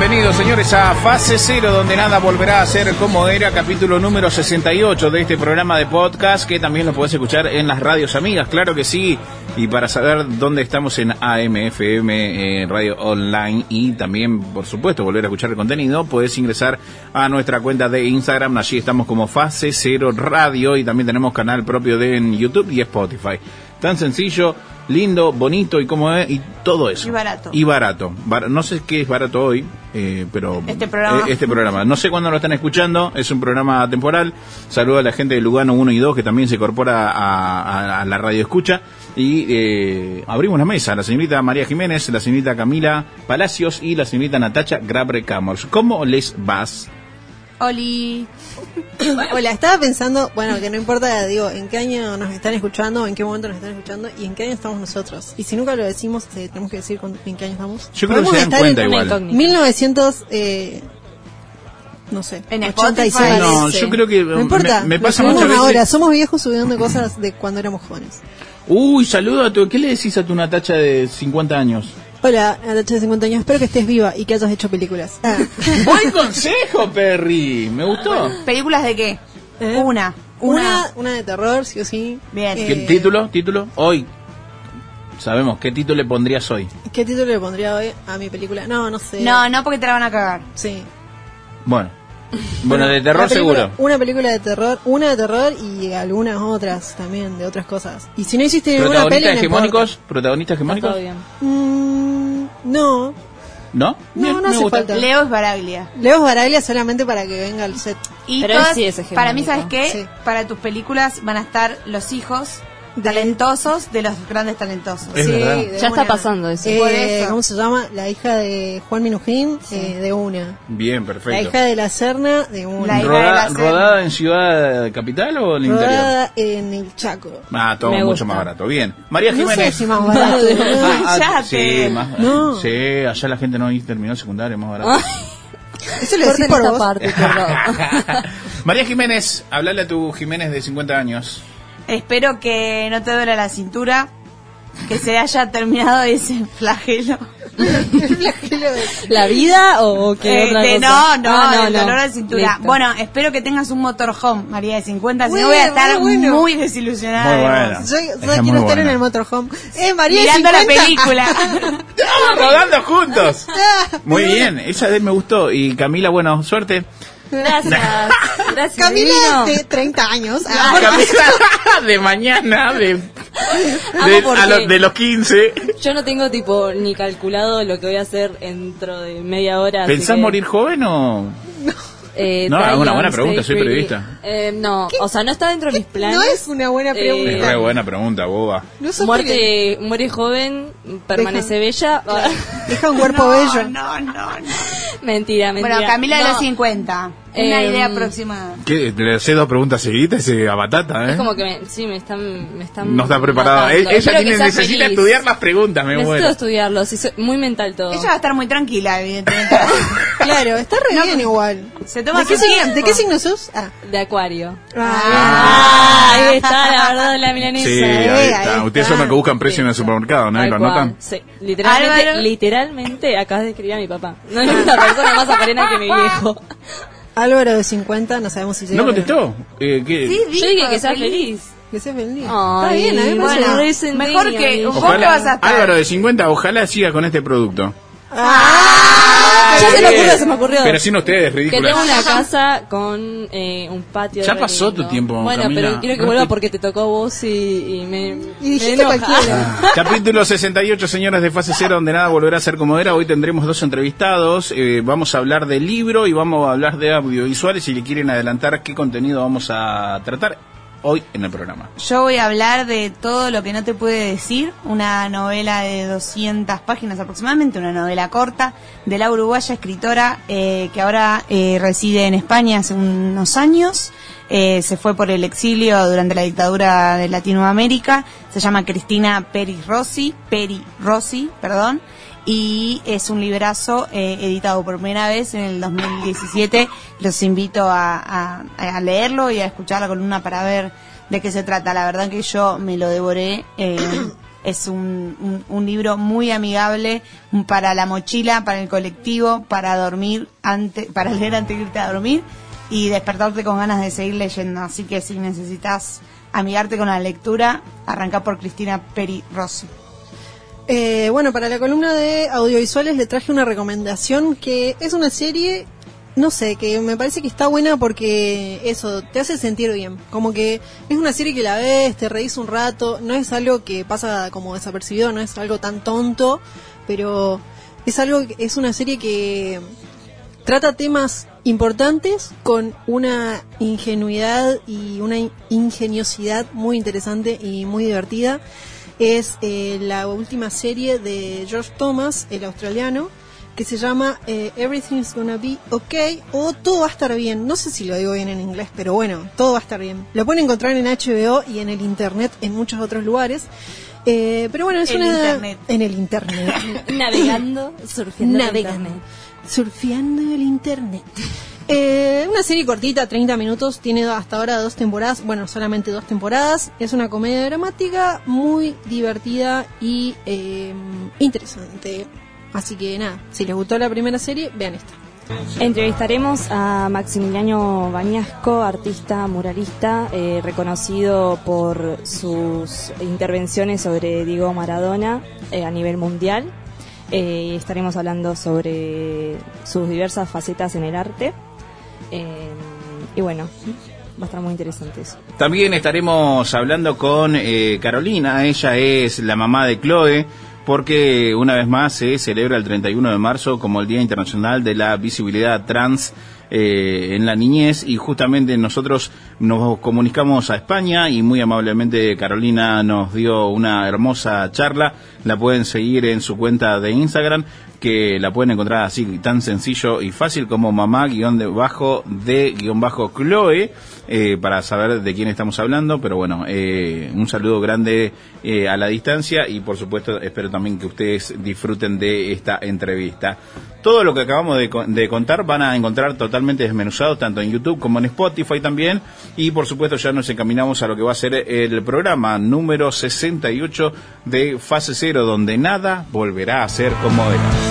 Bienvenidos señores a Fase Cero, donde nada volverá a ser como era, capítulo número 68 de este programa de podcast, que también lo podés escuchar en las radios amigas, claro que sí. Y para saber dónde estamos en AMFM, eh, Radio Online, y también, por supuesto, volver a escuchar el contenido, puedes ingresar a nuestra cuenta de Instagram, allí estamos como Fase Cero Radio, y también tenemos canal propio de en YouTube y Spotify. Tan sencillo, lindo, bonito y como es, y todo eso. Y barato. Y barato. Bar- no sé qué es barato hoy, eh, pero... Este programa. eh, este programa. No sé cuándo lo están escuchando, es un programa temporal. Saludo a la gente de Lugano 1 y 2 que también se incorpora a, a- a la radio escucha. Y eh, abrimos la mesa, la señorita María Jiménez, la señorita Camila Palacios y la señorita Natacha Grabre Camors. ¿Cómo les vas? Oli. Hola, estaba pensando, bueno, que no importa, digo, en qué año nos están escuchando, en qué momento nos están escuchando y en qué año estamos nosotros. Y si nunca lo decimos, eh, tenemos que decir con- en qué año estamos. Yo creo que se dan estar cuenta en igual. 1900, eh, no sé, En 86. Spotify. No, yo creo que No importa, me, pasa muchas veces. ahora, somos viejos subiendo cosas de cuando éramos jóvenes. Uy, saludo a tu... ¿Qué le decís a tu Natacha de 50 años? Hola, Natacha de 50 años, espero que estés viva y que hayas hecho películas. Ah, Buen consejo, Perry. Me gustó. ¿Películas de qué? ¿eh? Una. Una, Una. de terror, sí o sí. Bien. Eh, ¿Qué título? ¿Título? Hoy. Sabemos, ¿qué título le pondrías hoy? ¿Qué título le pondría hoy a mi película? No, no sé. No, no porque te la van a cagar. Sí. Bueno. Bueno, de terror película- seguro. Una película de terror, una de terror y algunas otras también, de otras cosas. Y si no hiciste ninguna peli, ¿Protagonistas hegemónicos? ¿Protagonistas hegemónicos? Todo bien. importa. Mm, no, ¿No? No, Bien, no me hace gusta. falta. Leo es Baraglia. Leo Baraglia solamente para que venga al set. Y Pero todas- él sí es hegemónico. para mí, ¿sabes qué? Sí. Para tus películas van a estar los hijos talentosos de los grandes talentosos. Es verdad. de Ya está pasando eso. Eh. ¿Cómo se llama? La hija de Juan Minujín, eh, de una. Bien, La perfecto. hija de la Serna, de una. La hija de Roda- la serie. ¿Rodada en Ciudad Capital o en el interior? Rodada en el Chaco. Ah, todo Me mucho gusta. más barato. Bien. María No sé Jiménez. si más barato. Ah, ah, sí, más, No. sí, allá la gente no terminó secundario, más barato. Eso lo decís por esta vos. parte. María Jiménez, hablale a tu Jiménez de 50 años. Espero que no te duele la cintura, que se haya terminado ese flagelo. ¿La vida o qué otra de- cosa? no, no, Ah, el dolor de cintura. Listo. Bueno, espero que tengas un motorhome, María de 50, si no Bueno, voy a estar muy bueno. muy desilusionada. Muy de buena. Yo, yo quiero muy estar en el motorhome. Eh, María, Mirando la 50. película. ¡Estamos rodando juntos! Muy bien, esa de me gustó. Y Camila, bueno, suerte. Gracias. Gracias. Camila divino. de 30 años. Ah, Camila de mañana, de, de, a los- de los 15. Yo no tengo tipo ni calculado lo que voy a hacer dentro de media hora. ¿Pensás que, morir joven o...? eh, No, es una buena pregunta, soy periodista. Eh, no, o sea, no está dentro de mis planes. no es una buena Eh, pregunta. Es re buena pregunta, boba. No. Muerte, muere joven, permanece bella. Deja un cuerpo no, bello. No, no, no. mentira, mentira. Bueno, Camila de los 50. Una Em, idea aproximada. ¿Qué? Le hace dos preguntas seguidas y se abatata, ¿eh? Es como que me, sí, me están, me están No está preparada. E- Ella tiene, necesita feliz. estudiar las preguntas, me Necesito muero. estudiarlo, sí, soy muy mental todo. Ella va a estar muy tranquila, evidentemente. Claro, está re No, bien igual. Se toma ¿De qué, signo. ¿De qué signo sos? Ah. De acuario. Ah, ahí está, la verdad, la milanesa. Sí, ahí ahí está. está. Ustedes son los que buscan precio en el supermercado, ¿no? Anotan. Sí, literalmente, Álvaro. literalmente acabas de escribir a mi papá. No es una persona más aparena que mi viejo. Álvaro de 50, no sabemos si llega. ¿No contestó? Eh, ¿qué? Sí, Yo dije dijo, que sea feliz. feliz. Que sea feliz. Ay, Está bien, a mí me bueno, mejor que amigo. un- ¿Vos qué vas a estar? Álvaro de 50, ojalá siga con este producto. Ah, Ya se me ocurrió, se me ocurrió. Pero sin ustedes, Que ridículo. tengo una casa con eh, un patio. Ya pasó tu tiempo, Bueno, Camila. pero quiero que vuelva porque te tocó vos y, y me. Y me dijiste enoja. cualquiera. Capítulo 68, señores de Fase Cero, donde nada volverá a ser como era. Hoy tendremos dos entrevistados. eh, vamos a hablar de libro y vamos a hablar de audiovisuales. Si le quieren adelantar qué contenido vamos a tratar hoy en el programa. Yo voy a hablar de todo lo que no te puede decir, una novela de 200 páginas aproximadamente, una novela corta de la uruguaya escritora eh, que ahora eh, reside en España hace unos años. Eh, se fue por el exilio durante la dictadura de Latinoamérica. Se llama Cristina Peri Rossi, Peri Rossi, perdón. Y es un librazo eh, editado por primera vez en el 2017. Los invito a, leerlo y a escuchar la columna para ver de qué se trata. La verdad que yo me lo devoré. eh, es un, un- libro muy amigable para la mochila, para el colectivo, para dormir, antes, para leer antes de irte a dormir y despertarte con ganas de seguir leyendo. Así que si necesitas amigarte con la lectura, arranca por Cristina Peri Rossi. Eh, bueno, para la columna de audiovisuales le traje una recomendación que es una serie, no sé, que me parece que está buena porque eso, te hace sentir bien. Como que es una serie que la ves, te reís un rato, no es algo que pasa como desapercibido, no es algo tan tonto, pero es algo, es una serie que trata temas importantes con una ingenuidad y una in- ingeniosidad muy interesante y muy divertida. Es eh, la última serie de George Thomas, el australiano, que se llama eh, Everything's Gonna Be Okay o Todo va a estar bien. No sé si lo digo bien en inglés, pero bueno, todo va a estar bien. Lo pueden encontrar en HBO y en el internet en muchos otros lugares. Eh, pero bueno, es El una internet. en el internet. Navegando, surfeando el Navegando. internet. Surfeando el internet. Eh, una serie cortita, 30 minutos, tiene hasta ahora dos temporadas, bueno, solamente dos temporadas. Es una comedia dramática muy divertida y eh, interesante. Así que nada, si les gustó la primera serie, vean esta. Entrevistaremos a Maximiliano Bañasco, artista muralista, eh, reconocido por sus intervenciones sobre Diego Maradona eh, a nivel mundial. Eh, estaremos hablando sobre sus diversas facetas en el arte. Eh, y bueno, va a estar muy interesante eso. También estaremos hablando con eh, Carolina, ella es la mamá de Chloe, porque una vez más se celebra el 31 de marzo como el Día Internacional de la Visibilidad Trans eh, en la niñez y justamente nosotros nos comunicamos a España y muy amablemente Carolina nos dio una hermosa charla, la pueden seguir en su cuenta de Instagram que la pueden encontrar así tan sencillo y fácil como mamá guion de bajo de guion bajo Chloe eh, para saber de quién estamos hablando pero bueno eh, un saludo grande eh, a la distancia y por supuesto espero también que ustedes disfruten de esta entrevista. Todo lo que acabamos de, de contar van a encontrar totalmente desmenuzado tanto en YouTube como en Spotify también. Y por supuesto ya nos encaminamos a lo que va a ser el programa número 68 de fase cero donde nada volverá a ser como era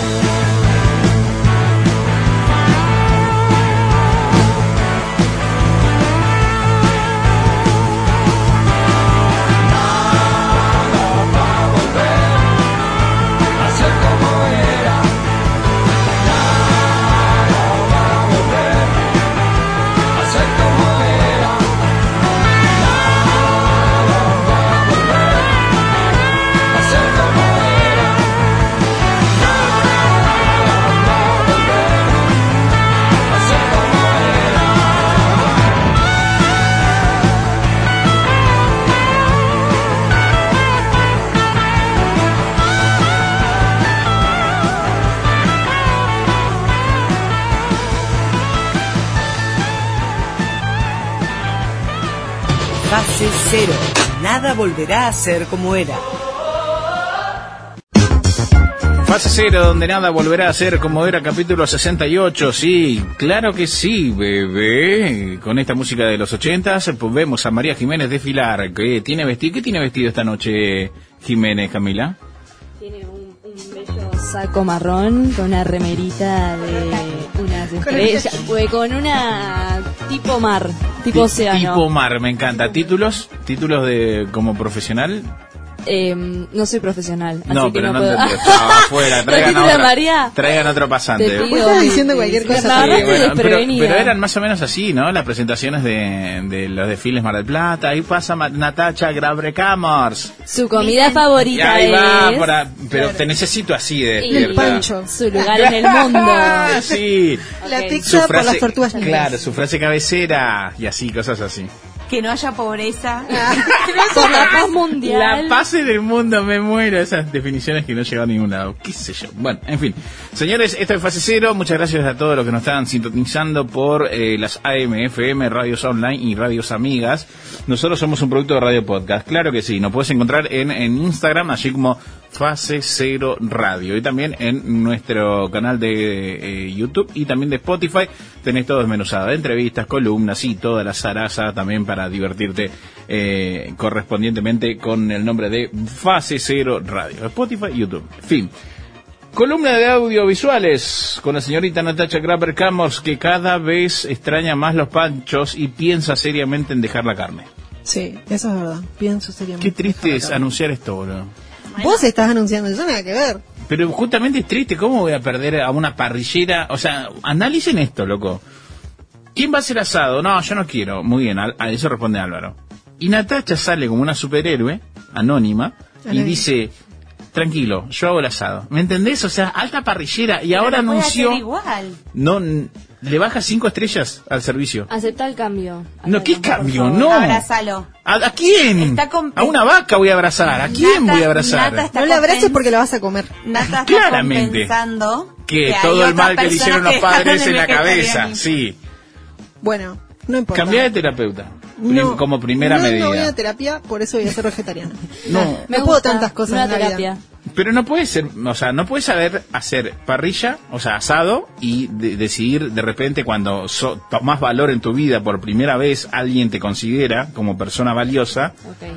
cero. Nada volverá a ser como era. Fase cero, donde nada volverá a ser como era capítulo 68. Sí, claro que sí, bebé. Con esta música de los ochentas, pues vemos a María Jiménez desfilar. ¿Qué tiene vestido? ¿Qué tiene vestido esta noche Jiménez, Camila? Tiene un, saco marrón con una remerita de unas estrellas, pues, con una tipo mar, tipo Ti- océano. Tipo mar, me encanta. ¿Títulos? ¿Títulos de como profesional? Eh, no soy profesional, así No, que pero no, no, puedo. te Estaba afuera. ¿Los Traigan de otra- María? Traigan otro pasante. Te pido Vos diciendo cualquier cosa. Sí, bueno, pero, pero eran más o menos así, ¿no? Las presentaciones de, de los desfiles Mar del Plata. Ahí pasa Natacha Grabrecamors. Su comida Y favorita ahí va, es... para- pero te necesito así de Y despierta. pancho. Su lugar en el mundo. Ah, sí. La Ok. pizza por las tortugas claro, su frase cabecera y así, cosas así. Que no haya pobreza. Por la paz mundial. La paz en el mundo, me muero. Esas definiciones que no llegan a ningún lado. ¿Qué sé yo? Bueno, en fin. Señores, esto es Fase Cero. Muchas gracias a todos los que nos están sintonizando por eh, las AM, FM, radios online y radios amigas. Nosotros somos un producto de Radio Podcast. Claro que sí. Nos puedes encontrar en, en Instagram, así como Fase Cero Radio. Y también en nuestro canal de eh, YouTube y también de Spotify. Tenés todo desmenuzado. Entrevistas, columnas y toda la zaraza también para divertirte eh, correspondientemente con el nombre de Fase Cero Radio. Spotify, YouTube. Fin. Columna de audiovisuales con la señorita Natacha Graber Camors que cada vez extraña más los panchos y piensa seriamente en dejar la carne. Sí, eso es verdad. Pienso seriamente. Qué triste es anunciar esto, boludo. Vos estás anunciando, yo nada que ver. Pero justamente es triste, ¿cómo voy a perder a una parrillera? O sea, analicen esto, loco. ¿Quién va a ser asado? No, yo no quiero. Muy bien, a, a eso responde Álvaro. Y Natacha sale como una superhéroe, anónima, y dice, tranquilo, yo hago el asado. ¿Me entendés? O sea, alta parrillera. Y ahora lo anunció... hacer igual. No, le baja cinco estrellas al servicio. Acepta el cambio. No, ¿qué cambio? No. Abrázalo. ¿A, a quién? Está con- A una vaca voy a abrazar. ¿A quién Nata- voy a abrazar? Nata está No le abraces porque lo vas a comer. Nata está Claramente. compensando Que hay todo el mal que le hicieron los que padres en la cabeza. Sí. Bueno, no importa. Cambia de terapeuta. No, como primera no, medida. No voy a terapia, por eso voy a ser vegetariana. No. Me No puedo tantas cosas Una en la vida. terapia. Pero no puede ser, o sea, no puedes saber hacer parrilla, o sea, asado, y de- decidir de repente cuando so- tomás valor en tu vida por primera vez, alguien te considera como persona valiosa, Ok.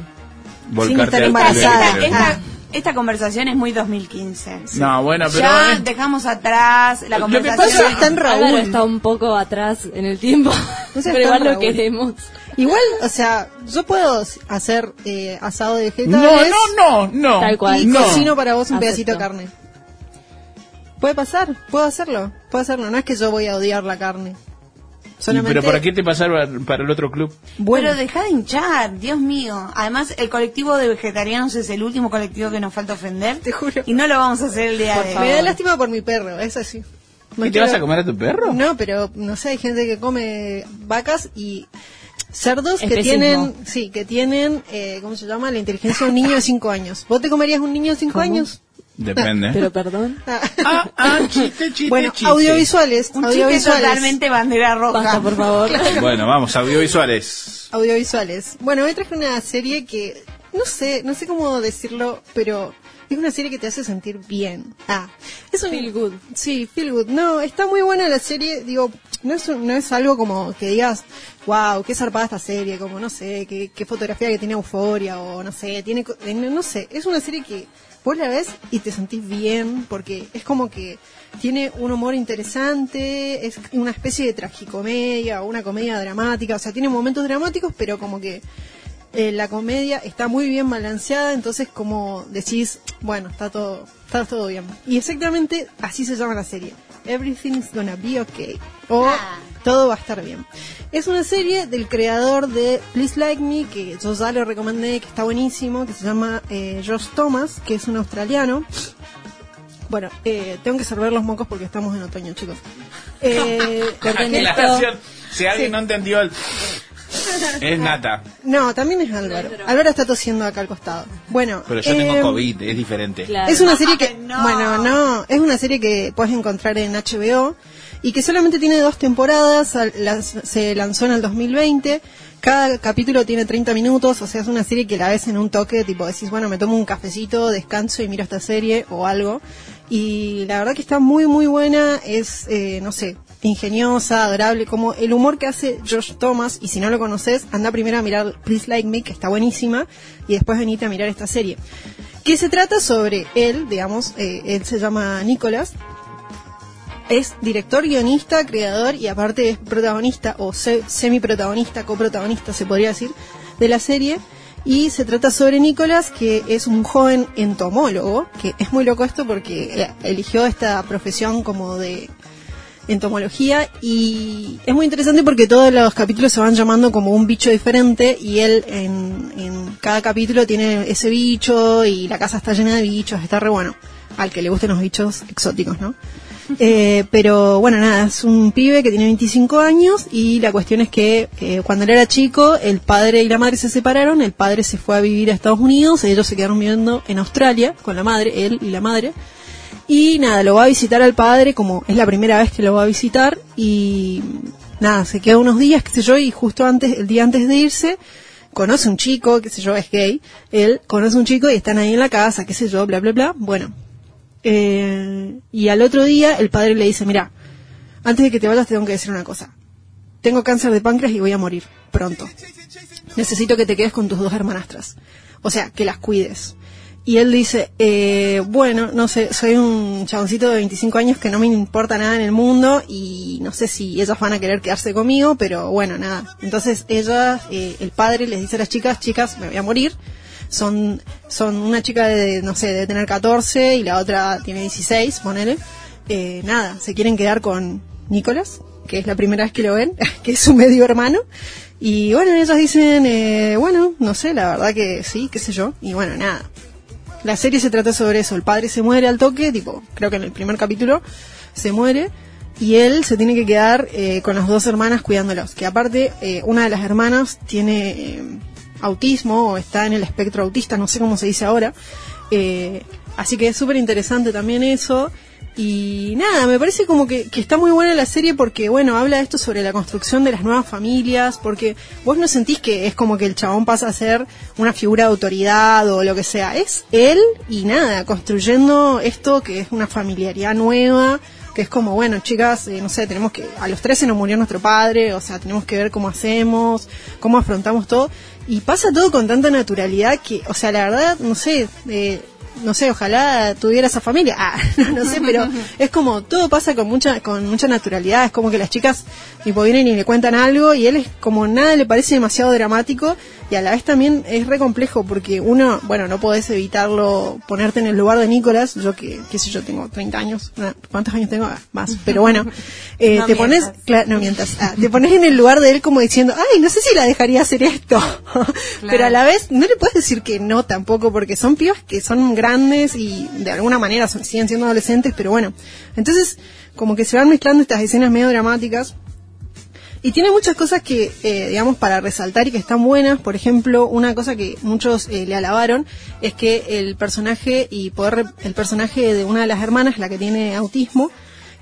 volcarte estar al embarazada. Esta, esta- esta conversación es muy 2015. No, bueno, pero ya es- dejamos atrás la Lo que conversación. pasa- Está en Raúl. Álvaro está un poco atrás en el tiempo, No sé, pero igual lo queremos. Igual, o sea, yo puedo hacer eh, asado de no, vegetales no, no, no. Tal cual. y No. cocino para vos un Acepto. pedacito de carne. Puede pasar, puedo hacerlo, puedo hacerlo. No es que yo voy a odiar la carne. Solamente, pero ¿para qué te pasaron para el otro club? Bueno, Pero deja de hinchar, Dios mío. Además, el colectivo de vegetarianos es el último colectivo que nos falta ofender. Te juro. Y no lo vamos a hacer el día Por de favor. me hoy. da lástima por mi perro, es así. No ¿Y te vas a comer a tu perro? No, pero no sé, hay gente que come vacas y cerdos que tienen, sí, que tienen, eh, ¿cómo se llama? La inteligencia de un niño de 5 años. ¿Vos te comerías un niño de 5 ¿Cómo? años? Depende. Pero perdón. Ah. Ah, ah, chiste, chiste, bueno, chiste. audiovisuales, Un chiste audiovisuales. totalmente bandera roja. Basta, por favor. Bueno, vamos, audiovisuales. Audiovisuales. Bueno, hoy traje una serie que no sé, no sé cómo decirlo, pero es una serie que te hace sentir bien. Ah, es un Feel good. Sí, feel good. No, está muy buena la serie, digo, no es un- no es algo como que digas, wow, qué zarpada esta serie, como no sé, qué, qué fotografía que tiene euforia o no sé, tiene co- eh, no, no sé, es una serie que vos la ves y te sentís bien porque es como que tiene un humor interesante, es una especie de tragicomedia o una comedia dramática, o sea, tiene momentos dramáticos, pero como que eh, la comedia está muy bien balanceada, entonces como decís, bueno, está todo, está todo bien. Y exactamente así se llama la serie. Everything's gonna be okay. Ah. Todo va a estar bien. Es una serie del creador de Please Like Me, que yo ya lo recomendé, que está buenísimo, que se llama eh, Josh Thomas, que es un australiano. Bueno, eh, tengo que sorber los mocos porque estamos en otoño, chicos. Eh, esto. Aclaración. Si alguien Sí. no entendió el... Es nata. no, también es Álvaro. Álvaro está tosiendo acá al costado. Bueno, Pero yo tengo eh, COVID, es diferente. Claro. Es una serie que, no. bueno, no, es una serie que puedes encontrar en HBO y que solamente tiene dos temporadas, las- se lanzó en el 2020 cada capítulo tiene 30 minutos, o sea, es una serie que la ves en un toque, tipo decís, bueno, me tomo un cafecito, descanso y miro esta serie o algo. Y la verdad que está muy, muy buena, es, eh, no sé, ingeniosa, adorable, como el humor que hace Josh Thomas, y si no lo conoces, anda primero a mirar Please Like Me, que está buenísima, y después venite a mirar esta serie. Que se trata sobre él, digamos, eh, él se llama Nicholas, es director, guionista, creador y aparte es protagonista o se- semi-protagonista, coprotagonista se podría decir, de la serie. Y se trata sobre Nicolás, que es un joven entomólogo, que es muy loco esto porque eh, eligió esta profesión como de entomología y es muy interesante porque todos los capítulos se van llamando como un bicho diferente y él en, en cada capítulo tiene ese bicho y la casa está llena de bichos, está re bueno, al que le gusten los bichos exóticos, ¿no? Eh, pero bueno, nada, es un pibe que tiene 25 años y la cuestión es que eh, cuando él era chico, el padre y la madre se separaron, el padre se fue a vivir a Estados Unidos, ellos se quedaron viviendo en Australia con la madre, él y la madre. Y nada, lo va a visitar al padre como es la primera vez que lo va a visitar y nada, se queda unos días, qué sé yo, y justo antes, el día antes de irse, conoce un chico, qué sé yo, es gay, él conoce un chico y están ahí en la casa, qué sé yo, bla, bla, bla. Bueno, eh, y al otro día el padre le dice, mira, antes de que te vayas te tengo que decir una cosa. Tengo cáncer de páncreas y voy a morir pronto. Necesito que te quedes con tus dos hermanastras. O sea, que las cuides. Y él dice, eh, bueno, no sé, soy un chaboncito de 25 años que no me importa nada en el mundo y no sé si ellas van a querer quedarse conmigo, pero bueno, nada. Entonces ella, eh, el padre les dice a las chicas, chicas, me voy a morir. Son, son una chica de, no sé, de tener 14 y la otra tiene 16, ponele. Eh, nada, se quieren quedar con Nicolás, que es la primera vez que lo ven, que es su medio hermano. Y bueno, ellas dicen, eh, bueno, no sé, la verdad que sí, qué sé yo. Y bueno, nada. La serie se trata sobre eso. El padre se muere al toque, tipo, creo que en el primer capítulo se muere. Y él se tiene que quedar eh, con las dos hermanas cuidándolos. Que aparte, eh, una de las hermanas tiene eh, autismo o está en el espectro autista, no sé cómo se dice ahora. Eh, así que es súper interesante también eso. Y nada, me parece como que, que está muy buena la serie porque, bueno, habla esto sobre la construcción de las nuevas familias, porque vos no sentís que es como que el chabón pasa a ser una figura de autoridad o lo que sea. Es él y nada, construyendo esto que es una familiaridad nueva, que es como, bueno, chicas, eh, no sé, tenemos que, a los 13 nos murió nuestro padre, o sea, tenemos que ver cómo hacemos, cómo afrontamos todo. Y pasa todo con tanta naturalidad que, o sea, la verdad, no sé, eh, no sé, ojalá tuviera esa familia. Ah, no, no sé, pero es como todo pasa con mucha con mucha naturalidad. Es como que las chicas tipo vienen y le cuentan algo y él es como nada le parece demasiado dramático y a la vez también es re complejo porque uno, bueno, no podés evitarlo ponerte en el lugar de Nicolás. Yo que, qué sé yo, tengo 30 años. ¿Cuántos años tengo? Ah, más. Pero bueno, eh, No te pones, claro, no mientas. Ah, te pones en el lugar de él como diciendo, ay, no sé si la dejaría hacer esto. Pero a la vez no le puedes decir que no tampoco, porque son pibas que son grandes y de alguna manera son- siguen siendo adolescentes, pero bueno. Entonces, como que se van mezclando estas escenas medio dramáticas. Y tiene muchas cosas que, eh, digamos, para resaltar y que están buenas. Por ejemplo, una cosa que muchos eh, le alabaron es que el personaje y poder el personaje de una de las hermanas, la que tiene autismo,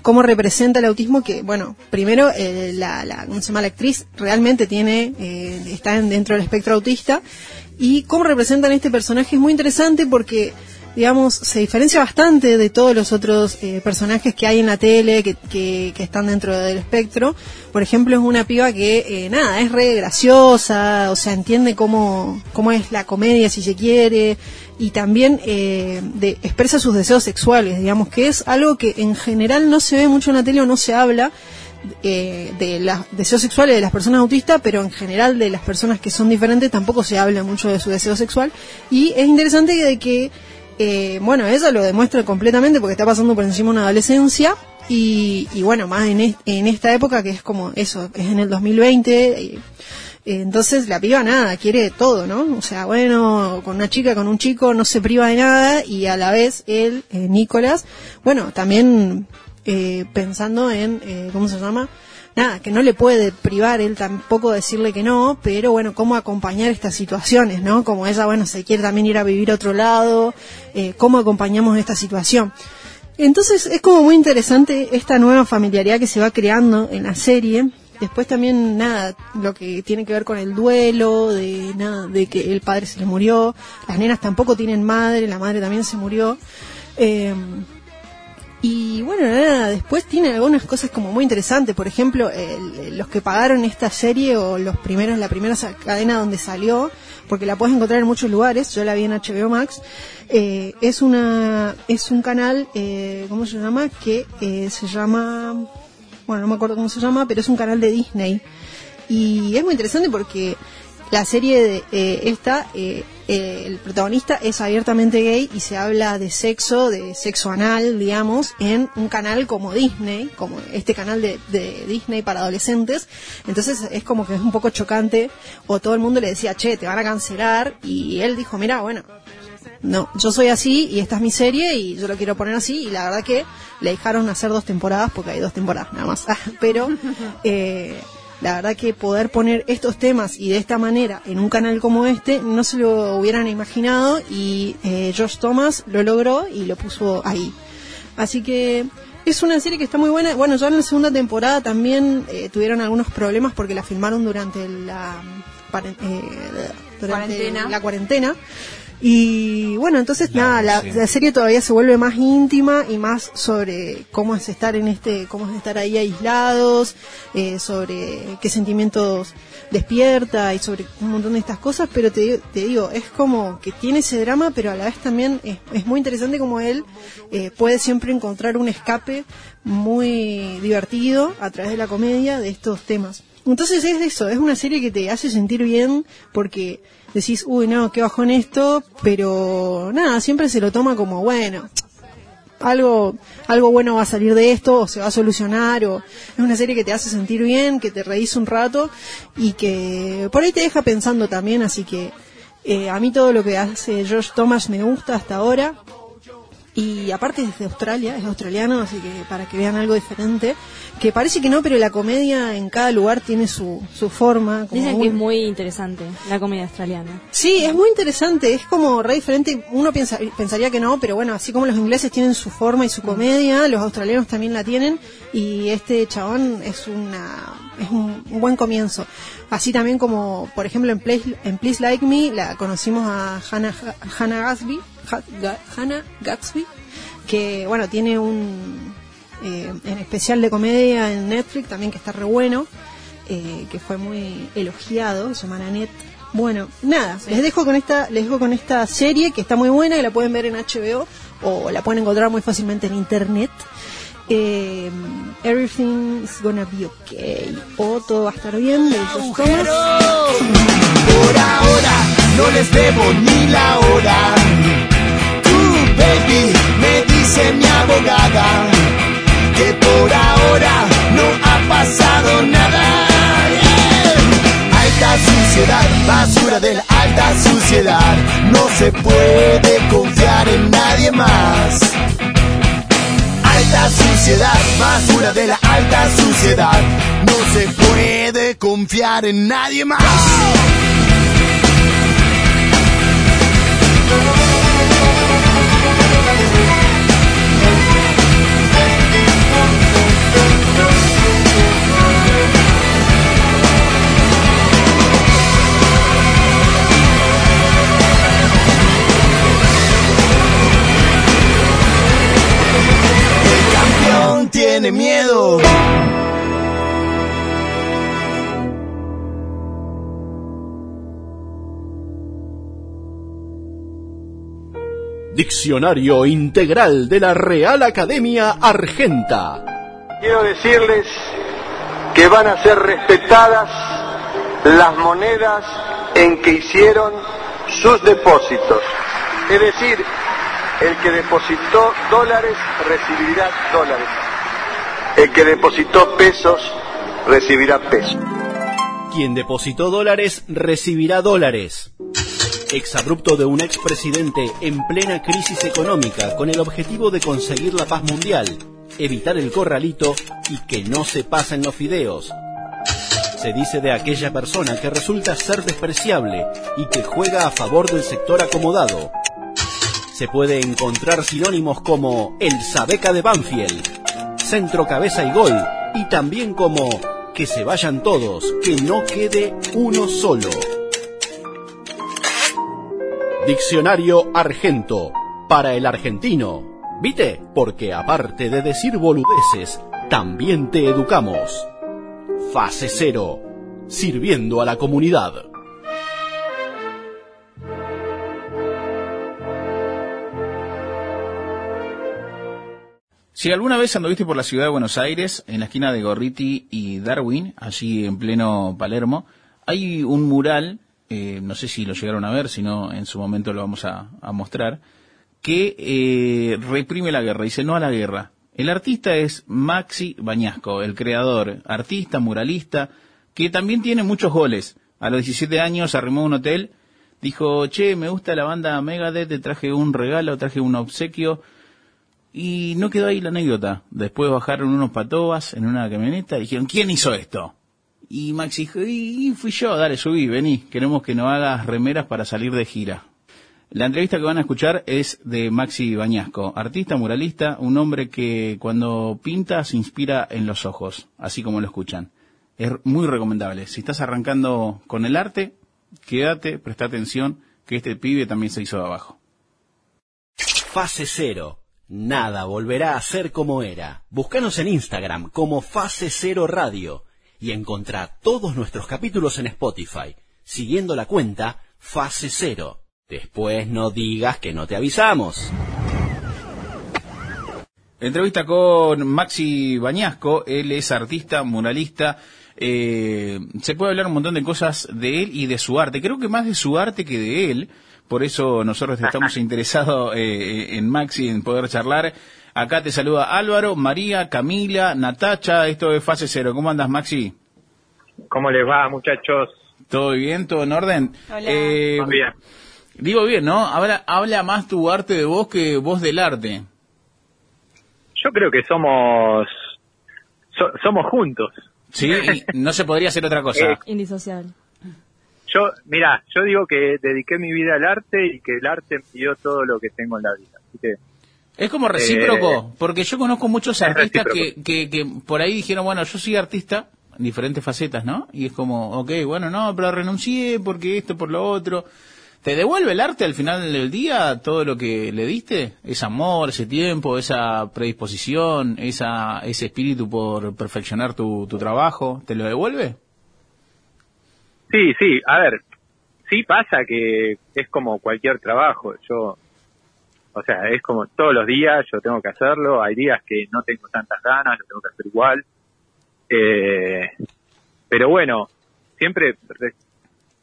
cómo representa el autismo que, bueno, primero eh, la, la, ¿cómo se llama? La actriz realmente tiene, eh, está en- dentro del espectro autista y cómo representan este personaje es muy interesante porque digamos, se diferencia bastante de todos los otros eh, personajes que hay en la tele que, que, están dentro del espectro. Por ejemplo, es una piba que, eh, nada, es re graciosa, o sea, entiende cómo, cómo es la comedia, si se quiere, y también eh, de, expresa sus deseos sexuales, digamos, que es algo que en general no se ve mucho en la tele o no se habla, eh, de los deseos sexuales de las personas autistas, pero en general de las personas que son diferentes tampoco se habla mucho de su deseo sexual. Y es interesante de que, eh, bueno, ella lo demuestra completamente porque está pasando por encima una adolescencia. Y, y bueno, más en, es- en esta época que es como eso, es en el 2020. y, eh, entonces la piba nada, quiere todo, ¿no? O sea, bueno, con una chica, con un chico, no se priva de nada y a la vez él, eh, Nicolás, bueno, también eh, pensando en, eh, ¿cómo se llama? Nada, que no le puede privar él tampoco decirle que no, pero bueno, cómo acompañar estas situaciones, ¿no? Como ella, bueno, se quiere también ir a vivir a otro lado, eh, cómo acompañamos esta situación. Entonces es como muy interesante esta nueva familiaridad que se va creando en la serie, después también nada, lo que tiene que ver con el duelo, de nada, de que el padre se le murió, las nenas tampoco tienen madre, la madre también se murió. Eh, y bueno, nada, después tiene algunas cosas como muy interesantes. Por ejemplo, el- los que pagaron esta serie o los primeros, la primera cadena donde salió, porque la puedes encontrar en muchos lugares, yo la vi en HBO Max, eh, es una, es un canal, eh, ¿cómo se llama? Que eh, se llama, bueno, no me acuerdo cómo se llama, pero es un canal de Disney. Y es muy interesante porque la serie de eh, esta, eh, el protagonista es abiertamente gay y se habla de sexo, de sexo anal, digamos, en un canal como Disney, como este canal de, de Disney para adolescentes. Entonces es como que es un poco chocante, o todo el mundo le decía, che, te van a cancelar, y él dijo, mira, bueno, no, yo soy así y esta es mi serie y yo lo quiero poner así y la verdad que le dejaron hacer dos temporadas porque hay dos temporadas nada más. Pero eh, la verdad que poder poner estos temas y de esta manera en un canal como este no se lo hubieran imaginado y eh, George Thomas lo logró y lo puso ahí. Así que es una serie que está muy buena. Bueno, ya en la segunda temporada también eh, tuvieron algunos problemas porque la filmaron durante la, paren- eh, durante Cuarentena. la cuarentena. Y bueno, entonces nada, la, sí. la serie todavía se vuelve más íntima y más sobre cómo es estar en este, cómo es estar ahí aislados, eh, sobre qué sentimientos despierta y sobre un montón de estas cosas, pero te, te digo, es como que tiene ese drama, pero a la vez también es, es muy interesante como él eh, puede siempre encontrar un escape muy divertido a través de la comedia de estos temas. Entonces es eso, es una serie que te hace sentir bien porque decís, uy, no, qué bajón esto, pero nada, siempre se lo toma como, bueno, algo, algo bueno va a salir de esto, o se va a solucionar, o es una serie que te hace sentir bien, que te reís un rato y que por ahí te deja pensando también, así que eh, a mí todo lo que hace George Thomas me gusta hasta ahora. Y aparte es de Australia, es australiano, así que para que vean algo diferente, que parece que no, pero la comedia en cada lugar tiene su, su forma. como Dicen que es muy interesante la comedia australiana. Sí, es muy interesante, es como re diferente, uno piensa, pensaría que no, pero bueno, así como los ingleses tienen su forma y su comedia, los australianos también la tienen, y este chabón es una es un, un buen comienzo. Así también como, por ejemplo, en, Please- en Please Like Me, la conocimos a Hannah, Hannah Gatsby, Hannah Gatsby, que bueno, tiene un eh, en especial de comedia en Netflix también que está re bueno, eh, que fue muy elogiado, se llama Nanette. Bueno, nada, les dejo con esta, les dejo con esta serie que está muy buena, que la pueden ver en HBO o la pueden encontrar muy fácilmente en internet. Eh, Everything's gonna be okay o todo va a estar bien de. Por ahora no les debo ni la hora. Baby, me dice mi abogada que por ahora no ha pasado nada. Alta suciedad, basura de la alta suciedad. No se puede confiar en nadie más. Alta suciedad, basura de la alta suciedad. No se puede confiar en nadie más. Tiene miedo. Diccionario Integral de la Real Academia Argenta. Quiero decirles que van a ser respetadas las monedas en que hicieron sus depósitos. Es decir, el que depositó dólares recibirá dólares. El que depositó pesos recibirá pesos. Quien depositó dólares recibirá dólares. Exabrupto de un expresidente en plena crisis económica con el objetivo de conseguir la paz mundial, evitar el corralito y que no se pasen los fideos. Se dice de aquella persona que resulta ser despreciable y que juega a favor del sector acomodado. Se puede encontrar sinónimos como el Sabeca de Banfield, centro cabeza y gol, y también como Que se vayan todos, que no quede uno solo. Diccionario Argento, para el argentino. ¿Viste? Porque aparte de decir boludeces, también te educamos. Fase cero, sirviendo a la comunidad. Si alguna vez anduviste por la ciudad de Buenos Aires, en la esquina de Gorriti y Darwin, allí en pleno Palermo, hay un mural, eh, no sé si lo llegaron a ver, si no en su momento lo vamos a, mostrar, que eh, reprime la guerra, dice no a la guerra. El artista es Maxi Bañasco, el creador, artista, muralista, que también tiene muchos goles. A los 17 años arrimó un hotel, dijo, che, me gusta la banda Megadeth, te traje un regalo, traje un obsequio, y no quedó ahí la anécdota. Después bajaron unos patobas en una camioneta y dijeron, ¿quién hizo esto? Y Maxi y fui yo, dale, subí, vení, queremos que nos hagas remeras para salir de gira. La entrevista que van a escuchar es de Maxi Bañasco, artista, muralista, un hombre que cuando pinta se inspira en los ojos, así como lo escuchan. Es muy recomendable. Si estás arrancando con el arte, quédate, presta atención, que este pibe también se hizo de abajo. Fase cero. Nada volverá a ser como era. Búscanos en Instagram como Fase Cero Radio y encontrá todos nuestros capítulos en Spotify, siguiendo la cuenta Fase Cero. Después no digas que no te avisamos. Entrevista con Maxi Bañasco, él es artista, muralista, eh, se puede hablar un montón de cosas de él y de su arte, creo que más de su arte que de él, por eso nosotros estamos interesados eh, en Maxi, en poder charlar. Acá te saluda Álvaro, María, Camila, Natacha, esto es Fase Cero. ¿Cómo andas, Maxi? ¿Cómo les va, muchachos? ¿Todo bien? ¿Todo en orden? Hola. Eh, bien. Digo bien, ¿no? Habla, habla más tu arte de vos que vos del arte. Yo creo que somos so- somos juntos. ¿Sí? Y no se podría hacer otra cosa. Eh, Indisociable. Yo, mira, yo digo que dediqué mi vida al arte y que el arte me dio todo lo que tengo en la vida. Así que Es como recíproco, Eh, porque yo conozco muchos artistas que, que por ahí dijeron, bueno, yo soy artista, en diferentes facetas, ¿no? Y es como, ok, bueno, no, pero renuncié porque esto, por lo otro. ¿Te devuelve el arte al final del día todo lo que le diste? Ese amor, ese tiempo, esa predisposición, esa, ese espíritu por perfeccionar tu, tu trabajo, ¿te lo devuelve? sí, sí, a ver, sí pasa que es como cualquier trabajo. Yo, o sea, es como todos los días yo tengo que hacerlo. Hay días que no tengo tantas ganas, lo tengo que hacer igual. Eh, pero bueno, siempre re-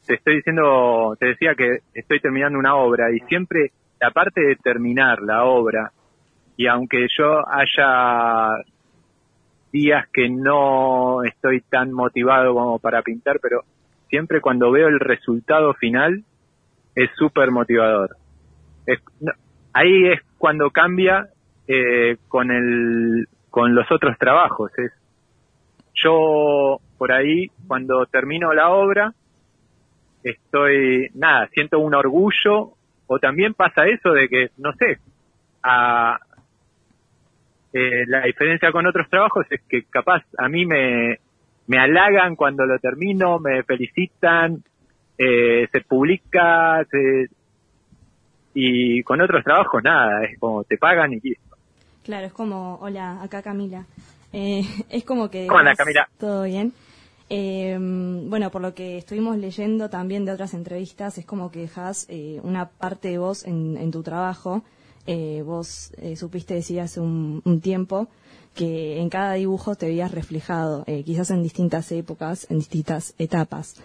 te estoy diciendo, te decía que estoy terminando una obra y siempre la parte de terminar la obra y aunque yo haya días que no estoy tan motivado como para pintar, pero siempre cuando veo el resultado final es súper motivador. Es- no, ahí es cuando cambia eh, con el con los otros trabajos. Es yo por ahí cuando termino la obra estoy nada siento un orgullo o también pasa eso de que no sé a eh, la diferencia con otros trabajos es que capaz a mí me me halagan cuando lo termino me felicitan eh, se publica se- y con otros trabajos nada es como te pagan y listo Claro, es como, hola, acá Camila. Eh, es como que... ¿Cómo andás, digamos, Camila? Todo bien. Eh, bueno, por lo que estuvimos leyendo también de otras entrevistas, es como que dejas eh, una parte de vos en, en tu trabajo. Eh, vos eh, supiste decir hace un, un tiempo que en cada dibujo te veías reflejado, eh, quizás en distintas épocas, en distintas etapas.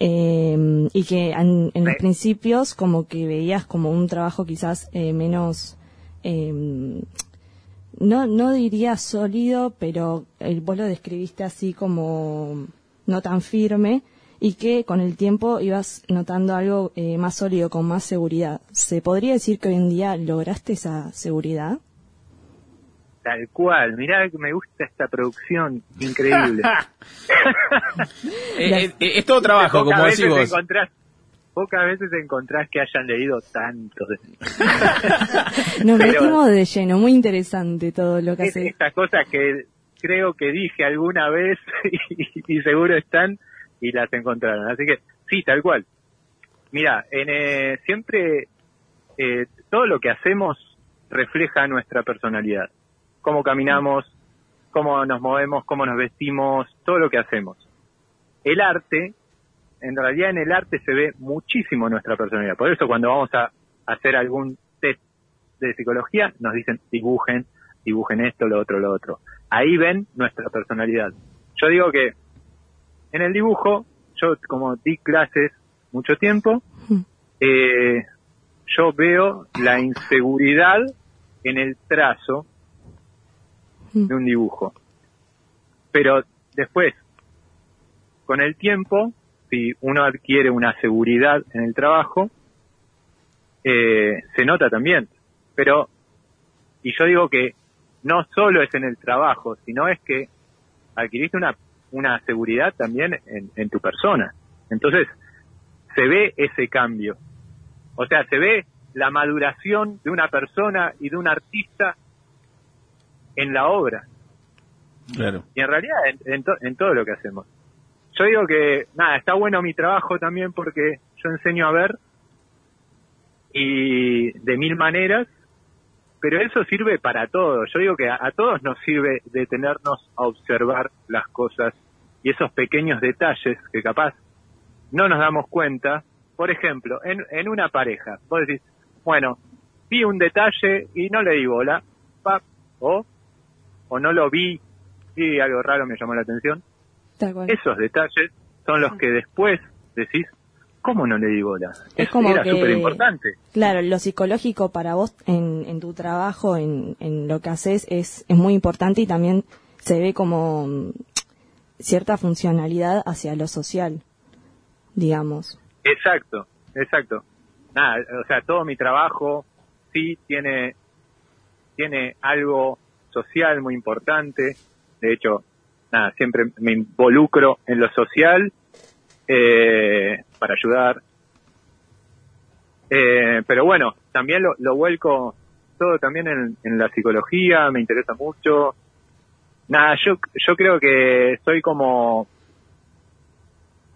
Eh, y que en, en los principios como que veías como un trabajo quizás eh, menos... eh, no, no diría sólido, pero eh, vos lo describiste así como no tan firme y que con el tiempo ibas notando algo eh, más sólido, con más seguridad. ¿Se podría decir que hoy en día lograste esa seguridad? Tal cual mirá que me gusta esta producción increíble Eh, eh, es todo trabajo, Pocas como veces decís vos. encontrás pocas veces encontrás que hayan leído tanto de Nos metimos de lleno, muy interesante todo lo que es hace. estas cosas que creo que dije alguna vez y, y seguro están y las encontraron. Así que sí, tal cual. Mira, en, eh, siempre eh, todo lo que hacemos refleja nuestra personalidad. Cómo caminamos, cómo nos movemos, cómo nos vestimos, todo lo que hacemos. El arte, en realidad en el arte se ve muchísimo nuestra personalidad. Por eso cuando vamos a hacer algún test de psicología, nos dicen dibujen, dibujen esto, lo otro, lo otro. Ahí ven nuestra personalidad. Yo digo que en el dibujo, yo como di clases mucho tiempo, eh, yo veo la inseguridad en el trazo de un dibujo. Pero después, con el tiempo, si uno adquiere una seguridad en el trabajo, eh, se nota también. Pero, y yo digo que no solo es en el trabajo, sino es que adquiriste una, una seguridad también en, en tu persona. Entonces, se ve ese cambio. O sea, se ve la maduración de una persona y de un artista en la obra. Claro. Y en realidad en, en, to- en todo lo que hacemos. Yo digo que, nada, está bueno mi trabajo también porque yo enseño a ver y de mil maneras, pero eso sirve para todo. Yo digo que a, a todos nos sirve detenernos a observar las cosas y esos pequeños detalles que capaz no nos damos cuenta. Por ejemplo, en, en una pareja, vos decís, bueno, vi un detalle y no le di bola, pap, o, o no lo vi y algo raro me llamó la atención. Esos detalles son los que después decís, ¿cómo no le di bola? Es como era súper importante. Claro, lo psicológico para vos en, en tu trabajo, en, en lo que haces, es, es muy importante y también se ve como mm, cierta funcionalidad hacia lo social, digamos. Exacto, exacto. Nada, o sea, todo mi trabajo sí tiene, tiene algo social muy importante. De hecho, nada, siempre me involucro en lo social eh, para ayudar. Eh, pero bueno, también lo, vuelco todo también en, en la psicología, me interesa mucho. Nada, yo, yo creo que soy como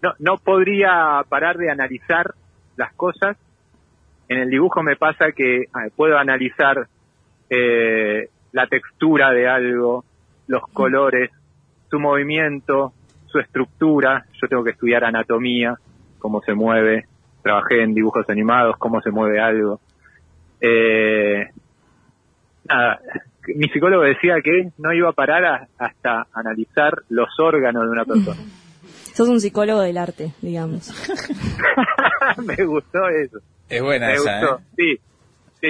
no, no podría parar de analizar las cosas. En el dibujo me pasa que ah, puedo analizar eh, la textura de algo, los colores, su movimiento, su estructura. Yo tengo que estudiar anatomía, cómo se mueve. Trabajé en dibujos animados, cómo se mueve algo. Eh, nada, mi psicólogo decía que no iba a parar a- hasta analizar los órganos de una persona. Sos un psicólogo del arte, digamos. me gustó eso. Es buena me esa, gustó. ¿eh? Sí,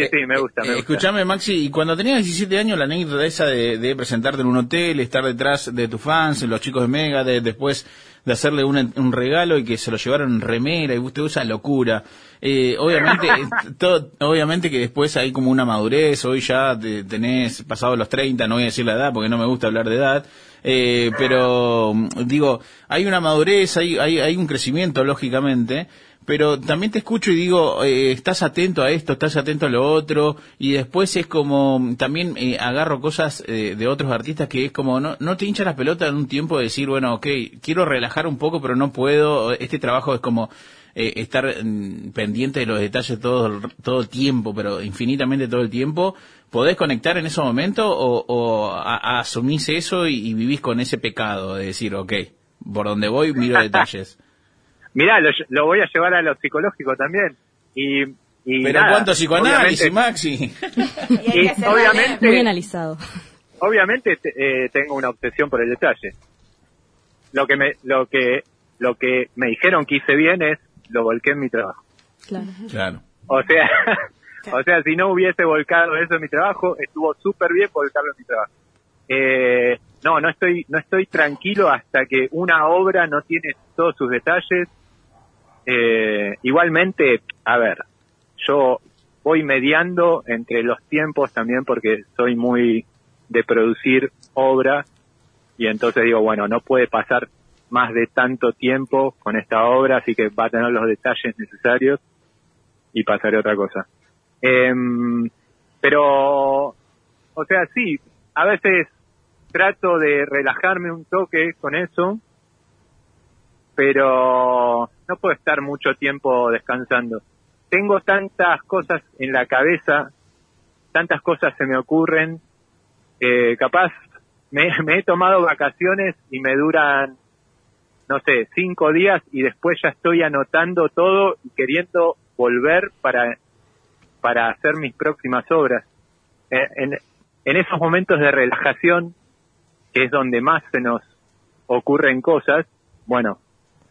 sí, sí, me gusta, me Eh, gusta. Escuchame, Maxi, y cuando tenías 17 años, la anécdota esa de, de presentarte en un hotel, estar detrás de tus fans, los chicos de Mega, de, después de hacerle un regalo y que se lo llevaron en remera y usted usa locura. Eh, obviamente, eh, todo- obviamente que después hay como una madurez, hoy ya te- tenés pasado los 30, no voy a decir la edad porque no me gusta hablar de edad, eh, pero digo, hay una madurez, hay, hay, hay un crecimiento, lógicamente, pero también te escucho y digo, eh, estás atento a esto, estás atento a lo otro, y después es como, también eh, agarro cosas eh, de otros artistas que es como, no, no te hincha las pelotas en un tiempo de decir, bueno, ok, quiero relajar un poco, pero no puedo, este trabajo es como eh, estar mm, pendiente de los detalles todo, el- todo el tiempo, pero infinitamente todo el tiempo. ¿Podés conectar en ese momento o, o a- a- asumís eso y, y vivís con ese pecado de decir, ok, por donde voy miro detalles? Mirá, lo, lo voy a llevar a lo psicológico también. Y, y Pero nada, cuánto psicoanálisis, obviamente- Maxi. y obviamente, Muy analizado. obviamente te- eh, tengo una obsesión por el detalle. Lo que me, lo que, lo que me dijeron que hice bien es lo volqué en mi trabajo. Claro. Claro. O sea, o sea, si no hubiese volcado eso en mi trabajo, estuvo súper bien volcarlo en mi trabajo. Eh, no, no estoy, no estoy tranquilo hasta que una obra no tiene todos sus detalles. Eh, igualmente, a ver, yo voy mediando entre los tiempos también porque soy muy de producir obra y entonces digo, bueno, no puede pasar más de tanto tiempo con esta obra, así que va a tener los detalles necesarios y pasaré otra cosa. Em, pero, o sea, sí, a veces trato de relajarme un toque con eso, pero no puedo estar mucho tiempo descansando. Tengo tantas cosas en la cabeza, tantas cosas se me ocurren, eh, capaz me, he tomado vacaciones y me duran, no sé, cinco días y después ya estoy anotando todo y queriendo volver para, para hacer mis próximas obras. Eh, en esos momentos de relajación, que es donde más se nos ocurren cosas, bueno,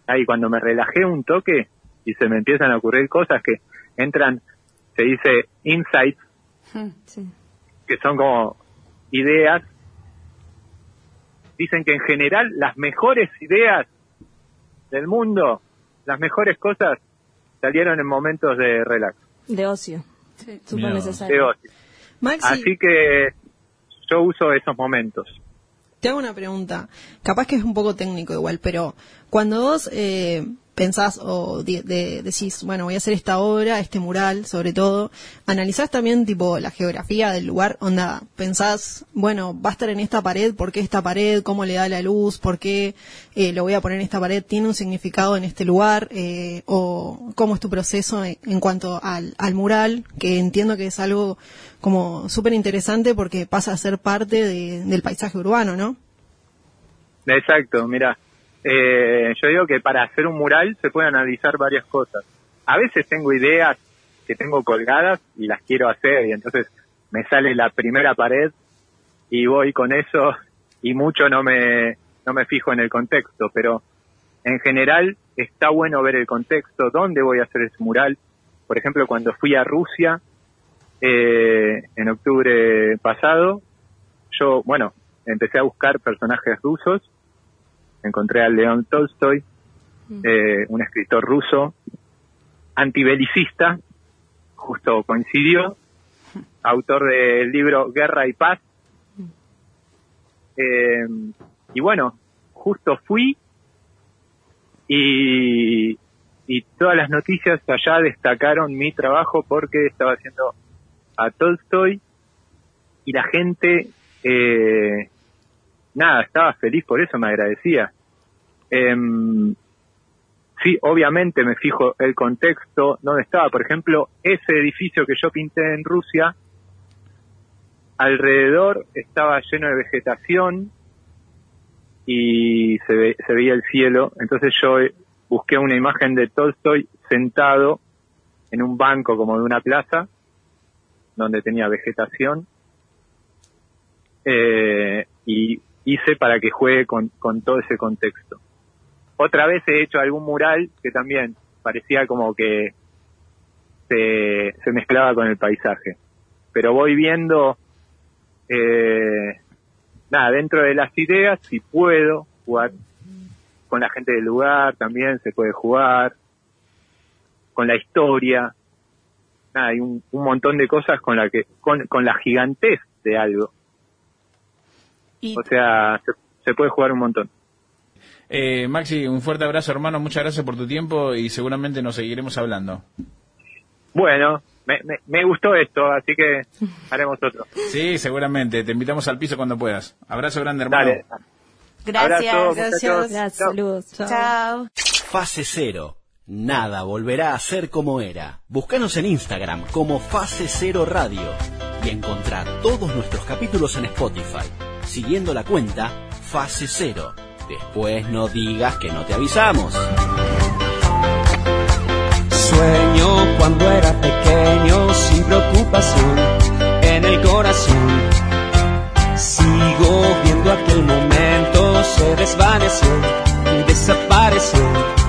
ahí cuando me relajé un toque y se me empiezan a ocurrir cosas que entran, se dice insights, Sí. que son como ideas. Dicen que en general las mejores ideas del mundo, las mejores cosas, salieron en momentos de relax, De ocio. Súper Mirá. de necesario. ocio. Maxi, Así que yo uso esos momentos. Te hago una pregunta. Capaz que es un poco técnico igual, pero cuando vos eh, pensás o de- decís, bueno, voy a hacer esta obra, este mural, sobre todo, analizás también tipo la geografía del lugar, onda, pensás, bueno, va a estar en esta pared, ¿por qué esta pared? ¿Cómo le da la luz? ¿Por qué eh, lo voy a poner en esta pared? ¿Tiene un significado en este lugar? Eh, ¿O cómo es tu proceso en, en cuanto al, al mural? Que entiendo que es algo como súper interesante porque pasa a ser parte de- del paisaje urbano, ¿no? Exacto, mira, eh, yo digo que para hacer un mural se pueden analizar varias cosas. A veces tengo ideas que tengo colgadas y las quiero hacer y entonces me sale la primera pared y voy con eso y mucho no me no me fijo en el contexto, pero en general está bueno ver el contexto, dónde voy a hacer ese mural. Por ejemplo, cuando fui a Rusia eh, en octubre pasado, yo, bueno, empecé a buscar personajes rusos, encontré a León Tolstoy, eh, un escritor ruso, antibelicista, justo coincidió, autor del libro Guerra y Paz. Eh, y bueno, justo fui y, y todas las noticias allá destacaron mi trabajo porque estaba haciendo a Tolstoy y la gente, eh, nada, estaba feliz por eso, me agradecía. Em, sí, obviamente me fijo el contexto donde estaba. Por ejemplo, ese edificio que yo pinté en Rusia, alrededor estaba lleno de vegetación y se, ve- se veía el cielo. Entonces yo eh, busqué una imagen de Tolstoy sentado en un banco como de una plaza donde tenía vegetación eh, y hice para que juegue con, todo ese contexto. Otra vez he hecho algún mural que también parecía como que se, se mezclaba con el paisaje. Pero voy viendo, eh, nada, dentro de las ideas, si puedo jugar con la gente del lugar, también se puede jugar, con la historia, nada, hay un, un montón de cosas con la que, con, con la gigantez de algo. Y O sea, se, se puede jugar un montón. Eh, Maxi, un fuerte abrazo, hermano. Muchas gracias por tu tiempo y seguramente nos seguiremos hablando. Bueno, me, me, me gustó esto, así que haremos otro. Sí, seguramente. Te invitamos al piso cuando puedas. Abrazo grande, hermano. Dale. gracias. Abrazo, Gracias. Gracias, Chao. saludos. Chao. Fase Cero. Nada volverá a ser como era. Búscanos en Instagram como Fase Cero Radio y encontrá todos nuestros capítulos en Spotify, siguiendo la cuenta Fase Cero. Después no digas que no te avisamos. Sueño cuando era pequeño sin preocupación en el corazón. Sigo viendo aquel momento, se desvaneció y desapareció.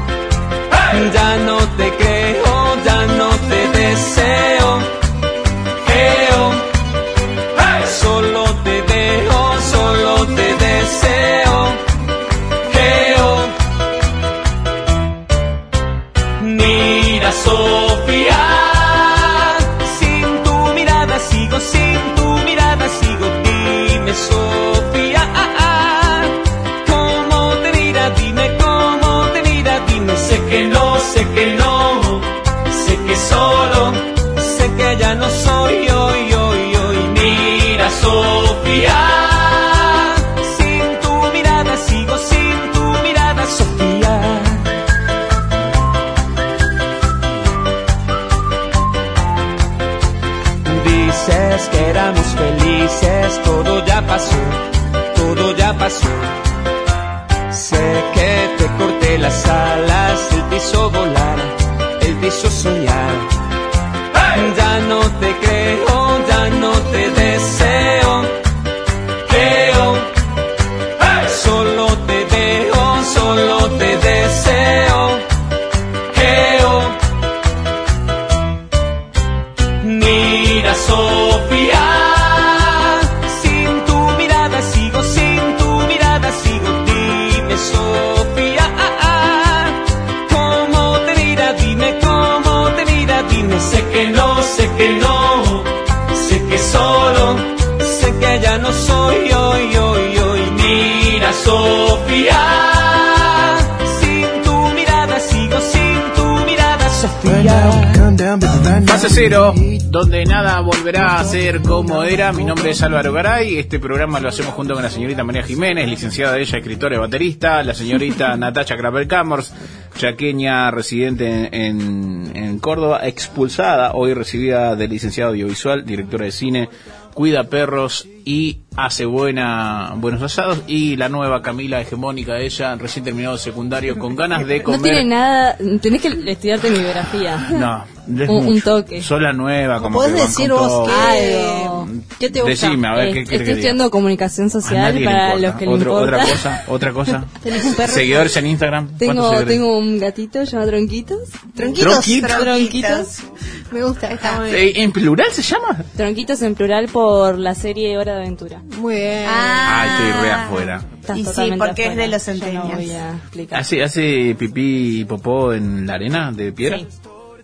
Ya no te creo, ya no te deseo. Sé que te corté las alas, te hizo volar, te hizo soñar. Cero, donde nada volverá a ser como era. Mi nombre es Álvaro Garay. Este programa lo hacemos junto con la señorita María Jiménez, licenciada ella, escritora y baterista. La señorita Natacha Kraper Camors, chaqueña residente en, en Córdoba, expulsada, hoy recibida de licenciado audiovisual, directora de cine, cuida perros y hace buena buenos asados. Y la nueva Camila hegemónica, ella, recién terminado secundario, con ganas de comer. No tiene nada, tenés que estudiarte mi biografía. No, es Un- un toque. Sos la nueva, como ¿Podés que van decir con vos qué, qué te gusta? Decime, a ver, Eh, ¿qué estoy estudiando comunicación social para los que le Otro- importa. Otra cosa, otra cosa. ¿Tenés un perro? Seguidores en Instagram. ¿Cuántos Tengo, seguidores? tengo un gatito llamado Tronquitos. Tronquitos. Tronquitos. Tronquitos. Me gusta. Está muy bien. Eh, ¿En plural se llama? Tronquitos en plural por la serie Hora de Aventura. Muy bien. Ah. Estoy re afuera. Estás Y sí, porque es afuera. de los Yo no. ¿Hace, ¿Hace pipí y popó en la arena de piedra? Sí.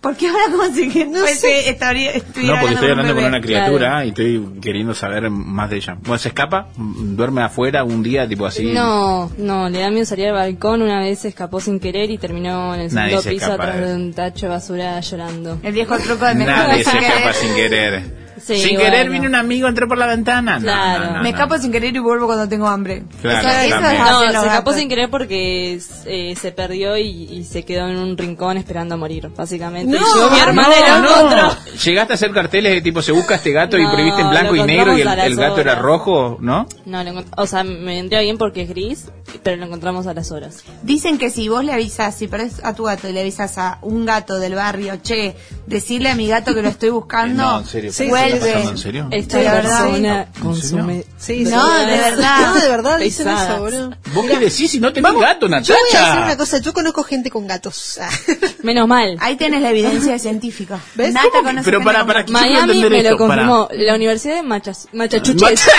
¿Por qué ahora como si que no sé, estaría, estuviera No, porque estoy hablando con un una criatura Claro. y estoy queriendo saber más de ella. Bueno, se escapa, duerme afuera un día, tipo así. No, no, le da miedo salir al balcón. Una vez se escapó sin querer y terminó en el Nadie segundo se piso atrás de- un tacho de basura llorando. El viejo truco de me Nadie se escapa sin querer. Sí, sin bueno. querer vino un amigo, entró por la ventana. No, Claro. no, no, Me no. escapo sin querer y vuelvo cuando tengo hambre. Claro, eso No, se escapó sin querer porque eh, se perdió y, y se quedó en un rincón esperando a morir, básicamente. No, y yo, mi hermana no, lo. Llegaste a hacer carteles de tipo se busca este gato y prohibiste en blanco y negro y el, gato era rojo, ¿no? No, lo o sea, me vendría bien porque es gris, pero lo encontramos a las horas. Dicen que si vos le avisas, si perdés a tu gato y le avisas a un gato del barrio, che, decirle a mi gato que lo estoy buscando, No, en serio. Sí. ¿Está pasando en serio? Esta Sí, la verdad. persona ¿En consume... Sí, sí. No, de verdad. No, de verdad dicen eso, boludo. ¿Vos qué decís si no tenés Vamos, gato, Yo voy a decir una Natacha? cosa, yo conozco gente con gatos. Menos mal. Ahí tenés la evidencia científica. ¿Ves? Nata conoce Pero para, para Miami me lo confirmó. La Universidad de Machas, Machachuches.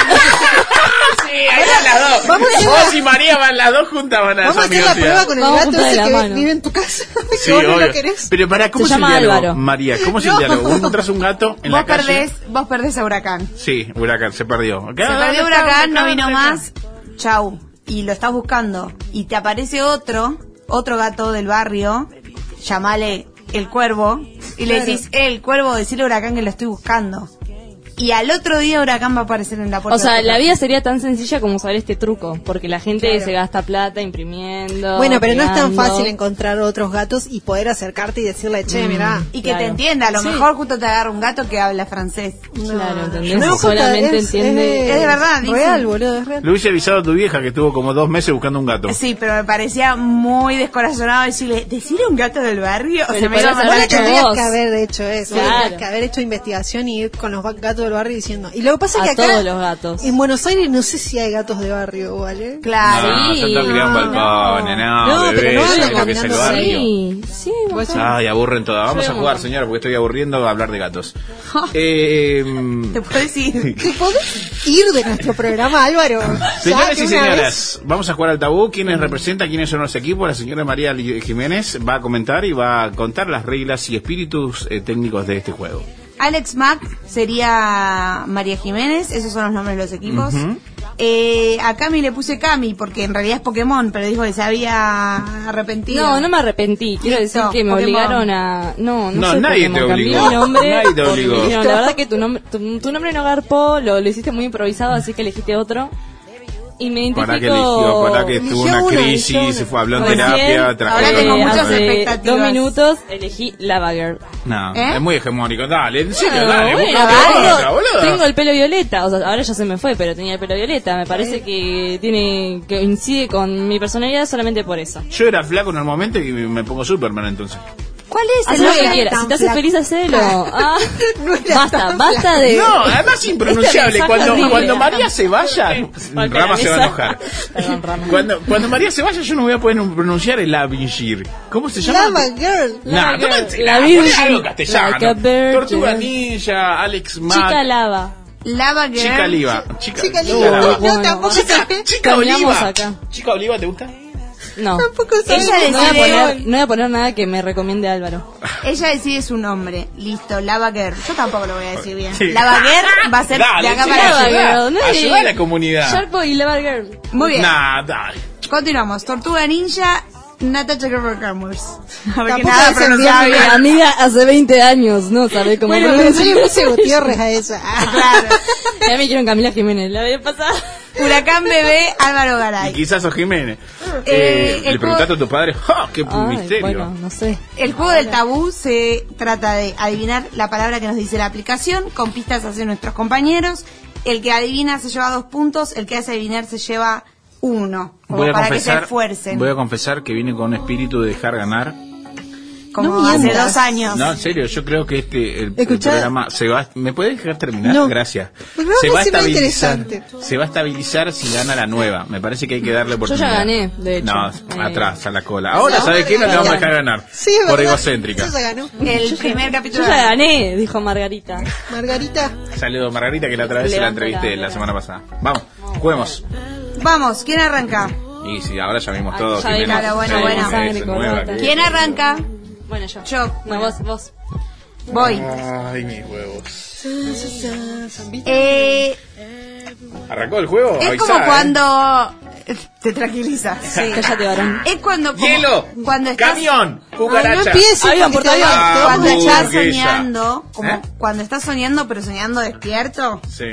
Ahí van las dos. Vamos a Vos y María van las dos juntas van a Vamos a hacer la prueba con el Vamos gato ese la que mano. vive en tu casa. que Sí, vos no lo querés. Pero para, ¿cómo Se es el llama diálogo? Álvaro. María, ¿cómo es el No. diálogo? Vos encontrás un gato en Vos la calle. perdés, vos perdés a Huracán. Sí, huracán, se perdió. Se perdió Huracán, no vino más, chau. Y lo estás buscando. Y te aparece otro, otro gato del barrio, llamale el cuervo, y le decís, "Eh, el cuervo, decirle a Huracán que lo estoy buscando. Y al otro día Huracán va a aparecer en la puerta. O sea, de la vida sería tan sencilla como saber este truco, porque la gente Claro. se gasta plata imprimiendo. Bueno, pero no es tan fácil encontrar otros gatos y poder acercarte y decirle, che, mirá. Y que Claro. te entienda, a lo Sí. mejor justo te agarra un gato que habla francés. Claro, ¿entendés? No, Solamente es- entiende- Es de verdad, dicen. Real, boludo, es real. Le hubiese avisado a tu vieja que estuvo como dos meses buscando un gato. Sí, pero me parecía muy descorazonado decirle, decirle a un gato del barrio. O sea, me tendrías vos. que haber hecho eso, Claro. tendrías que haber hecho investigación y ir con los ba- gatos del barrio diciendo. Y lo que pasa es A que acá, todos los gatos. en Buenos Aires no sé si hay gatos de barrio, ¿vale? Claro. No, Sí. no, No, bebé, pero no ¿sabes andan lo que es el caminando barrio? Sí, sí, Pues bajón. Ay, aburren todas. Vamos a jugar, señora, porque estoy aburriendo a hablar de gatos. eh, ¿Te puedes ir? ¿Te podés ir de nuestro programa, Álvaro? Señores y señoras, vamos a jugar al tabú. ¿Quiénes representan? ¿Quiénes son los equipos? La señora María Jiménez va a comentar y va a contar las reglas y espíritus eh, técnicos de este juego. Alex Mack sería María Jiménez, esos son los nombres de los equipos. Eh, a Cami le puse Cami porque en realidad es Pokémon, pero dijo que se había arrepentido. No, no me arrepentí. Quiero Listo, decir que me Pokémon. obligaron a. No, no, No, soy nadie Pokémon, te obligó. mi nombre. Nadie te obligó. dijeron, la verdad que tu nombre, tu, tu nombre no garpó, lo, lo hiciste muy improvisado, así que elegiste otro. Y me ¿Para qué identifico... eligió? ¿Para que tuvo una una, crisis, una. se fue, habló en terapia, trajo... ahora tengo eh, muchas expectativas. Dos minutos elegí Lava Girl. No, ¿Eh? es muy hegemónico. Dale, en serio, Bueno, dale. bueno, otra, boludo. tengo el pelo violeta, o sea, ahora ya se me fue, pero tenía el pelo violeta. Me parece que tiene que coincide con mi personalidad solamente por eso. Yo era flaco en el momento y me pongo Superman entonces. ¿Cuál es Haz el lo que quieras, si te hace feliz hacelo. Ah, No basta, basta de... No, además impronunciable. Este Cuando, cuando. María se vaya, Rama se va a enojar. Perdón, Rama. Cuando, cuando María se vaya, yo no voy a poder pronunciar el Avengir. ¿Cómo se llama? Lava Girl. Nah, Lava no la algo castellano. Tortuga Ninja, Alex Mack. Chica lava. Lava Girl. Chica Liva. Chica, Chica Chica Liva. Lava. No, tampoco. Chica Oliva. acá. Chica Oliva, ¿te gusta? No. Tampoco sabe. Ella No voy, a decide, poner, no voy a poner nada que me recomiende Álvaro. ella decide su nombre. Listo, Lava Girl. Yo tampoco lo voy a decir bien. Sí. Lava Girl va a ser Dale, de acá para Lava ayuda. no a la comunidad. Sharkboy y Lava Girl. Muy bien. Nah, dale. Continuamos. Tortuga Ninja, Natasha Gerber Camus. A ver que Tampoco nada pronunciaba bien. Amiga hace 20 años, no sabe cómo Bueno, pero yo le puse Gutiérrez a eso. Ah, Claro. Ya me quiero Camila Jiménez, la vez pasada. Huracán Bebé, Álvaro Y Garay. quizás sos Jiménez. Eh, Eh, el ¿Le preguntaste a tu padre? ¡Ja! ¡Qué Ay, misterio! bueno, no sé. El juego del tabú se trata de adivinar la palabra que nos dice la aplicación con pistas hacia nuestros compañeros. El que adivina se lleva dos puntos, el que hace adivinar se lleva uno. Como Voy a, para que se esfuercen. voy a confesar que vine con un espíritu de dejar ganar. Como No hace dos años. No, en serio, yo creo que este el, programa se va. ¿Me puedes dejar terminar? No. Gracias. Pero no se va a estabilizar. interesante. Se va a estabilizar si gana la nueva. Me parece que hay que darle oportunidad. gané, de hecho. No, Eh. atrás, a la cola. Ahora, No, ¿sabes qué? No te vamos a dejar ganar. Sí, es por egocéntrica. Ella ganó. El primer capítulo. Yo ya gané, dijo Margarita. Margarita. Saludos, Margarita, que la otra vez se la entrevisté la- la semana pasada. Vamos, juguemos. Vamos, ¿quién arranca? Y si ahora ya vimos Ah, todo. ya Jimena. vimos. Claro, bueno, Sí, bueno. es Sangre nueva, corrota. que- ¿Quién arranca? Bueno, yo. Yo. No, vos, vos. Voy. Ay, mis huevos. Eh, ¿Arrancó el juego? es Avisá, como ¿eh? cuando... Te tranquiliza. Cállate, varón. Es cuando... como- ¡Hielo! Cuando estás... ¡Camión! Ay, no ¡Cucaracha! empieces. Avión, porque por avión. Cuando estás soñando, como ¿Eh? cuando estás soñando pero soñando despierto, Sí.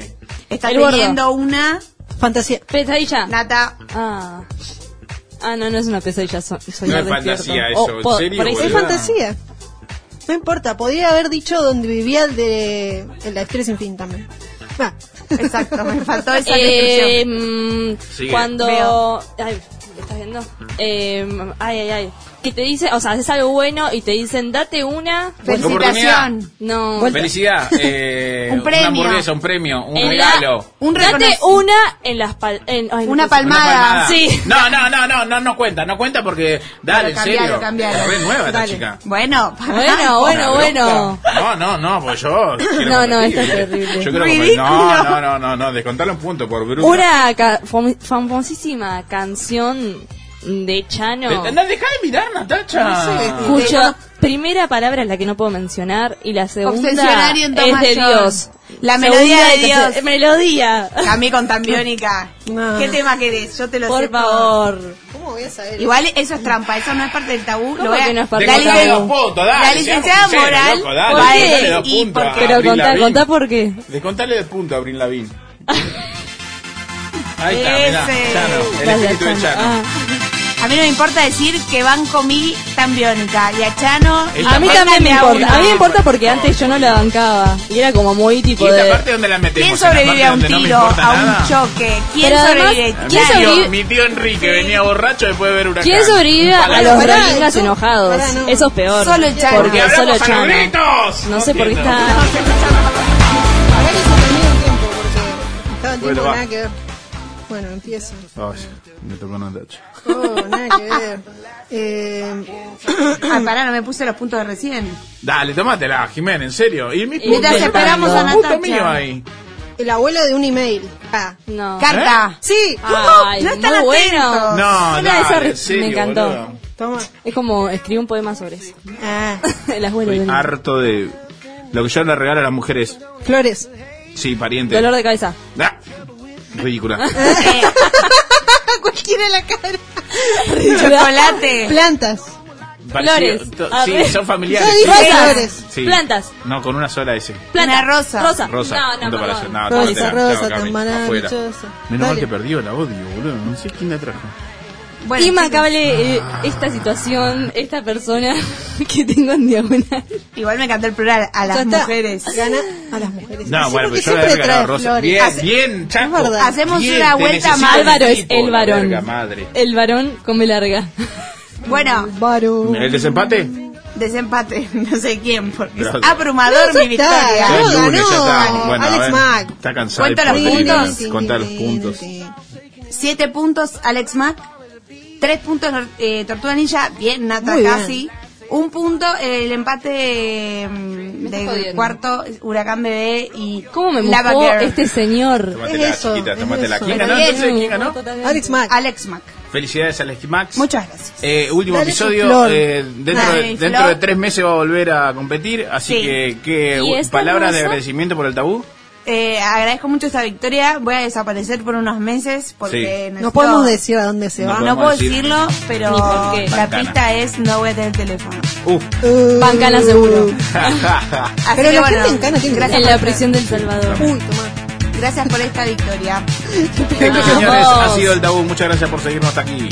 estás teniendo una Fantasía. Pesadilla. nata. Ah. Ah, no, no es una pesadilla. So soñar No es despierto. fantasía eso, ¿en po- serio, por ahí sí. Es fantasía. No importa, podría haber dicho donde vivía el de el de Estrés sin fin también. Ah. Exacto, me faltó esa Eh, descripción. mm, Sigue. cuando Veo. ay ¿me estás viendo eh, ay ay ay que te dice o sea haces algo bueno y te dicen date una Felicitación. no Felicidad. Eh, Un premio. Una hamburguesa, un premio, un En la- regalo. Un date una en las pal en, ay, no Una palmada. Una palmada. Sí. No, no, no, no, no, no cuenta, no cuenta porque. Dale, Claro, en serio. cambialo. Es re nueva esta Dale. chica. Bueno, bueno bueno bueno. No, no, no, pues yo. No, no, esto es terrible. Yo. No, no, no, no, no, descontale un punto por bruto. una famosísima canción de Chano De- no, deja de mirar, Natacha. cuya primera palabra es la que no puedo mencionar y la segunda en es de. Dios. La melodía de Dios. Melodía. Camí con Tambiónica. No. ¿Qué tema querés? Yo te lo sé. Por todo. favor. ¿Cómo voy a saber? Igual eso es trampa, eso no es parte del tabú. ¿Cómo Lo voy a- que no es parte la del tabú? puntos, dale, La licenciada Moral loco, dale, a decir, dos y porque- a Pero contá, contá por qué. Descontale de punto a Abril Lavín. Ahí está, mirá. Chano, el espíritu de Chano. A mí no me importa decir que van conmigo tan biónica y a Chano. Esta a mí también me importa. A mí me importa porque antes yo no la bancaba. Y era como muy ¿Y tipo esta de. parte donde la metemos? ¿Quién ¿En la sobrevive a un no tiro, a un nada? choque? ¿Quién Pero además, sobrevive? ¿quién mi, sobrevive- tío, mi tío Enrique venía borracho después de ver una ¿Quién sobrevive a los pará, rolingas tú- enojados? pará, no. Eso es peor. Solo el Chano. Porque Porque solo Chano. No sé por qué está. Bueno, nada que ver. Bueno, empiezo. Ay, me tocó Natacha. Oh, nada que ver. Eh, Ah, pará, no me puse los puntos de recién. Dale, tómatela, Jiménez, en serio. Y mis Mientras puntos esperamos están- a punto Natacha. mío ahí. el abuelo de un email. Ah. No. Carta. Sí, Ay, No están muy bueno. No, Era esa dale, re- en serio, me encantó. boludo. toma. Es como escribí un poema sobre eso. Ah, El abuelo Estoy de harto de lo que yo le regalo a las mujeres. flores. Sí, pariente. Dolor de cabeza. Ah, ridícula. Eh, Cualquiera la cara. chocolate. Plantas. Flores. sí, son familiares. Yo dije sí. flores. Sí. Plantas. No, con una sola S. Planta. Una rosa. Rosa. Rosa. No, no, punto para perdón. yo. No, Rosa, tómatela. rosa, Cami. tan Afuera. dichosa. Menos mal Dale. que perdió, la odio, boludo. No sé quién la trajo. Bueno, Imacable eh, esta situación, esta persona que tengo en diagonal. igual me encantó el plural a las mujeres. Gana a las mujeres. No, bueno, pero yo le había ganado Rosa. Bien, Hace- bien, Chaco. Hacemos Bien, una vuelta más. Álvaro es el la varón. verga madre. El varón come larga. Bueno, Varón. ¿El desempate? desempate, no sé quién, porque es abrumador No, mi ya está, victoria. Ya ganó, está. ganó. Bueno, Alex ver, Mack. Está cansado. ¿Cuento los puntos? Contá los puntos. Siete puntos Alex Mack, tres puntos eh, Tortuga Ninja, bien, Nata Muy bien. casi. Un punto el empate mm, jodiendo. cuarto Huracán Bebé y ¿Cómo me Lava Girl. este señor? Tómatela, Es eso, chiquita, es tómatela. eso. ¿Quién Pero ganó bien. entonces? ¿Quién ganó? Alex Mack. Alex Mack. Felicidades, Alex Max. Muchas gracias. Eh, último Dale episodio. eh, dentro Dale, de, dentro de tres meses va a volver a competir. Así Sí. que, ¿qué ¿Y u- esta palabras de agradecimiento por el tabú? Eh, agradezco mucho esta victoria. Voy a desaparecer por unos meses porque Sí. necesito- No podemos decir a dónde se va. No puedo decir. decirlo, pero la pista es no voy a tener teléfono. Uh. Uh, Bancana seguro. Así Pero que la bueno, gente en Cana tiene gracias En por la prisión del Salvador. Uy, tomá. Gracias por esta victoria. Señores, ha sido el tabú. Muchas gracias por seguirnos hasta aquí.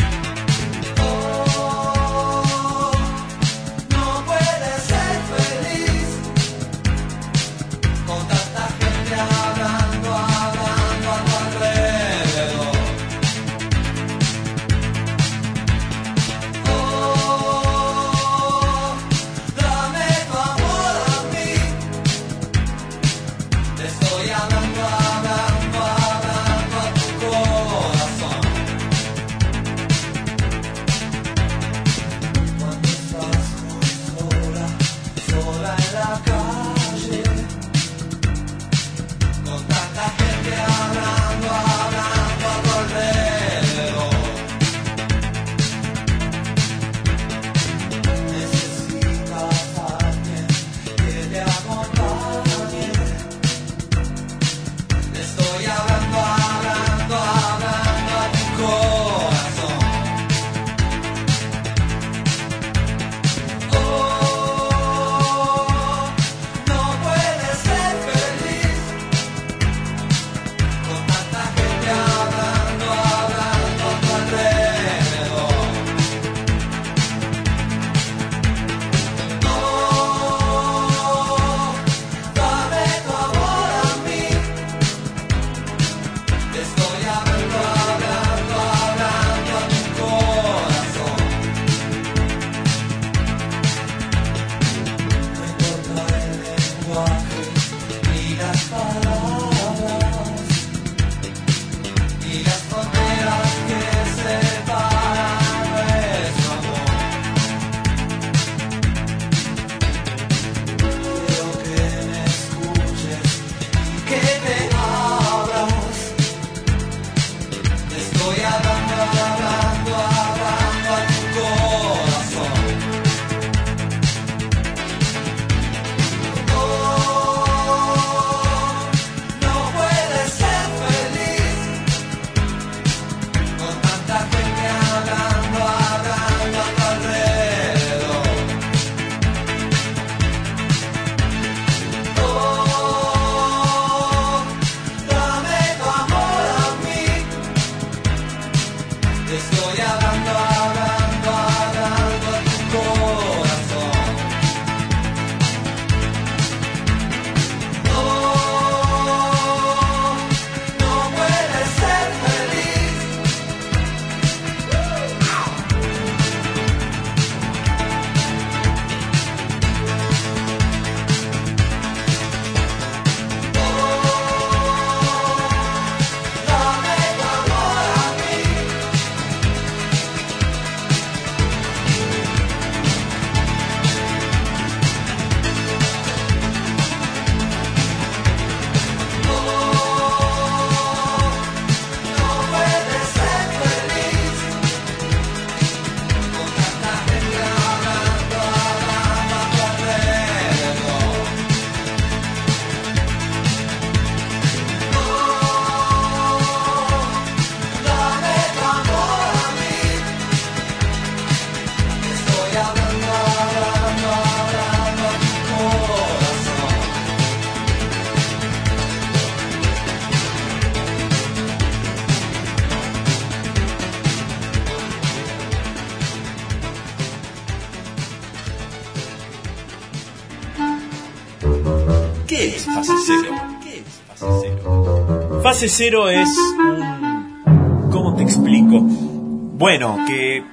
Fase cero es un... ¿Cómo te explico? Bueno, que,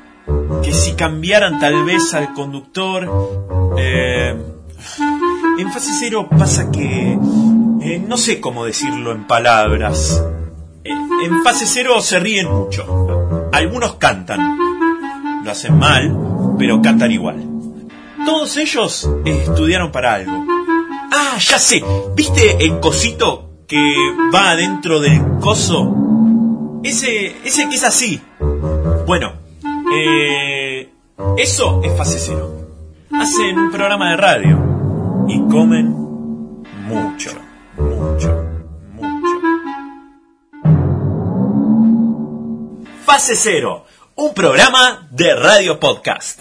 que si cambiaran tal vez al conductor... eh, en fase cero pasa que... eh, no sé cómo decirlo en palabras. En fase cero se ríen mucho. Algunos cantan. Lo hacen mal, pero cantan igual. Todos ellos estudiaron para algo. Ah, ya sé. ¿Viste el cosito va adentro del coso? Ese, ese que es así. Bueno, eh, eso es fase cero. Hacen un programa de radio y comen mucho, mucho, mucho. Fase cero, un programa de radio podcast.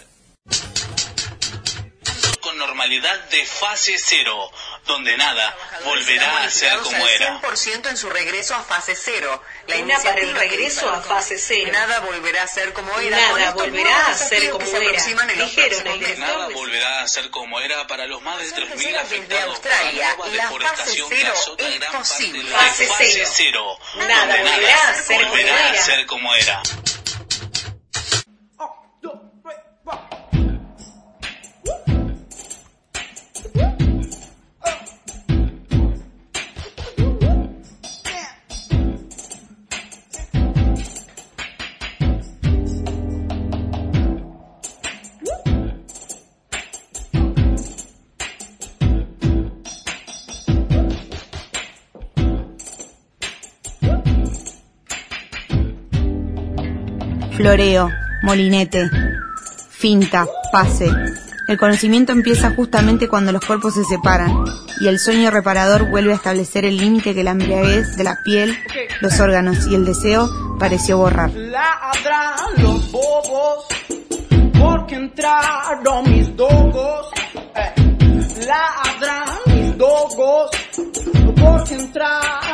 con normalidad de fase cero, donde nada volverá a ser como era. 100% en su regreso a fase cero. La Una para el regreso a fase cero. Nada volverá a ser como era. Nada volverá a ser como se era. Dijeron el. Nada volverá a ser como era para los más de 3.000 Desde afectados por la nueva deforestación que cero azota es gran parte posible. de la Fase cero. Nada volverá a ser como volverá a era. Floreo, molinete, finta, pase. El conocimiento empieza justamente cuando los cuerpos se separan y el sueño reparador vuelve a establecer el límite que la embriaguez de la piel, los órganos y el deseo pareció borrar. Los bobos porque entraron mis dogos. Eh. Ladran mis dogos porque entraron.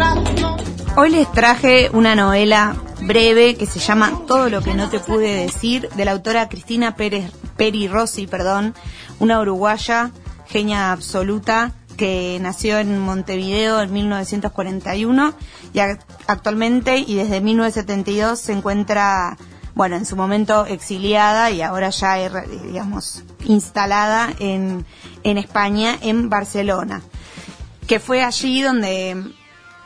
A. Hoy les traje una novela breve que se llama Todo lo que no te pude decir de la autora Cristina Pérez, Peri Rossi, perdón, una uruguaya, genia absoluta que nació en Montevideo en 1941 y ac- actualmente y desde 1972 se encuentra, bueno, en su momento exiliada y ahora ya, digamos, instalada en, en España, en Barcelona que fue allí donde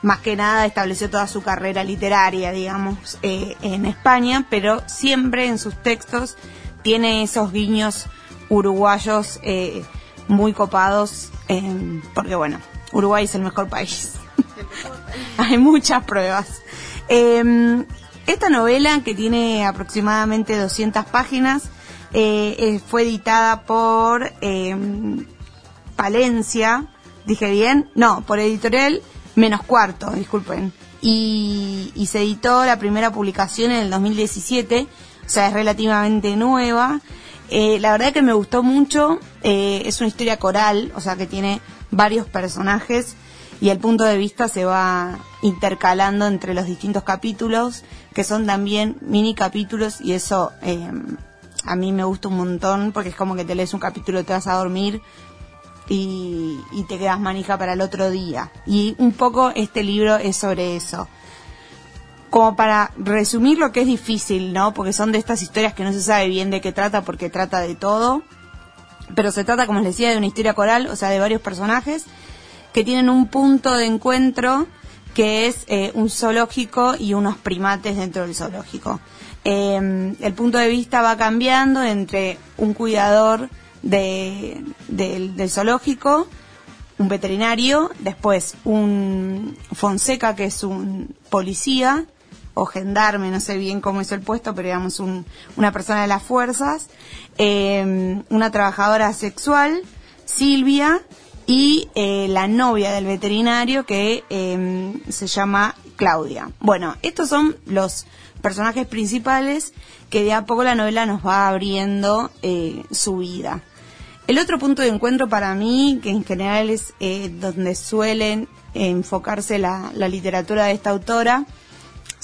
más que nada estableció toda su carrera literaria, digamos, eh, en España, pero siempre en sus textos tiene esos guiños uruguayos eh, muy copados, eh, porque bueno, Uruguay es el mejor país. Hay muchas pruebas. Eh, esta novela, que tiene aproximadamente 200 páginas, eh, eh, fue editada por eh, Palencia, dije bien, no, por editorial menos cuarto, disculpen. Y, y se editó la primera publicación en el 2017, o sea, es relativamente nueva. Eh, la verdad que me gustó mucho, eh, es una historia coral, o sea que tiene varios personajes y el punto de vista se va intercalando entre los distintos capítulos, que son también mini capítulos y eso eh, a mí me gusta un montón porque es como que te lees un capítulo, te vas a dormir y, y te quedas manija para el otro día. Y un poco este libro es sobre eso. Como para resumir lo que es difícil, ¿no? Porque son de estas historias que no se sabe bien de qué trata porque trata de todo. Pero se trata, como les decía, de una historia coral, o sea, de varios personajes que tienen un punto de encuentro que es eh, un zoológico y unos primates dentro del zoológico. Eh, el punto de vista va cambiando entre un cuidador de, del zoológico, un veterinario, después un Fonseca, que es un policía, o gendarme, no sé bien cómo es el puesto, pero digamos un- una persona de las fuerzas, eh, una trabajadora sexual, Silvia, y eh, la novia del veterinario que eh, se llama Claudia. Bueno, estos son los personajes principales que de a poco la novela nos va abriendo eh, su vida. El otro punto de encuentro para mí, que en general es eh, donde suelen enfocarse la, la literatura de esta autora,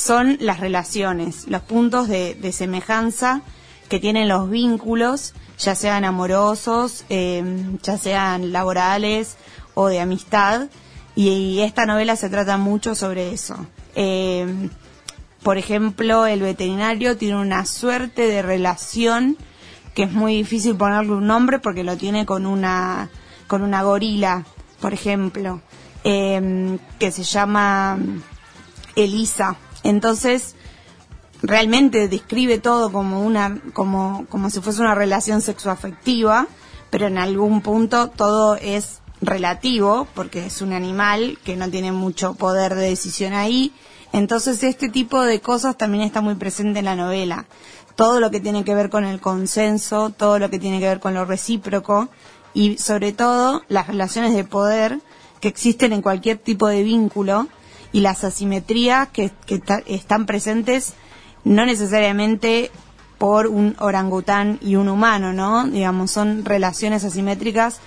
son las relaciones, los puntos de, semejanza que tienen los vínculos, ya sean amorosos, eh, ya sean laborales o de amistad. Y, esta novela se trata mucho sobre eso. Eh, por ejemplo, el veterinario tiene una suerte de relación que es muy difícil ponerle un nombre porque lo tiene con una con una gorila, por ejemplo, eh, que se llama Elisa. Entonces, realmente describe todo como una como como si fuese una relación sexoafectiva, pero en algún punto todo es relativo porque es un animal que no tiene mucho poder de decisión ahí. Entonces, este tipo de cosas también está muy presente en la novela. Todo lo que tiene que ver con el consenso, todo lo que tiene que ver con lo recíproco y sobre todo las relaciones de poder que existen en cualquier tipo de vínculo y las asimetrías que, están presentes no necesariamente por un orangután y un humano, ¿no? Digamos, son relaciones asimétricas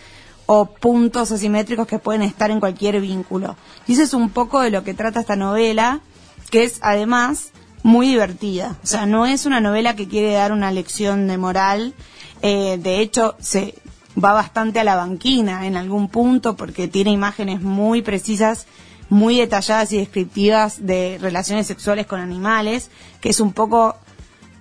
o puntos asimétricos que pueden estar en cualquier vínculo. Y eso es un poco de lo que trata esta novela, que es además muy divertida. O sea, no es una novela que quiere dar una lección de moral. Eh, de hecho, se va bastante a la banquina en algún punto porque tiene imágenes muy precisas, muy detalladas y descriptivas de relaciones sexuales con animales, que es un poco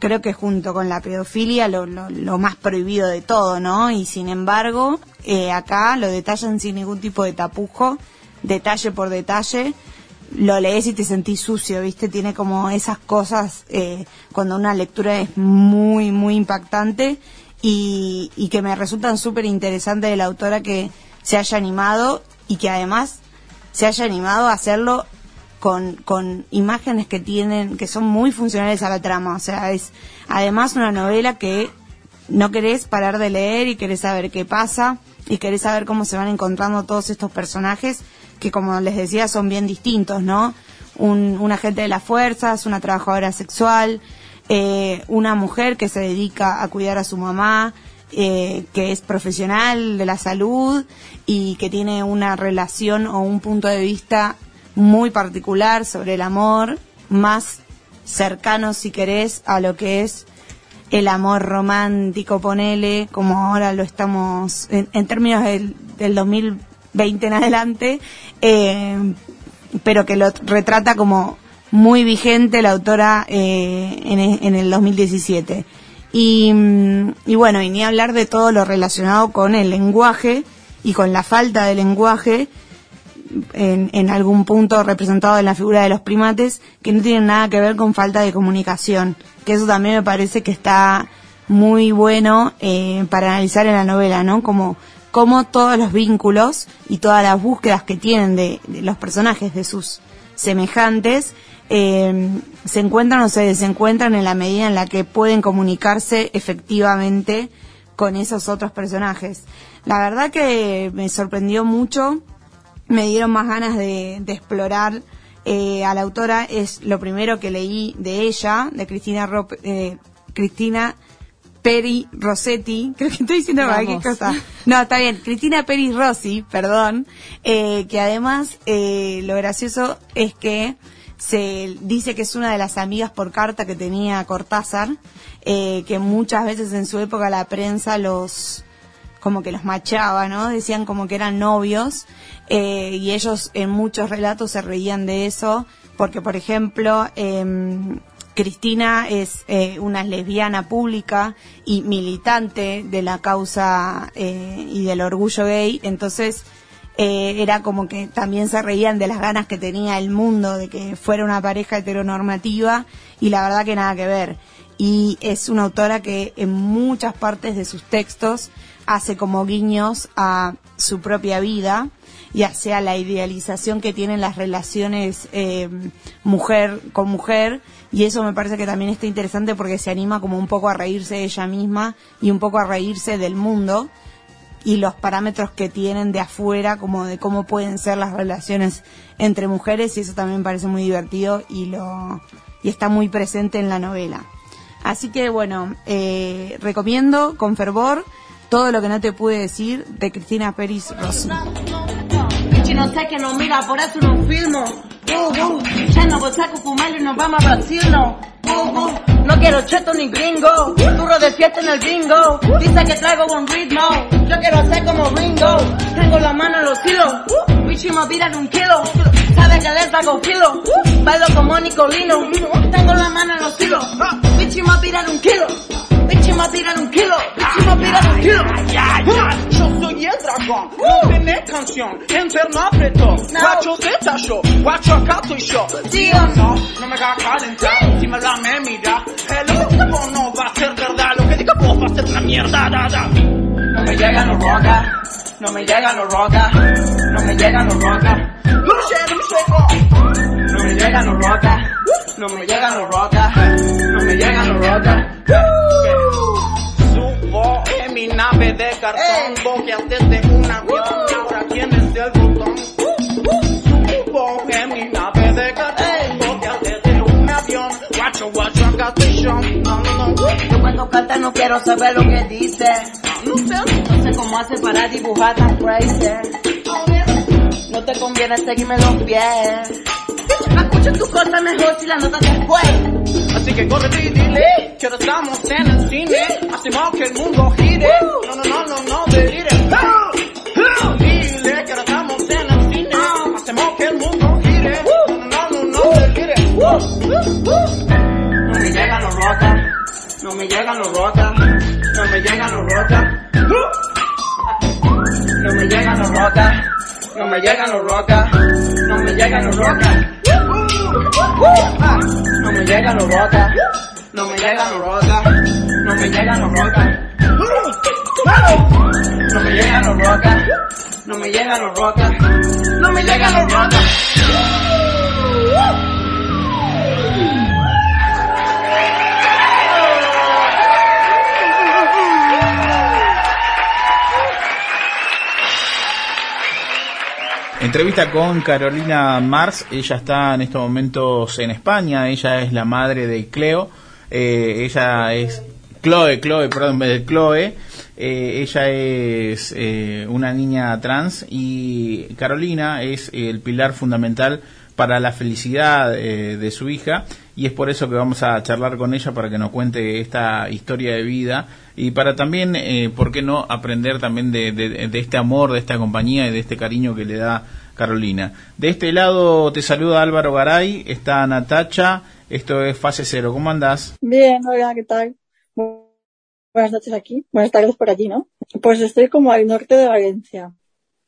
creo que junto con la pedofilia lo, lo, más prohibido de todo, ¿no? Y sin embargo, eh, acá lo detallan sin ningún tipo de tapujo, detalle por detalle, lo lees y te sentís sucio, ¿viste? Tiene como esas cosas eh, cuando una lectura es muy, muy impactante y, y que me resultan súper interesantes de la autora que se haya animado y que además se haya animado a hacerlo con, con imágenes que tienen, que son muy funcionales a la trama. O sea, es además una novela que no querés parar de leer y querés saber qué pasa y querés saber cómo se van encontrando todos estos personajes que, como les decía, son bien distintos, ¿no? Un, un agente de las fuerzas, una trabajadora sexual, eh, una mujer que se dedica a cuidar a su mamá, eh, que es profesional de la salud y que tiene una relación o un punto de vista muy particular sobre el amor, más cercano, si querés, a lo que es el amor romántico, ponele, como ahora lo estamos, en, términos del, del 2020 en adelante, eh, pero que lo retrata como muy vigente la autora eh, en, en el 2017. Y, mm, y bueno, y ni hablar de todo lo relacionado con el lenguaje y con la falta de lenguaje en, en algún punto representado en la figura de los primates que no tienen nada que ver con falta de comunicación. Que eso también me parece que está muy bueno eh, para analizar en la novela, ¿no? Como, como todos los vínculos y todas las búsquedas que tienen de los personajes, de sus semejantes, eh, se encuentran o se desencuentran en la medida en la que pueden comunicarse efectivamente con esos otros personajes. La verdad que me sorprendió mucho, me dieron más ganas de, de explorar eh, a la autora, es lo primero que leí de ella, de Cristina, Rop- eh, Cristina Peri Rossetti, creo que estoy diciendo cualquier cosa. No, está bien, Cristina Peri Rossi, perdón, eh, que además eh, lo gracioso es que se dice que es una de las amigas por carta que tenía Cortázar, eh, que muchas veces en su época la prensa los como que los machaba, ¿no? Decían como que eran novios eh, y ellos en muchos relatos se reían de eso porque, por ejemplo, em, Cristina es eh, una lesbiana pública y militante de la causa eh, y del orgullo gay, entonces eh, era como que también se reían de las ganas que tenía el mundo de que fuera una pareja heteronormativa y la verdad que nada que ver. Y es una autora que en muchas partes de sus textos hace como guiños a su propia vida y hacia la idealización que tienen las relaciones eh, mujer con mujer y eso me parece que también está interesante porque se anima como un poco a reírse de ella misma y un poco a reírse del mundo y los parámetros que tienen de afuera, como de cómo pueden ser las relaciones entre mujeres, y eso también parece muy divertido y lo y está muy presente en la novela. Así que bueno, eh, recomiendo con fervor Todo lo que no te pude decir de Cristina Peris Rossi. Y no sé que no mira, por eso no filmo. Uh, uh, ya no voy fumar y nos vamos a Brasil, no. Uh, uh, no quiero cheto ni gringo. Turro de fiesta en el bingo. Dice que traigo buen ritmo. Yo quiero hacer como Ringo. Tengo la mano en los kilos. Bichi me tiran un kilo. Saben que les hago filo. Bailo como Nicolino. Tengo la mano en los kilos. Bichi me tiran un kilo. Bichi me tiran un kilo. Bichi me tiran un kilo. Yo soy el dragón, no tenés canción, interpreto. Guacho Z show, guacho acá estoy yo. ¿Sí o no? No me hagas calentar, si me la me mira. Hello, no va a ser verdad, lo que diga vos va a ser una mierda, da, da. No me llegan los roca, no me llegan los roca, no me llegan los roca. No me llega, no me llega. No me llegan los roca, no me llegan los roca, no me llegan los roca. Subo en mi nave de cartón, boqueas desde un avión y ahora tienes el botón. Subo en mi nave de cartón, boqueas desde un avión, guacho, guacho, No, no, no. Yo cuando canta no quiero saber lo que dice. No sé, cómo hace para dibujar tan crazy. No te conviene seguirme los pies. Escucha tu cosa mejor si la notas después. Así que corre y dile que ahora estamos en el cine. Hacemos que el mundo gire. No, no, no, no, no, delire. Dile que ahora estamos en el cine. Hacemos que el mundo gire. No, no, no, no. Me llegan los rocas, no me llegan los rocas, no me llegan los rocas. No me llegan los rocas, no me llegan los rocas, no me llegan los rocas. No me llegan los rocas, no me llegan los rocas, no me llegan los rocas. No me llegan los rocas, no me llegan los rocas, no me llegan los rocas. Entrevista con Carolina Mars, ella está en estos momentos en España, ella es la madre de Cleo, eh, ella es Chloe, Chloe, perdón, de Chloe, eh, ella es eh, una niña trans y Carolina es el pilar fundamental para la felicidad eh, de su hija y es por eso que vamos a charlar con ella para que nos cuente esta historia de vida y para también, eh, ¿por qué no?, aprender también de, de- de este amor, de esta compañía y de este cariño que le da Carolina. De este lado te saluda Álvaro Garay, está Natacha, esto es Fase Cero, ¿cómo andás? Bien, hola, ¿qué tal? Bu- Buenas noches aquí, buenas tardes por allí, ¿no? Pues estoy como al norte de Valencia,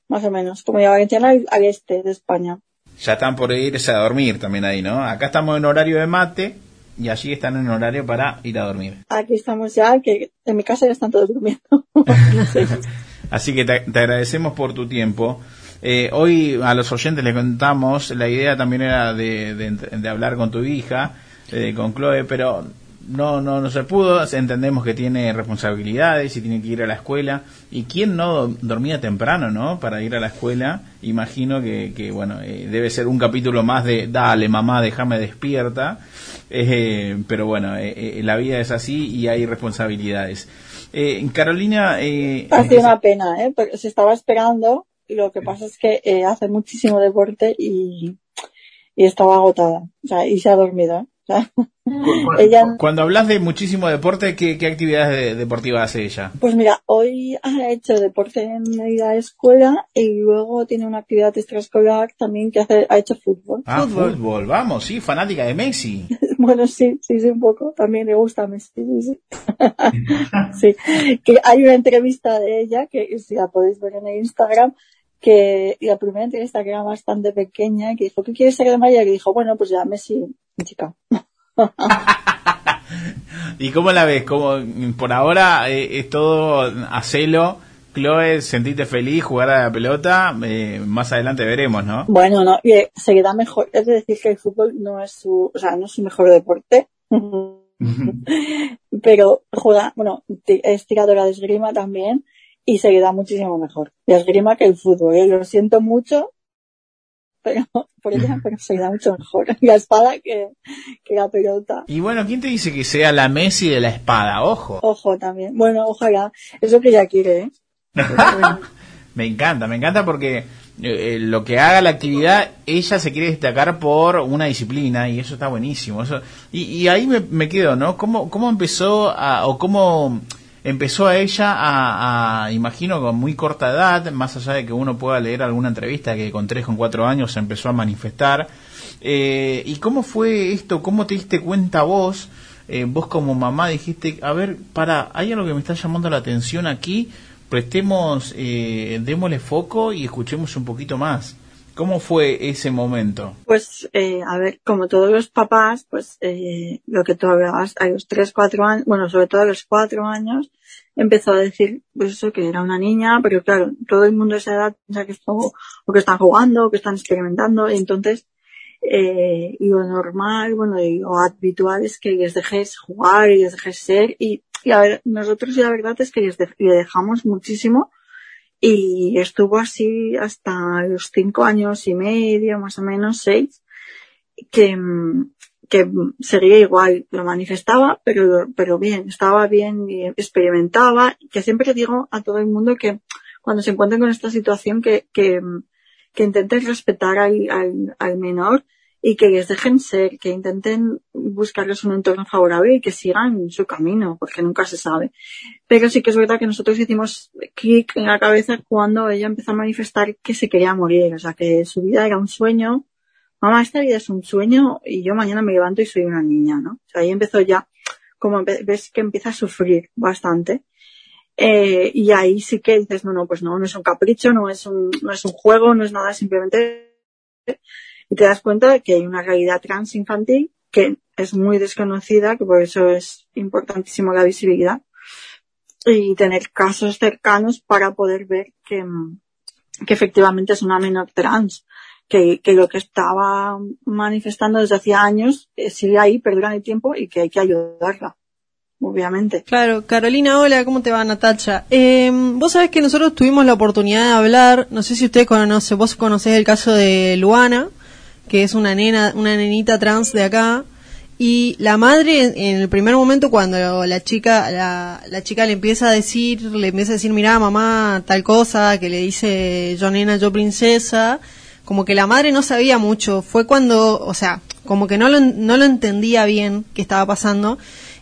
más o menos, como de Valenciana al, al este de España. Ya están por irse a dormir también ahí, ¿no? Acá estamos en horario de mate y allí están en horario para ir a dormir. Aquí estamos ya, que en mi casa ya están todos durmiendo. Así que te, te agradecemos por tu tiempo. Eh, hoy a los oyentes les contamos, la idea también era de, de- de hablar con tu hija, eh, con Chloe, pero no, no, no se pudo. Entendemos que tiene responsabilidades y tiene que ir a la escuela. ¿Y quién no dormía temprano, no? Para ir a la escuela. Imagino que, que bueno, eh, debe ser un capítulo más de, dale mamá, déjame despierta. Eh, pero bueno, eh, la vida es así y hay responsabilidades. Carolina, eh, Ha sido una pena, ¿eh? Porque se estaba esperando y lo que pasa es que hace muchísimo deporte y, y estaba agotada. O sea, y se ha dormido, Cuando hablas de muchísimo deporte, ¿qué, qué actividades de- deportivas hace ella? Pues mira, hoy ha hecho deporte en la escuela y luego tiene una actividad extraescolar también que hace, ha hecho fútbol. Ah, fútbol. vamos, sí, fanática de Messi. Bueno, sí, sí, sí, un poco. También le gusta Messi, sí, sí. sí. Que hay una entrevista de ella que si la podéis ver en el Instagram que la primera entrevista que era bastante pequeña que dijo, ¿qué quieres ser de mayor? Y dijo, bueno, pues ya Messi, chica. ¿Y cómo la ves? ¿Cómo, por ahora eh, es todo a celo. Chloe, sentiste feliz jugar a la pelota. eh, más adelante veremos, ¿no? Bueno, no, eh, se queda mejor. Es decir, que el fútbol no es su, o sea, no es su mejor deporte. pero juega, bueno, es tiradora de esgrima también y se queda muchísimo mejor de esgrima que el fútbol. ¿eh? Lo siento mucho, pero por ella pero se da mucho mejor la espada que, que la pelota. Y bueno, ¿quién te dice que sea la Messi de la espada? Ojo. Ojo también. Bueno, ojalá. Es lo que ella quiere, ¿eh? me encanta, me encanta porque eh, eh, lo que haga la actividad, ella se quiere destacar por una disciplina y eso está buenísimo. Eso, y, y ahí me, me quedo, ¿no? ¿Cómo, cómo empezó a, o cómo empezó a ella a, a, imagino con muy corta edad, más allá de que uno pueda leer alguna entrevista que con tres, con cuatro años se empezó a manifestar. Eh, ¿Y cómo fue esto? ¿Cómo te diste cuenta vos? Eh, vos como mamá dijiste, a ver, para, hay algo que me está llamando la atención aquí, prestemos, eh, démosle foco y escuchemos un poquito más. ¿Cómo fue ese momento? Pues, eh, a ver, como todos los papás, pues eh, lo que tú hablabas, a los tres, cuatro años, bueno, sobre todo a los cuatro años, empezó a decir, pues eso, que era una niña, pero claro, todo el mundo de esa edad piensa que, es o que están jugando, o que están experimentando, y entonces, eh, lo normal, bueno, y lo habitual es que les dejes jugar y les dejes ser, y, y a ver, nosotros la verdad es que les de, le dejamos muchísimo, y estuvo así hasta los cinco años y medio, más o menos seis, que, que igual, lo manifestaba, pero, pero bien, estaba bien y experimentaba, que siempre digo a todo el mundo que cuando se encuentren con esta situación que, que, que intenten respetar al, al, al menor y que les dejen ser, que intenten buscarles un entorno favorable y que sigan su camino, porque nunca se sabe. Pero sí que es verdad que nosotros hicimos clic en la cabeza cuando ella empezó a manifestar que se quería morir, o sea, que su vida era un sueño. Mamá, esta vida es un sueño y yo mañana me levanto y soy una niña, ¿no? O sea, ahí empezó ya, como ves que empieza a sufrir bastante. Eh, y ahí sí que dices, no, no, pues no, no es un capricho, no es un, no es un juego, no es nada, simplemente y te das cuenta de que hay una realidad trans infantil que es muy desconocida, que por eso es importantísimo la visibilidad y tener casos cercanos para poder ver que, que efectivamente es una menor trans, que, que lo que estaba manifestando desde hacía años eh, sigue ahí, perdura el tiempo y que hay que ayudarla obviamente. Claro, Carolina, hola, ¿cómo te va Natacha? Eh, vos sabés que nosotros tuvimos la oportunidad de hablar, no sé si usted conoce, vos conocés el caso de Luana, que es una nena, una nenita trans de acá, y la madre en el primer momento cuando la chica, la, la chica le empieza a decir, le empieza a decir, mira mamá, tal cosa, que le dice yo nena, yo princesa, como que la madre no sabía mucho, fue cuando, o sea, como que no lo, no lo entendía bien qué estaba pasando,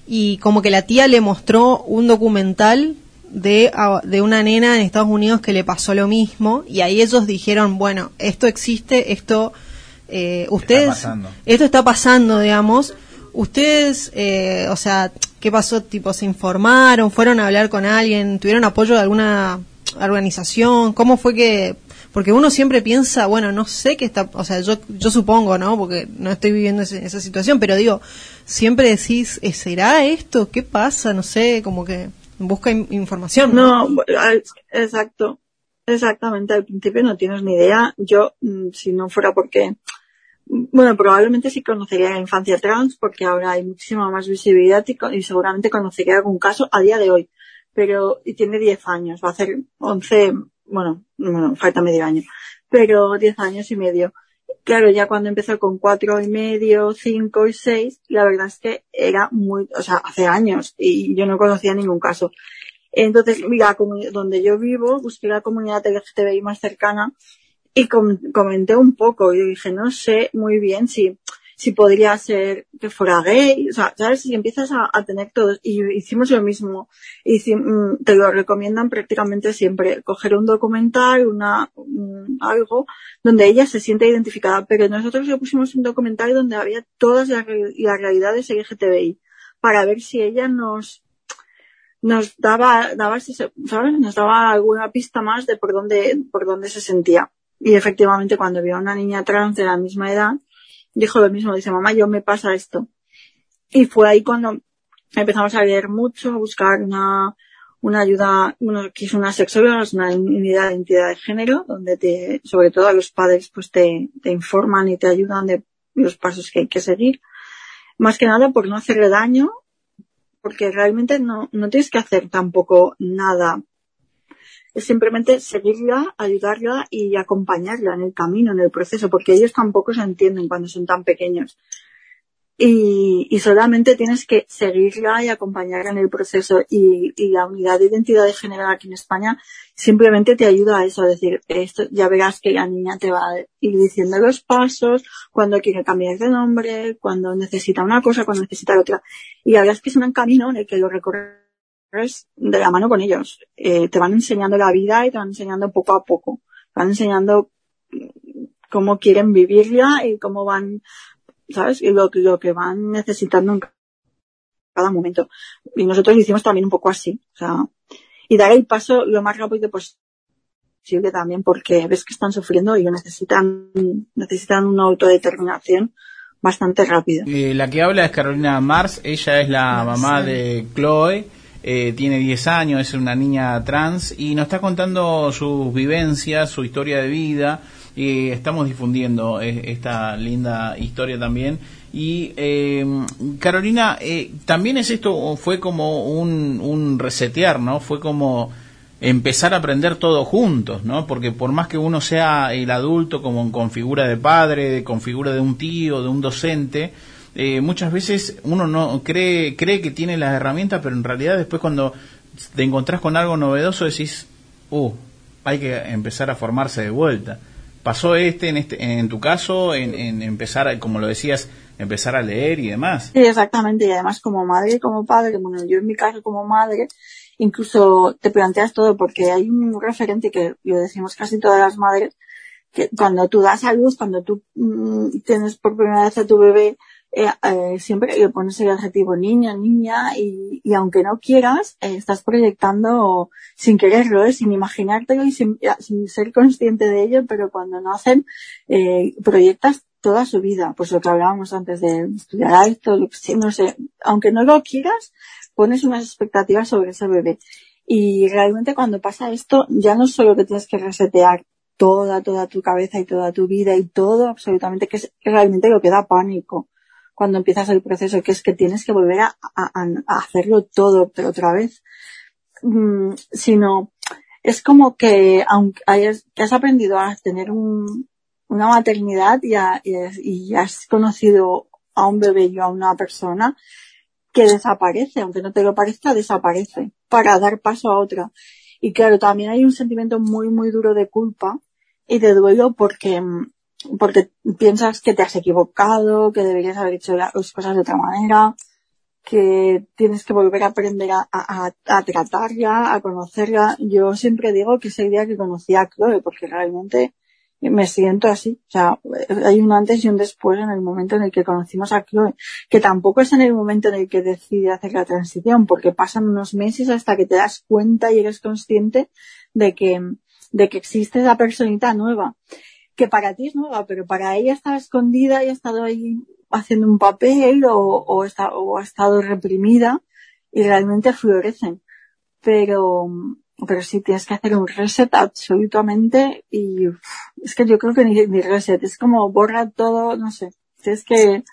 y como que la tía le mostró un documental de, de una nena en Estados Unidos que le pasó lo mismo, y ahí ellos dijeron, bueno, esto existe, esto eh, ustedes, Está esto está pasando, digamos, ustedes, eh, o sea, ¿qué pasó? Tipo, ¿se informaron? ¿Fueron a hablar con alguien? ¿Tuvieron apoyo de alguna organización? ¿Cómo fue que...? Porque uno siempre piensa, bueno, no sé qué está, o sea, yo, yo supongo, ¿no? Porque no estoy viviendo ese- esa situación, pero digo, siempre decís, ¿eh, ¿será esto? ¿Qué pasa? No sé, como que busca in- información. No, al- exacto. Exactamente, al principio no tienes ni idea. Yo, mm, si no fuera porque, bueno, probablemente sí conocería la infancia trans porque ahora hay muchísima más visibilidad y, seguramente conocería algún caso a día de hoy. Pero, y tiene 10 años, va a hacer 11, bueno, bueno, falta medio año, pero 10 años y medio. Claro, ya cuando empezó con cuatro y medio, cinco y seis, la verdad es que era muy, o sea, hace años y yo no conocía ningún caso. Entonces, mira, donde yo vivo, busqué la comunidad LGTBI más cercana y com- comenté un poco. Y dije, no sé muy bien si, si podría ser que fuera gay. O sea, ¿sabes? Si empiezas a, tener todos. Y hicimos lo mismo. Hici- mm, te lo recomiendan prácticamente siempre. Coger un documental, una, un- algo, donde ella se siente identificada. Pero nosotros le pusimos un documental donde había todas las, las realidades LGTBI. Para ver si ella nos, nos daba, daba ¿sabes? Nos daba alguna pista más de por dónde, por dónde se sentía. Y efectivamente cuando vio a una niña trans de la misma edad, dijo lo mismo, dice, mamá, yo me pasa esto. Y fue ahí cuando empezamos a leer mucho, a buscar una, una ayuda, uno que es una sexóloga, una unidad de identidad de género, donde te, sobre todo a los padres, pues te, te informan y te ayudan de los pasos que hay que seguir. Más que nada por no hacerle daño, porque realmente no, no tienes que hacer tampoco nada es simplemente seguirla, ayudarla y acompañarla en el camino, en el proceso, porque ellos tampoco se entienden cuando son tan pequeños. Y, y solamente tienes que seguirla y acompañarla en el proceso y, y la unidad de identidad de género aquí en España simplemente te ayuda a eso, a decir, esto, ya verás que la niña te va a ir diciendo los pasos, cuando quiere cambiar de nombre, cuando necesita una cosa, cuando necesita otra. Y la es que es un camino en el que lo recorres de la mano con ellos. Eh, te van enseñando la vida y te van enseñando poco a poco. Te van enseñando cómo quieren vivirla y cómo van, ¿sabes? Y lo, lo que van necesitando en cada momento. Y nosotros lo hicimos también un poco así. O sea, y dar el paso lo más rápido posible también porque ves que están sufriendo y necesitan, necesitan una autodeterminación bastante rápida. Eh, la que habla es Carolina Mars, ella es la mamá de Chloe, eh, tiene 10 años, es una niña trans y nos está contando sus vivencias, su historia de vida y estamos difundiendo eh, esta linda historia también. Y eh, Carolina, eh, también es esto, fue como un, un resetear, ¿no? Fue como empezar a aprender todo juntos, ¿no? Porque por más que uno sea el adulto como con figura de padre, con figura de un tío, de un docente, eh, muchas veces uno no cree cree que tiene las herramientas, pero en realidad después cuando te encontrás con algo novedoso decís, uh, hay que empezar a formarse de vuelta. Pasó este en este en tu caso en, en empezar, como lo decías, empezar a leer y demás. Sí, exactamente. Y además como madre y como padre, bueno, yo en mi caso como madre, incluso te planteas todo porque hay un referente que lo decimos casi todas las madres, que cuando tú das a luz, cuando tú mm, tienes por primera vez a tu bebé, eh, eh, siempre pones el adjetivo niña, niña, y, y aunque no quieras, eh, estás proyectando sin quererlo, eh, sin imaginártelo y sin, sin, ser consciente de ello, pero cuando nacen, eh, proyectas toda su vida, pues lo que hablábamos antes de estudiar esto, no sé, aunque no lo quieras, pones unas expectativas sobre ese bebé. Y realmente cuando pasa esto, ya no solo que tienes que resetear toda, toda tu cabeza y toda tu vida y todo absolutamente, que es realmente lo que da pánico cuando empiezas el proceso, que es que tienes que volver a, a, a hacerlo todo, pero otra vez, mm, sino es como que aunque hayas, que has aprendido a tener un, una maternidad y, a, y, has conocido a un bebé y a una persona que desaparece, aunque no te lo parezca, desaparece para dar paso a otra. Y claro, también hay un sentimiento muy, muy duro de culpa y de duelo porque porque piensas que te has equivocado, que deberías haber hecho las cosas de otra manera, que tienes que volver a aprender a, tratarla, a conocerla. Yo siempre digo que ese día que conocí a Chloe, porque realmente me siento así. O sea, hay un antes y un después en el momento en el que conocimos a Chloe, que tampoco es en el momento en el que decide hacer la transición, porque pasan unos meses hasta que te das cuenta y eres consciente de que, de que existe esa personita nueva que para ti es nueva, pero para ella estaba escondida y ha estado ahí haciendo un papel o, o, está, o ha estado reprimida y realmente florecen. Pero, pero sí tienes que hacer un reset absolutamente y uf, es que yo creo que ni, ni reset, es como borra todo, no sé, tienes que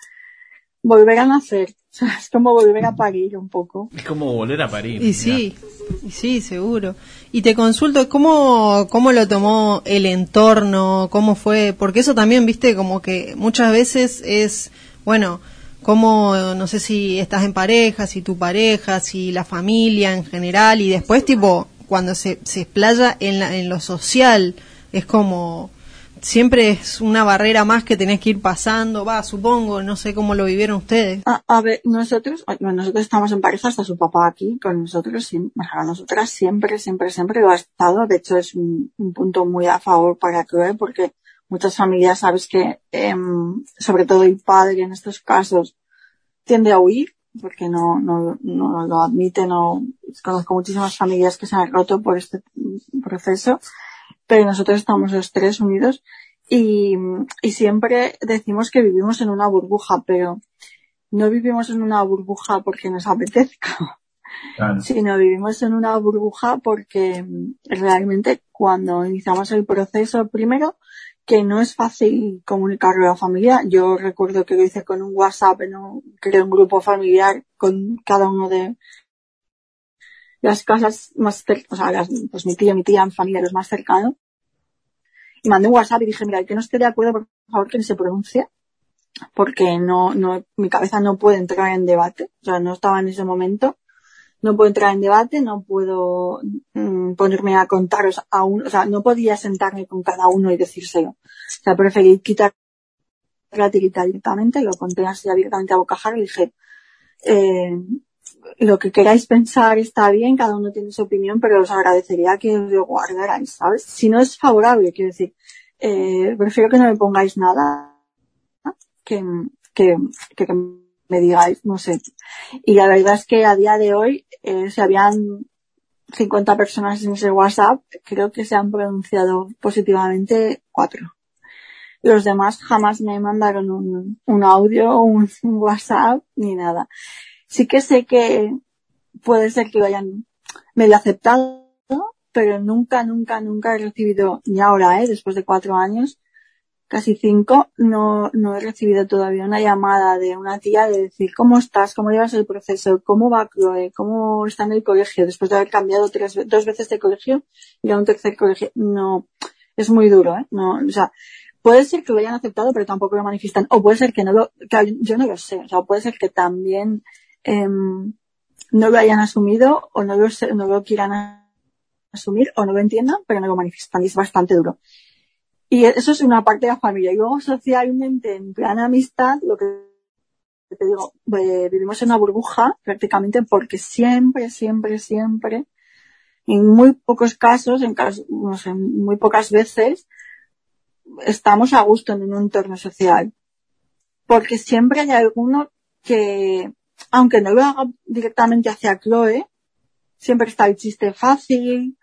volver a nacer. O sea, es como volver a parir un poco. Es como volver a parir. Y sí, y sí, seguro. Y te consulto, ¿cómo, ¿cómo lo tomó el entorno? ¿Cómo fue? Porque eso también, viste, como que muchas veces es, bueno, como, no sé si estás en pareja, si tu pareja, si la familia en general, y después, tipo, cuando se, se explaya en, la, en lo social, es como, siempre es una barrera más que tenés que ir pasando, va, supongo, no sé cómo lo vivieron ustedes. A, a ver, nosotros, bueno, nosotros estamos en pareja, hasta su papá aquí con nosotros, y, nosotras siempre, siempre, siempre lo ha estado, de hecho es un, un punto muy a favor para Chloe, porque muchas familias sabes que, eh, sobre todo el padre en estos casos, tiende a huir, porque no, no, no lo admite, no, conozco muchísimas familias que se han roto por este proceso, pero nosotros estamos los tres unidos y, y siempre decimos que vivimos en una burbuja, pero no vivimos en una burbuja porque nos apetezca, claro. sino vivimos en una burbuja porque realmente cuando iniciamos el proceso, primero, que no es fácil comunicarlo a la familia. Yo recuerdo que lo hice con un WhatsApp, ¿no? creé un grupo familiar con cada uno de, las casas más cercanas, o sea, las, pues mi tía, mi tía, mi familia, los más cercanos. Y mandé un WhatsApp y dije, mira, el que no esté de acuerdo, por favor, que se pronuncie, porque no, no, mi cabeza no puede entrar en debate, o sea, no estaba en ese momento, no puedo entrar en debate, no puedo mm, ponerme a contaros a uno, o sea, no podía sentarme con cada uno y decírselo. O sea, preferí quitar la tirita directamente, lo conté así abiertamente a bocajar y dije, eh, lo que queráis pensar está bien, cada uno tiene su opinión, pero os agradecería que os lo guardarais, ¿sabes? Si no es favorable, quiero decir, eh, prefiero que no me pongáis nada, que, que, que, me digáis, no sé. Y la verdad es que a día de hoy, eh, si habían 50 personas en ese WhatsApp, creo que se han pronunciado positivamente cuatro. Los demás jamás me mandaron un, un audio, un WhatsApp, ni nada. Sí que sé que puede ser que lo hayan medio aceptado, pero nunca, nunca, nunca he recibido, ni ahora, ¿eh? después de cuatro años, casi cinco, no, no he recibido todavía una llamada de una tía de decir, ¿cómo estás? ¿Cómo llevas el proceso? ¿Cómo va Chloe? ¿Cómo está en el colegio? Después de haber cambiado tres, dos veces de colegio y a un tercer colegio. No, es muy duro, ¿eh? No, o sea, puede ser que lo hayan aceptado, pero tampoco lo manifiestan. O puede ser que no lo, que yo no lo sé. O sea, puede ser que también, eh, no lo hayan asumido o no lo, no lo quieran asumir o no lo entiendan, pero no lo manifiestan y es bastante duro. Y eso es una parte de la familia. Y luego socialmente, en plan amistad, lo que te digo, eh, vivimos en una burbuja prácticamente porque siempre, siempre, siempre, en muy pocos casos, en, casos, no sé, muy pocas veces, estamos a gusto en un entorno social. Porque siempre hay alguno que, aunque no lo haga directamente hacia Chloe, siempre está el chiste fácil,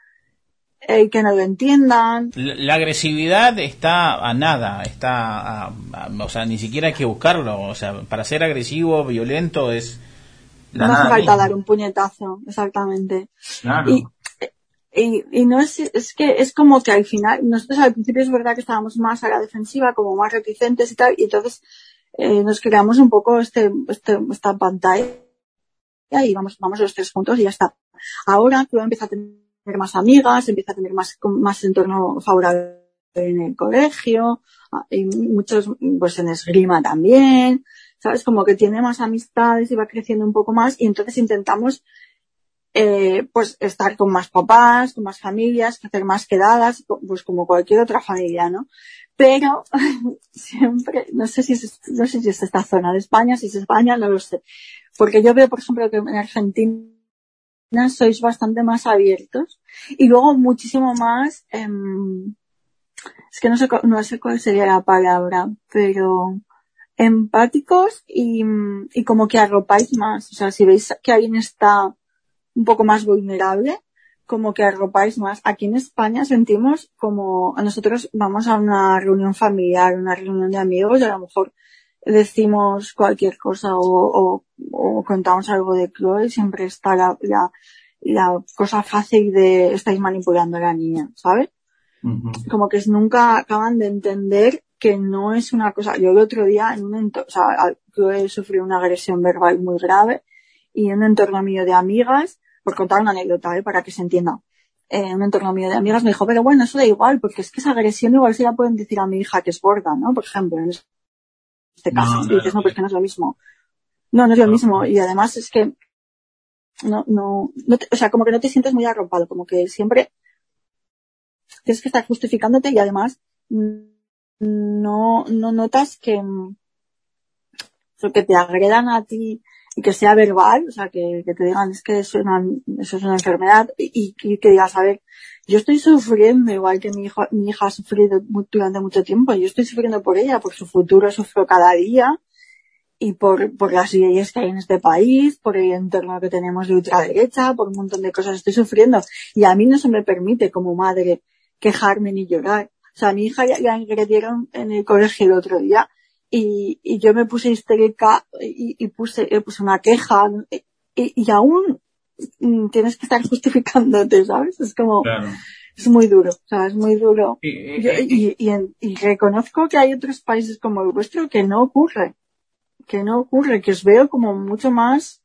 eh, que no lo entiendan. La, la, agresividad está a nada, está, a, a, o sea, ni siquiera hay que buscarlo, o sea, para ser agresivo, violento es... no hace falta misma. dar un puñetazo, exactamente. Claro. Y, y, y, no es, es que es como que al final, nosotros al principio es verdad que estábamos más a la defensiva, como más reticentes y tal, y entonces eh, nos creamos un poco este, este, esta pantalla y vamos, vamos los tres juntos y ya está. Ahora tú empieza a tener más amigas, empieza a tener más, más entorno favorable en el colegio, y muchos, pues en esgrima también, ¿sabes? Como que tiene más amistades y va creciendo un poco más y entonces intentamos, eh, pues estar con más papás, con más familias, hacer más quedadas, pues como cualquier otra familia, ¿no? Pero siempre, no sé si es, no sé si es esta zona de España, si es España, no lo sé. Porque yo veo, por ejemplo, que en Argentina sois bastante más abiertos y luego muchísimo más eh, es que no sé no sé cuál sería la palabra pero empáticos y, y como que arropáis más o sea si veis que alguien está un poco más vulnerable como que arropáis más aquí en España sentimos como a nosotros vamos a una reunión familiar una reunión de amigos y a lo mejor decimos cualquier cosa o, o, o contamos algo de Chloe, siempre está la, la, la, cosa fácil de estáis manipulando a la niña, ¿sabes? Uh -huh. Como que nunca acaban de entender que no es una cosa. Yo el otro día en un entorno, o sea, Chloe sufrió una agresión verbal muy grave y en un entorno mío de amigas, por contar una anécdota, ¿eh? para que se entienda. En un entorno mío de amigas me dijo, pero bueno, eso da igual, porque es que esa agresión igual se la pueden decir a mi hija que es gorda, ¿no? Por ejemplo, en este caso. No, no, y dices, no, pues que no es lo mismo. No, no es lo mismo. Y además es que no, no, no te, o sea, como que no te sientes muy arropado, como que siempre tienes que estar justificándote y además no, no notas que, que te agredan a ti y que sea verbal, o sea, que, te digan es que eso es una, enfermedad y, que digas, a ver, yo estoy sufriendo igual que mi hija, mi hija ha sufrido durante mucho tiempo, yo estoy sufriendo por ella, por su futuro sufro cada día y por, por las leyes que hay en este país, por el entorno que tenemos de ultraderecha, por un montón de cosas estoy sufriendo y a mí no se me permite como madre quejarme ni llorar. O sea, mi hija ya, ya agredieron en el colegio el otro día y, y yo me puse histérica y, y puse, puse una queja y, y aún tienes que estar justificándote, ¿sabes? Es como, claro. es muy duro, o sea, es muy duro. Y, Yo, y, y, reconozco que hay otros países como el vuestro que no ocurre, que no ocurre, que os veo como mucho más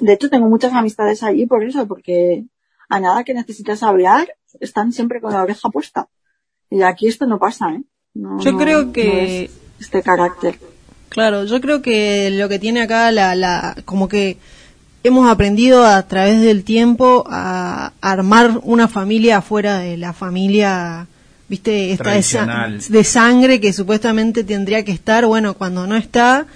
de hecho, tengo muchas amistades allí por eso, porque a nada que necesitas hablar, están siempre con la oreja puesta. Y aquí esto no pasa, ¿eh? No- Yo no- creo no que- es este carácter. Claro, yo creo que lo que tiene acá la, la como que hemos aprendido a través del tiempo a armar una familia afuera de la familia, viste, esta de, sa- Tradicional. de sangre que supuestamente tendría que estar, bueno, cuando no está,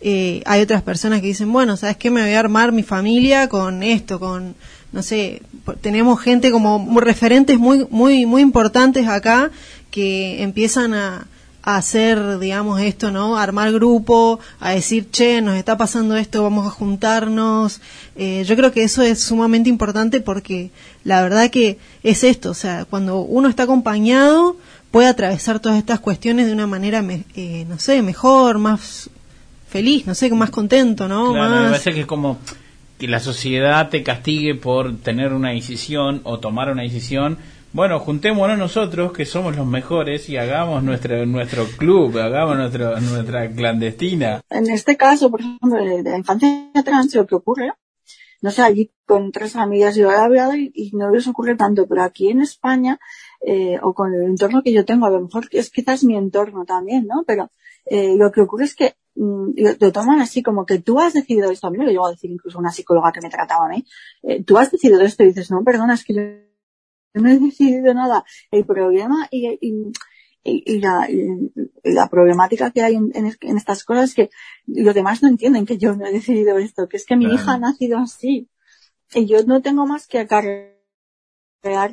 eh, hay otras personas que dicen, bueno, ¿sabes qué? Me voy a armar mi familia con esto, con, no sé, tenemos gente como muy- referentes muy, muy, muy importantes acá que empiezan a, a hacer, digamos, esto, ¿no? Armar grupo, a decir, che, nos está pasando esto, vamos a juntarnos. Eh, yo creo que eso es sumamente importante porque la verdad que es esto, o sea, cuando uno está acompañado puede atravesar todas estas cuestiones de una manera, me- eh, no sé, mejor, más feliz, no sé, más contento, ¿no? Claro, me más... parece que es como que la sociedad te castigue por tener una decisión o tomar una decisión. Bueno, juntémonos nosotros, que somos los mejores, y hagamos nuestro, nuestro club, hagamos nuestro, nuestra clandestina. En este caso, por ejemplo, de la infancia trans, lo que ocurre, no sé, allí con tres amigas yo he hablado y, no les ocurre tanto, pero aquí en España, eh, o con el entorno que yo tengo, a lo mejor es quizás mi entorno también, ¿no? Pero eh, lo que ocurre es que mm, lo toman así como que tú has decidido esto, a mí me lo llegó a decir incluso una psicóloga que me trataba a mí, eh, tú has decidido esto y dices, no, perdona, es que yo no he decidido nada. El problema y, y, y- y la, y- y la problemática que hay en, en es- en estas cosas es que los demás no entienden que yo no he decidido esto, que es que mi Claro. hija ha nacido así. Y yo no tengo más que acarrear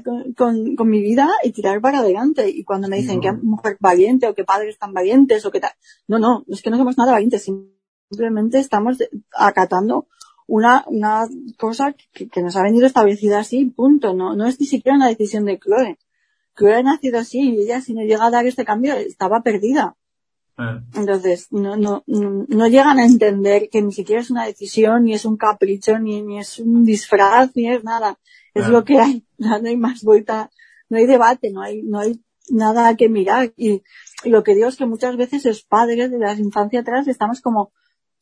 con, con, con mi vida y tirar para adelante. Y cuando me dicen No. que mujer valiente o que padres tan valientes o que tal, no, no, es que no somos nada valientes, simplemente estamos acatando una, una cosa que, que nos ha venido establecida así, punto. No, no es ni siquiera una decisión de Chloe. Chloe ha nacido así y ella si no llega a dar este cambio estaba perdida. Entonces, no, no, no, llegan a entender que ni siquiera es una decisión, ni es un capricho, ni, ni es un disfraz, ni es nada. Es lo que hay. No, no hay más vuelta, no hay debate, no hay, no hay nada que mirar. Y, y lo que digo es que muchas veces los padres de la infancia atrás estamos como,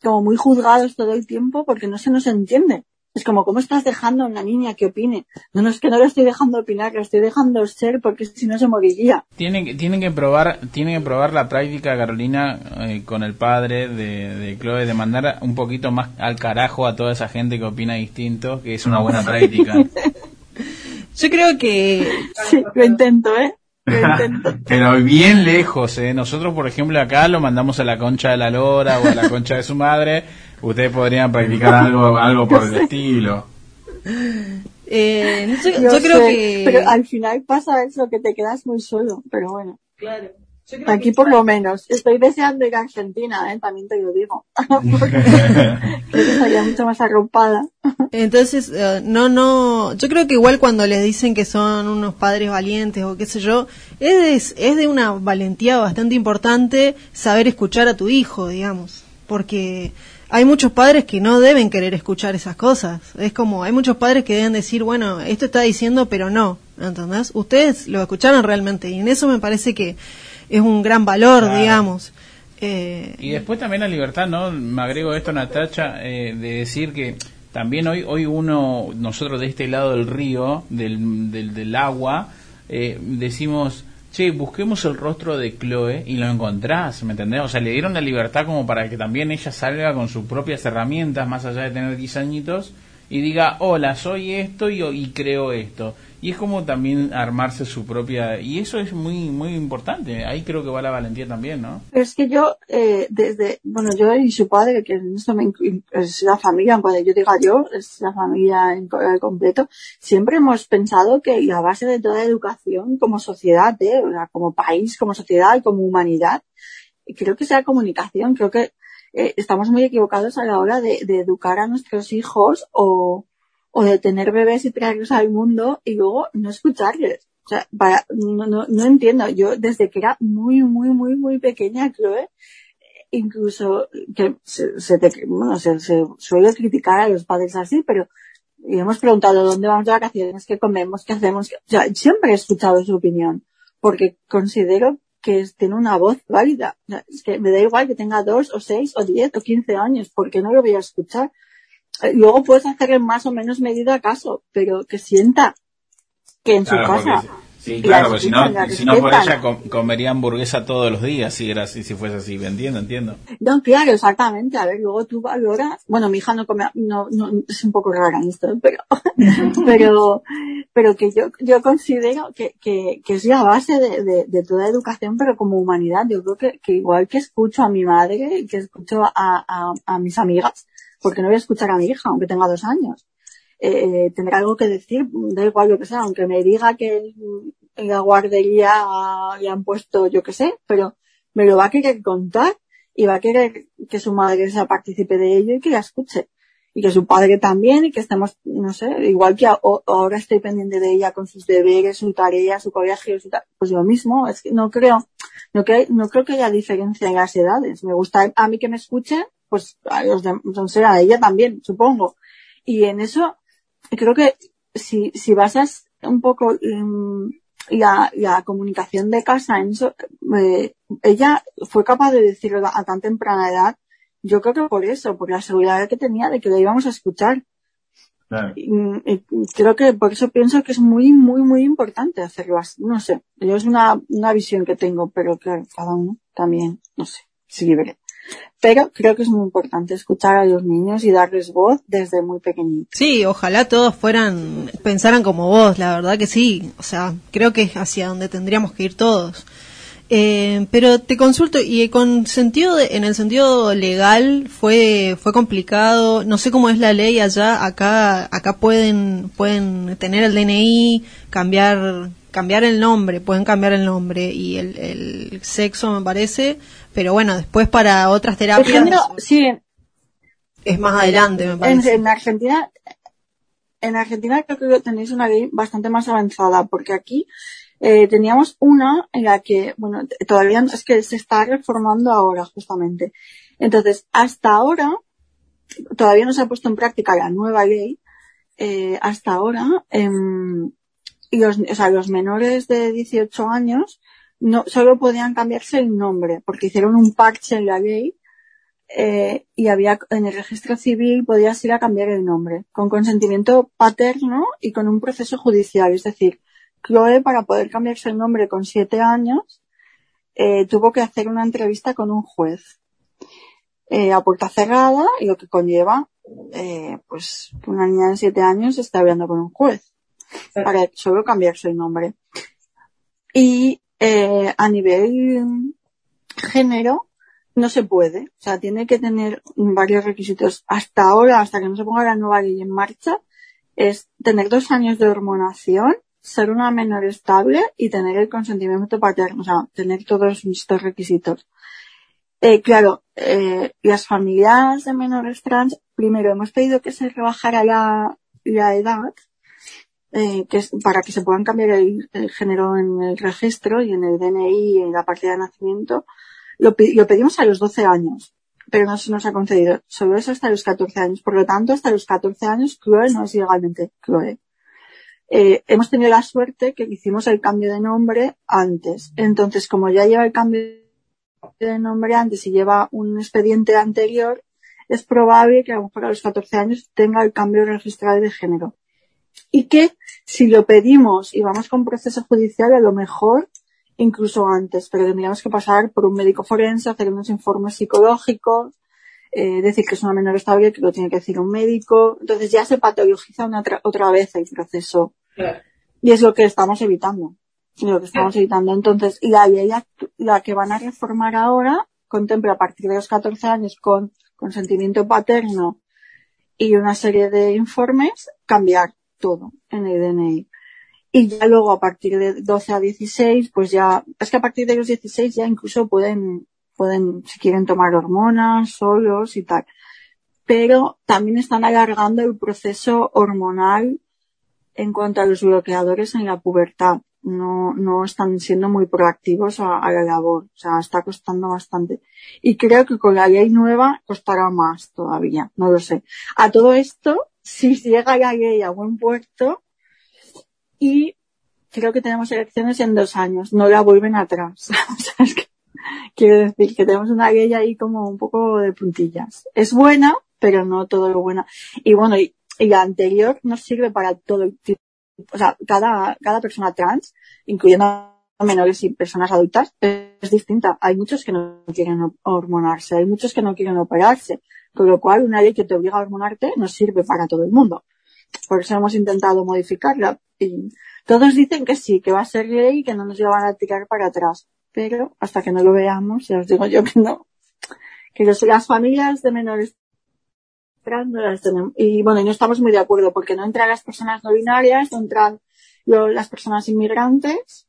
como muy juzgados todo el tiempo porque no se nos entiende. Es como, ¿cómo estás dejando a una niña que opine? No, no, es que no lo estoy dejando opinar, lo estoy dejando ser porque si no se moriría. Tienen, que- tienen que probar, tienen que probar la práctica, Carolina, eh, con el padre de, de Chloe, de mandar un poquito más al carajo a toda esa gente que opina distinto, que es una buena práctica. Yo creo que... Sí, lo intento, ¿eh? Pero bien lejos, ¿eh? Nosotros, por ejemplo, acá lo mandamos a la concha de la lora o a la concha de su madre. Ustedes podrían practicar algo, algo por el estilo. Eh, no sé, Yo yo creo sé, que... Pero al final pasa eso, que te quedas muy solo, pero bueno. Claro. Aquí por lo menos. Estoy deseando ir a Argentina, ¿eh? también te lo digo. Porque creo que estaría mucho más arropada. Entonces, eh, no, no, yo creo que igual cuando les dicen que son unos padres valientes o qué sé yo, es, es de una valentía bastante importante saber escuchar a tu hijo, digamos, porque hay muchos padres que no deben querer escuchar esas cosas. Es como, hay muchos padres que deben decir, bueno, esto está diciendo, pero no, ¿entendés? Ustedes lo escucharon realmente y en eso me parece que es un gran valor, Claro. digamos. Eh, Y después también la libertad, ¿no? Me agrego esto, Natacha, eh, de decir que también hoy, hoy uno, nosotros de este lado del río, del, del, del agua, eh, decimos, che, busquemos el rostro de Chloe y lo encontrás, ¿me entendés? O sea, le dieron la libertad como para que también ella salga con sus propias herramientas, más allá de tener 10 añitos, y diga, hola, soy esto y, y creo esto. Y es como también armarse su propia... Y eso es muy muy importante. Ahí creo que va la valentía también, ¿no? Es que yo, eh, desde, bueno, yo y su padre, que en esto es la familia, cuando yo diga yo, es la familia en eh, completo, siempre hemos pensado que la base de toda educación como sociedad, eh, o sea, como país, como sociedad como humanidad, creo que sea comunicación, creo que eh, estamos muy equivocados a la hora de educar a nuestros hijos o, o de tener bebés y traerlos al mundo y luego no escucharles. O sea, para, no, no, no entiendo. Yo desde que era muy, muy, muy, muy pequeña, Chloe, incluso que se, se te- bueno, se, suele criticar a los padres así, pero y hemos preguntado dónde vamos de vacaciones, qué comemos, qué hacemos. O sea, siempre he escuchado su opinión, porque considero que tiene una voz válida. Es que me da igual que tenga dos o seis o diez o quince años, porque no lo voy a escuchar. Luego puedes hacer en más o menos medida caso, pero que sienta que en Claro, su casa. porque- Sí, claro, la porque si no, si no por ella com- comería hamburguesa todos los días si era así, si fuese así. Entiendo, entiendo. No, claro, exactamente. A ver, luego tú valoras. Bueno, mi hija no come, no, no, es un poco rara en esto, pero, pero, pero que yo, yo considero que, que, que es la base de, de, de toda educación, pero como humanidad. Yo creo que, que igual que escucho a mi madre y que escucho a, a, a mis amigas, porque no voy a escuchar a mi hija, aunque tenga dos años. Eh, tendrá algo que decir, da igual lo que sea, aunque me diga que en la guardería le han puesto, yo qué sé, pero me lo va a querer contar y va a querer que su madre sea partícipe de ello y que la escuche. Y que su padre también y que estemos, no sé, igual que o- ahora estoy pendiente de ella con sus deberes, su tarea, su colegio, su pues lo mismo. Es que no creo, no, que, no creo que haya diferencia en las edades. Me gusta a mí que me escuchen, pues a los de, sea, a ella también, supongo. Y en eso, creo que si, si basas un poco mm, la, la comunicación de casa en eso, eh, ella fue capaz de decirlo a tan temprana edad, yo creo que por eso, por la seguridad que tenía de que lo íbamos a escuchar. Y, y creo que por eso pienso que es muy, muy, muy importante hacerlo así. No sé, yo es una, una visión que tengo, pero claro, cada uno también, no sé, es libre. Pero creo que es muy importante escuchar a los niños y darles voz desde muy pequeñitos. Sí, ojalá todos fueran, pensaran como vos, la verdad que sí. O sea, creo que es hacia donde tendríamos que ir todos. Eh, pero te consulto, y con sentido de- en el sentido legal fue, fue complicado, no sé cómo es la ley allá, acá, acá pueden, pueden tener el DNI, cambiar, cambiar el nombre, pueden cambiar el nombre y el, el sexo me parece, pero bueno, después para otras El terapias género, sí, es más adelante me parece. en Argentina, en Argentina creo que tenéis una ley bastante más avanzada, porque aquí eh, teníamos una en la que, bueno, todavía no- es que se está reformando ahora justamente. Entonces, hasta ahora, todavía no se ha puesto en práctica la nueva ley, eh, hasta ahora, y los, o sea, los menores de 18 años no, solo podían cambiarse el nombre, porque hicieron un parche en la ley eh, y había en el registro civil podías ir a cambiar el nombre con consentimiento paterno y con un proceso judicial. Es decir, Chloe para poder cambiarse el nombre con siete años eh, tuvo que hacer una entrevista con un juez eh, a puerta cerrada y lo que conlleva eh, pues una niña de siete años está hablando con un juez para solo cambiarse el nombre. Y eh, a nivel género no se puede. O sea, tiene que tener varios requisitos. Hasta ahora, hasta que no se ponga la nueva ley en marcha, es tener dos años de hormonación, ser una menor estable y tener el consentimiento paterno. O sea, tener todos estos requisitos. Eh, claro, eh, las familias de menores trans, primero hemos pedido que se rebajara la, la edad eh, que es para que se puedan cambiar el, género en el registro y en el DNI y en la partida de nacimiento, lo, pedimos a los 12 años, pero no se nos ha concedido. Solo eso hasta los 14 años. Por lo tanto, hasta los 14 años, Chloe no es legalmente Chloe. Eh, hemos tenido la suerte que hicimos el cambio de nombre antes. Entonces, como ya lleva el cambio de nombre antes y lleva un expediente anterior, es probable que a lo mejor a los 14 años tenga el cambio registral de género y que si lo pedimos y vamos con proceso judicial, a lo mejor incluso antes, pero tendríamos que pasar por un médico forense, hacer unos informes psicológicos, eh, decir que es una menor estable, que lo tiene que decir un médico, entonces ya se patologiza una tra- otra vez el proceso. Y es lo que estamos evitando. Lo que estamos evitando. Entonces, y la ley la que van a reformar ahora contempla a partir de los 14 años con consentimiento paterno y una serie de informes, cambiar todo en el DNI. Y ya luego a partir de 12 a 16, pues ya, es que a partir de los 16 ya incluso pueden, pueden, si quieren tomar hormonas solos y tal. Pero también están alargando el proceso hormonal en cuanto a los bloqueadores en la pubertad. No, no están siendo muy proactivos a, la labor. O sea, está costando bastante. Y creo que con la ley nueva costará más todavía. No lo sé. A todo esto, si llega la ley a buen puerto, y creo que tenemos elecciones en dos años, no la vuelven atrás. O sea, es que quiero decir que tenemos una ley ahí como un poco de puntillas. Es buena, pero no todo lo bueno. Y bueno, y, y la anterior no sirve para todo el tipo, o sea, cada, cada persona trans, incluyendo menores y personas adultas, es distinta. Hay muchos que no quieren ho- hormonarse, hay muchos que no quieren operarse, con lo cual una ley que te obliga a hormonarte no sirve para todo el mundo. Por eso hemos intentado modificarla y todos dicen que sí, que va a ser ley y que no nos la van a tirar para atrás. Pero hasta que no lo veamos, ya os digo yo que no. Que las familias de menores trans no las tenemos. Y bueno, y no estamos muy de acuerdo porque no entran las personas no binarias, no entran lo- las personas inmigrantes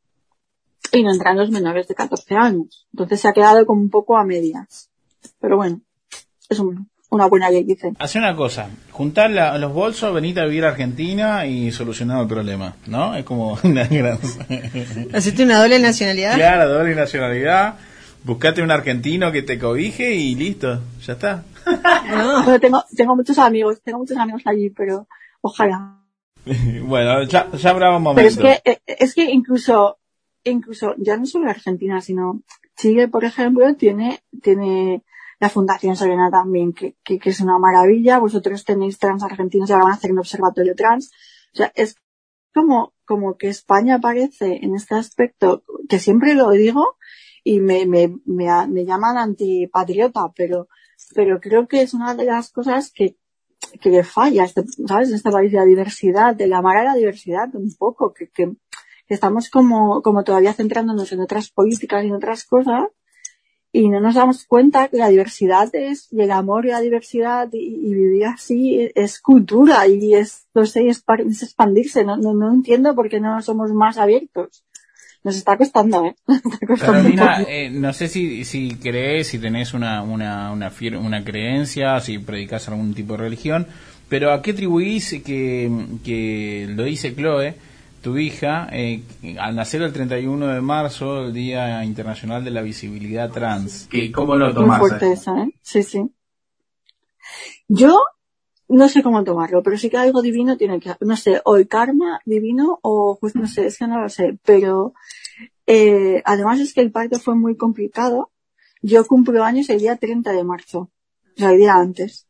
y no entran los menores de 14 años. Entonces se ha quedado como un poco a medias. Pero bueno, es un- una buena ley, dicen. Hace una cosa, juntar la- los bolsos, venite a vivir a Argentina y solucionar el problema, ¿no? Es como una gran... ¿Haciste una doble nacionalidad? Claro, doble nacionalidad, buscate un argentino que te cobije y listo, ya está. Tengo, tengo muchos amigos, tengo muchos amigos allí, pero ojalá. bueno, ya, ya habrá un Pero es momento. que, eh, es que incluso, incluso, ya no solo Argentina, sino Chile, por ejemplo, tiene, tiene la Fundación Serena también, que, que, que es una maravilla. Vosotros tenéis trans argentinos y ahora van a hacer un observatorio trans. O sea, es como, como que España parece en este aspecto, que siempre lo digo, y me, me, me, me llaman antipatriota, pero, pero creo que es una de las cosas que, que le falla, este, ¿sabes? En este país de la diversidad, de la amar a la diversidad un poco, que, que, estamos como, como todavía centrándonos en otras políticas y en otras cosas, y no nos damos cuenta que la diversidad es, y el amor y la diversidad y, vivir así es cultura y es, no sé, es expandirse. No, no, no entiendo por qué no somos más abiertos. Nos está costando, ¿eh? Nos está costando Carolina, eh, no sé si, si crees, si tenés una, una, una, una creencia, si predicas algún tipo de religión, pero ¿a qué atribuís que, que lo dice Chloe, tu hija, eh, al nacer el 31 de marzo, el Día Internacional de la Visibilidad Trans? ¿Qué- ¿Cómo lo Muy tomás? fuerte eso, ¿eh? Sí, sí. Yo no sé cómo tomarlo, pero sí que algo divino tiene que, no sé, o el karma divino o pues no sé, es que no lo sé, pero eh, además es que el parto fue muy complicado. Yo cumplo años el día 30 de marzo, o sea, el día antes.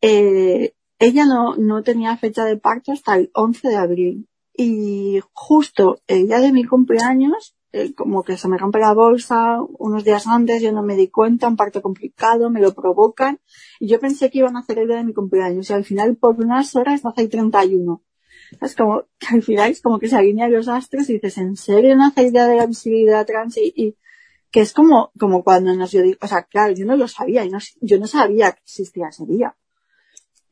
Eh, ella no, no tenía fecha de parto hasta el 11 de abril. Y justo el día de mi cumpleaños, eh, como que se me rompe la bolsa unos días antes, yo no me di cuenta, un parto complicado, me lo provocan. Y yo pensé que iban a hacer el día de mi cumpleaños. Y al final, por unas horas, nace el 31. Es como, que al final es como que se alinean los astros y dices, ¿en serio nace el día de la visibilidad trans? Y, y que es como, como cuando nos yo digo, o sea, claro, yo no lo sabía, y no, yo no sabía que existía ese día.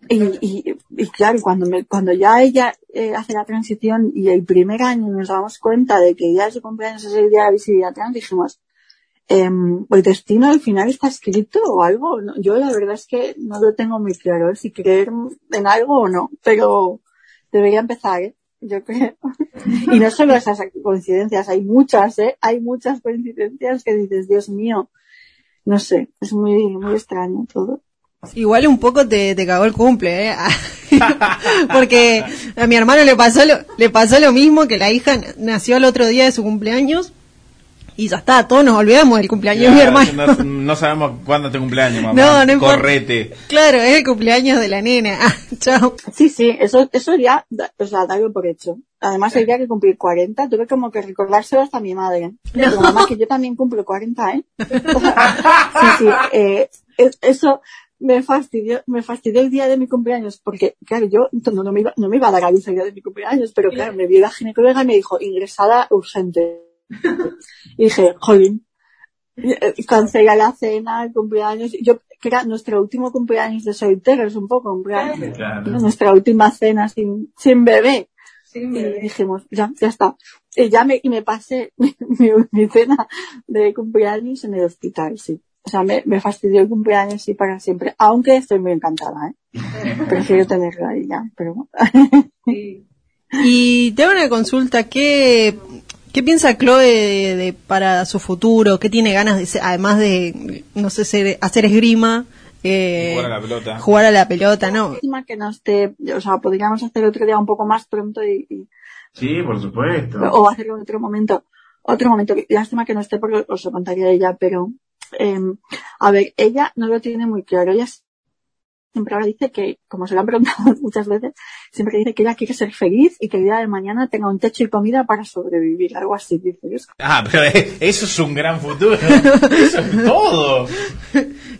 Y, y, claro, cuando me, cuando ya ella eh, hace la transición y el primer año nos damos cuenta de que de su cumpleaños es el día de visibilidad trans, dijimos, em, ¿el destino al final está escrito o algo? No, yo la verdad es que no lo tengo muy claro, ¿eh? si creer en algo o no, pero debería empezar, ¿eh? yo creo. y no solo esas coincidencias, hay muchas, ¿eh? Hay muchas coincidencias que dices, Dios mío, no sé, es muy, muy extraño todo. Igual un poco te, te cagó el cumple, ¿eh? Porque a mi hermano le pasó lo, le pasó lo mismo, que la hija nació el otro día de su cumpleaños y ya está, todos nos olvidamos del cumpleaños de mi hermano. No, no sabemos cuándo te cumpleaños, mamá. No, no importa. Correte. Claro, es el cumpleaños de la nena. Ah, chao. Sí, sí, eso, eso ya, o sea, darlo por hecho. Además, el día que cumplí 40, tuve como que recordárselo hasta a mi madre. Digo, mamá, que yo también cumplo 40, ¿eh? Sí, sí, eh, es- eso me fastidió, me fastidió el día de mi cumpleaños, porque, claro, yo no, no me, iba, no me iba a dar a luz el día de mi cumpleaños, pero claro, me vio la ginecóloga y me dijo, ingresada urgente. Y dije, jolín, cancela la cena, el cumpleaños. Yo, que era nuestro último cumpleaños de solteros, un poco, Claro. nuestra última cena sin, sin bebé. y dijimos, ya, ya está. Y ya me, y me pasé mi, mi, mi cena de cumpleaños en el hospital, sí. O sea, me, me fastidió el cumpleaños sí para siempre, aunque estoy muy encantada, ¿eh? Prefiero tenerlo ahí ya, pero bueno. Y te hago una consulta, ¿qué, qué piensa Chloe de, de- para su futuro? ¿Qué tiene ganas de ser, además de, no sé, ser- hacer esgrima? eh, Jugar a la pelota. Jugar a la pelota, ¿no? Lástima que no esté, o sea, podríamos hacer otro día un poco más pronto y, y- Sí, por supuesto. o hacerlo en otro momento. Otro momento, lástima que no esté porque os lo contaría ella, pero, eh, a ver, ella no lo tiene muy claro. Ella siempre dice que, como se lo han preguntado muchas veces, siempre dice que ella quiere ser feliz y que el día de mañana tenga un techo y comida para sobrevivir, algo así, dice. Ah, pero eh, eso es un gran futuro. Eso es todo.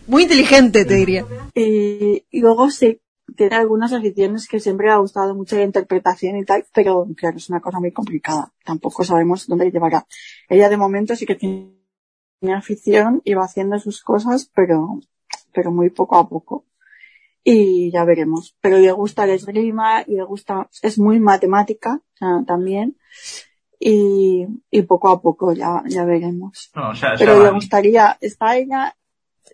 Muy inteligente, te diría. Y, y luego sí, tiene algunas aficiones que siempre le ha gustado mucho la interpretación y tal, pero claro, es una cosa muy complicada. Tampoco sabemos dónde llevará. Ella de momento sí que tiene afición y va haciendo sus cosas, pero, pero muy poco a poco. Y ya veremos. Pero le gusta el esgrima y le gusta, es muy matemática también. Y, y poco a poco ya, ya veremos. No, pero le gustaría, está ella,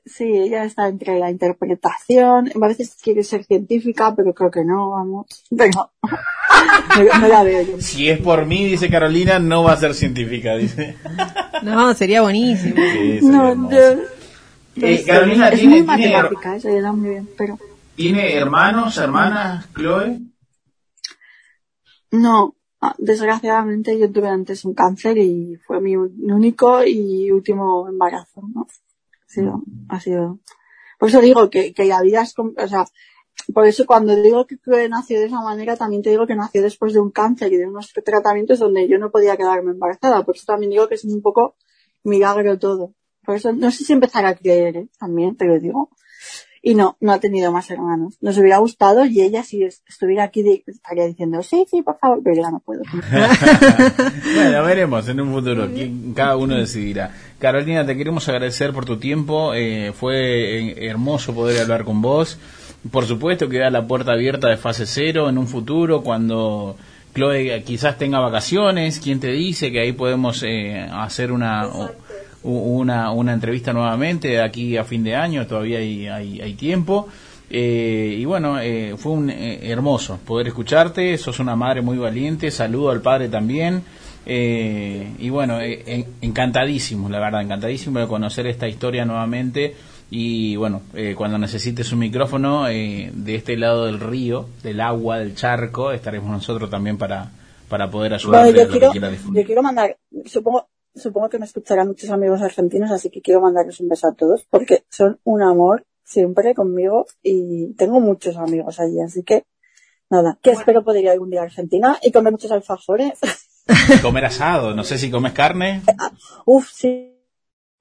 sí, ella está entre la interpretación, a veces quiere ser científica, pero creo que no, vamos. No, no la veo yo. Si es por mí, dice Carolina, no va a ser científica, dice. No, sería buenísimo. Sí, sería No, hermoso. yo- Eh, Carolina, es ¿tiene- muy tiene- matemática, eso le da muy bien, pero ¿Tiene hermanos, hermanas, Chloe? no, ah, desgraciadamente yo tuve antes un cáncer y fue mi único y último embarazo, ¿no? Sido, ha sido, por eso digo que, que la vida es, o sea, por eso cuando digo que Chloe nació de esa manera, también te digo que nació después de un cáncer y de unos tratamientos donde yo no podía quedarme embarazada. Por eso también digo que es un poco milagro todo. Por eso no sé si empezar a creer, ¿eh? también te lo digo. Y no, no ha tenido más hermanos. Nos hubiera gustado y ella si es- estuviera aquí estaría diciendo, sí, sí, por favor, pero ya no puedo. Bueno, veremos en un futuro. Cada uno decidirá. Carolina, te queremos agradecer por tu tiempo. eh, fue eh, hermoso poder hablar con vos. Por supuesto, queda la puerta abierta de fase cero en un futuro cuando Chloe quizás tenga vacaciones. ¿Quién te dice que ahí podemos eh, hacer una, una, una entrevista nuevamente de aquí a fin de año? Todavía hay, hay, hay tiempo. Eh, y bueno, eh, fue un eh, hermoso poder escucharte. Sos una madre muy valiente. Saludo al padre también. Eh, y bueno, eh, en- encantadísimo, la verdad, encantadísimo de conocer esta historia nuevamente. Y bueno, eh, cuando necesites un micrófono eh, de este lado del río, del agua, del charco, estaremos nosotros también para, para poder ayudarte Bueno, yo en lo que quiero, yo quiero mandar, supongo, supongo que me escucharán muchos amigos argentinos, así que quiero mandarles un beso a todos, porque son un amor siempre conmigo y tengo muchos amigos allí, así que nada, que espero poder ir algún día a Argentina y comer muchos alfajores. Comer asado, no sé si comes carne. Uf, sí,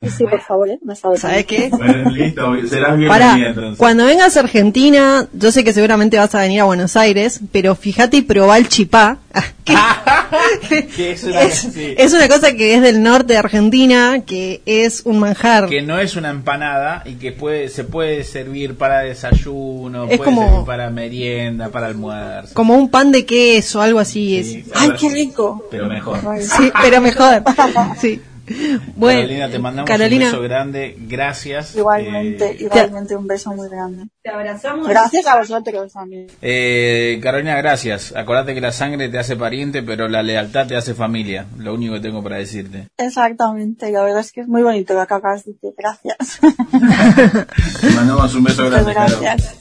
sí, por favor, ¿eh? Un asado ¿Sabes también. qué? Bueno, listo, serás Para, cuando vengas a Argentina, yo sé que seguramente vas a venir a Buenos Aires, pero fíjate y probá el chipá. Que es una, Es, sí. es una cosa que es del norte de Argentina, que es un manjar. que no es una empanada y que puede se puede servir para desayuno, Es puede como- servir para merienda, para almuerzo, Como un pan de queso, algo así. es. ¡Ay, qué rico! pero mejor. Sí, pero mejor. Sí. Bueno, Carolina, te mandamos Carolina. un beso grande, gracias. Igualmente, Eh, igualmente un beso muy grande. Te abrazamos. Gracias a vosotros también. eh, Carolina, gracias. Acordate que la sangre te hace pariente, pero la lealtad te hace familia. Lo único que tengo para decirte. Exactamente, la verdad es que es muy bonito lo que acabas de decir. Gracias. Te mandamos un beso grande, gracias.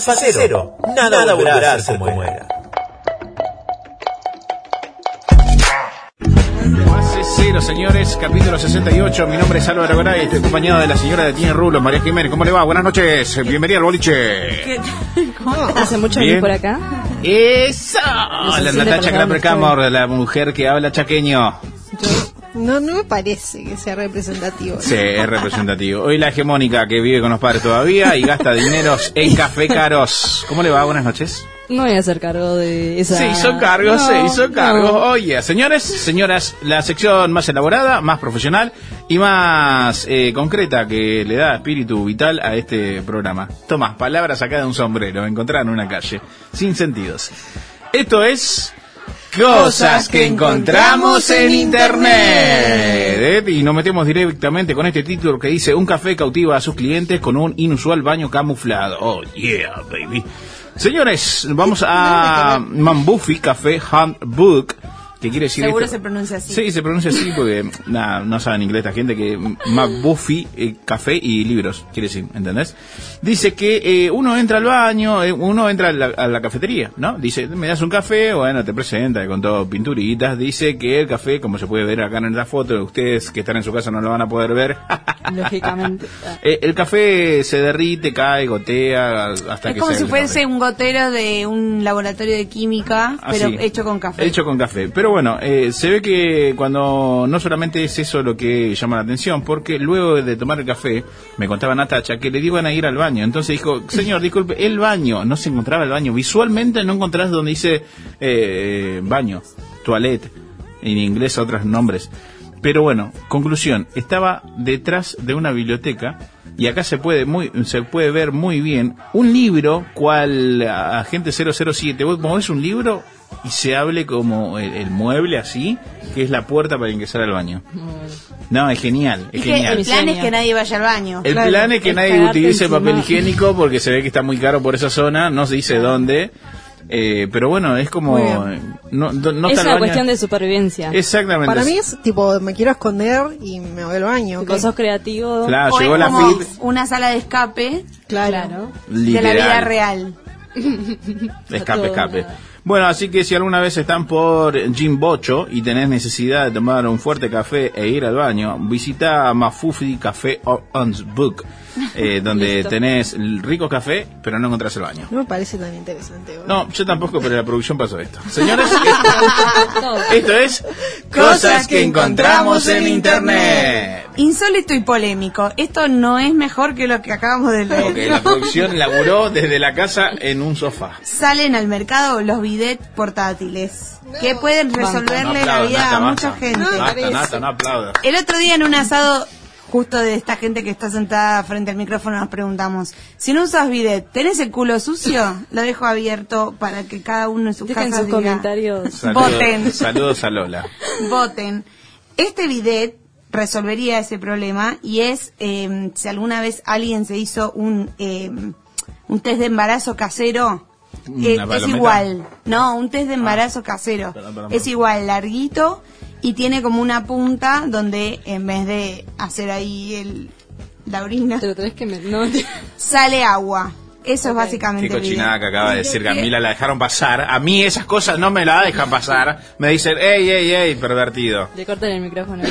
Fase cero. Nada, volverá a ser como era. Cero, señores, capítulo 68. Mi nombre es Álvaro Garay, estoy acompañado de la señora de Tine Rulo, María Jiménez. ¿Cómo le va? Buenas noches, bienvenida al boliche. ¿Hace mucho Bien. por acá? ¡Eso! No se La Natacha dónde Kramer la mujer que habla chaqueño. No, no me parece que sea representativo. Sí, es representativo. Hoy la hegemónica que vive con los padres todavía y gasta dineros en café caros. ¿Cómo le va? Buenas noches. No voy a hacer cargo de esa... Se hizo cargo, No, se hizo cargo. no. Oye, señores, señoras, la sección más elaborada, más profesional y más eh, concreta que le da espíritu vital a este programa. Toma, palabras acá de un sombrero, encontradas en una calle, sin sentidos. Esto es... Cosas que encontramos en internet. Y nos metemos directamente con este título que dice Un café cautiva a sus clientes con un inusual baño camuflado. Oh, yeah, baby. Señores, vamos a Mambufi Café Handbook, que quiere decir Seguro esto- se pronuncia así. Sí, se pronuncia así porque nah, no saben inglés esta gente que Mabuffy, eh, café y libros, quiere decir, ¿entendés? Dice que eh, uno entra al baño, eh, uno entra a la, a la cafetería, ¿no? Dice, me das un café, bueno, te presenta con todo pinturitas. Dice que el café, como se puede ver acá en la foto, ustedes que están en su casa no lo van a poder ver. Lógicamente. Eh, el café se derrite, cae, gotea, hasta Es que como sale si fuese un gotero de un laboratorio de química, pero Así. hecho con café. Ah, Hecho con café. Pero bueno, eh, se ve que cuando no solamente es eso lo que llama la atención, porque luego de tomar el café, me contaba Natacha que le iban a ir al baño. Entonces dijo, señor, disculpe, el baño. No se encontraba el baño. Visualmente no encontrás donde dice eh, baño, toilette, en inglés otros nombres. Pero bueno, conclusión, estaba detrás de una biblioteca y acá se puede muy se puede ver muy bien un libro cual agente 007. Vos movés un libro y se hable como el, el mueble así, que es la puerta para ingresar al baño. No, es genial, es el plan es que nadie vaya al baño. El Claro. plan es que Es nadie utilice encima. papel higiénico porque se ve que está muy caro por esa zona, no se dice dónde. Eh, pero bueno, es como... No, no, no es una baño- cuestión de supervivencia. Exactamente. Para mí es tipo, me quiero esconder y me voy al baño. Si sos creativo... Claro, O llegó es la como una sala de escape Claro. de la vida real. Escape, escape. Bueno, así que si alguna vez están por Jimbocho y tenés necesidad de tomar un fuerte café e ir al baño, visita Mafufi Café Ons Book, eh, donde tenés rico café, pero no encontrás el baño. No me parece tan interesante. No, yo tampoco, pero la producción pasó esto. Señores, esto es Cosas que encontramos en Internet. Insólito y polémico. Esto no es mejor que lo que acabamos de leer. Ok, la producción laburó desde la casa en un sofá. Salen al mercado los bidets portátiles que pueden resolverle No la vida Nata, a mucha basta. gente. Nata, no. El otro día en un asado justo de esta gente que está sentada frente al micrófono nos preguntamos, si no usas bidet, ¿tenés el culo sucio? Lo dejo abierto para que cada uno en sus Dejen casas sus diga, comentarios. Saludos, Voten. saludos a Lola. voten. Este bidet resolvería ese problema y es eh, si alguna vez alguien se hizo un eh, un test de embarazo casero eh, ¿Una es igual no un test de embarazo casero perdón, perdón, es igual larguito y tiene como una punta donde en vez de hacer ahí el la orina Te lo tenés que... me- No, sale agua eso es básicamente Qué cochinada que acaba de decir Camila, la dejaron pasar. A mí esas cosas no me la dejan pasar. Me dicen, ey, ey, ey, pervertido. Le cortan el micrófono.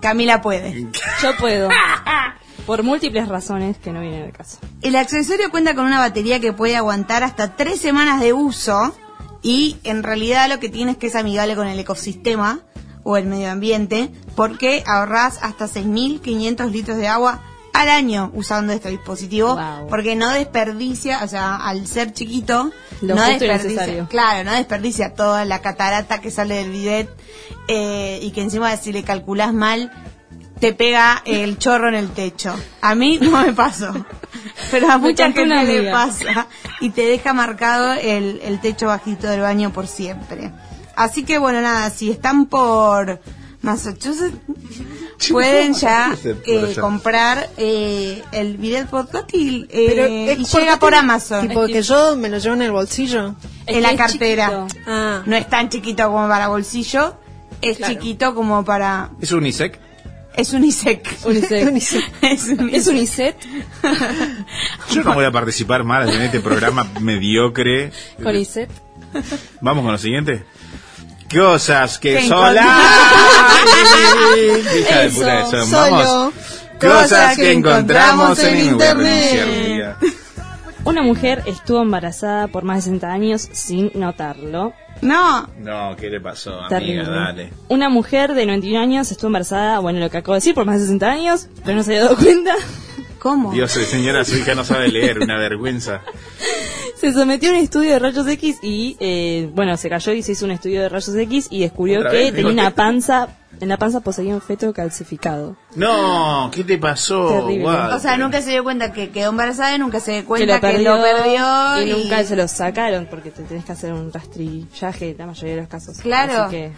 Camila puede Yo puedo. Por múltiples razones que no vienen al caso. El accesorio cuenta con una batería que puede aguantar hasta tres semanas de uso y en realidad lo que tiene es que es amigable con el ecosistema o el medio ambiente porque ahorrás hasta 6.500 litros de agua al año usando este dispositivo porque no desperdicia, o sea, al ser chiquito, Lo no desperdicia, claro, no desperdicia toda la catarata que sale del bidet eh, y que encima si le calculás mal te pega el chorro en el techo. A mí no me pasó, pero a mucha gente le pasa y te deja marcado el, el techo bajito del baño por siempre. Así que bueno, nada, si están por Massachusetts, pueden ya eh, comprar eh, el bidet portátil eh, Pero y llega por Amazon. Tipo que yo me lo llevo en el bolsillo. en la cartera. Ah. No es tan chiquito como para bolsillo, es chiquito como para... ¿Es Unisec? Es unisec. Unisec. es unisec. ¿Es Unicet? Yo no voy a participar más en este programa mediocre. Con Iset. Vamos con lo siguiente. Cosas que encontramos. Hija de puta que son. solo. Vamos. Cosas Cosas que que encontramos encontramos en en internet. Una mujer estuvo embarazada por más de 60 años sin notarlo. No. No, ¿qué le pasó, amiga? Terrible. Dale. Una mujer de 91 años estuvo embarazada, bueno, lo que acabo de decir, por más de 60 años, pero no se había dado cuenta. ¿Cómo? Dios, señora, su hija no sabe leer, una vergüenza. Se sometió a un estudio de rayos X y, eh, bueno, se cayó y se hizo un estudio de rayos X y descubrió ¿Otra que vez? tenía Digo, una ¿qué? panza, en la panza poseía un feto calcificado. No, ¿qué te pasó? O sea, nunca se dio cuenta que quedó embarazada y nunca se dio que cuenta lo perdió, que lo perdió. y, nunca se lo sacaron porque te tenés que hacer un rastrillaje en la mayoría de los casos. Claro. Así que,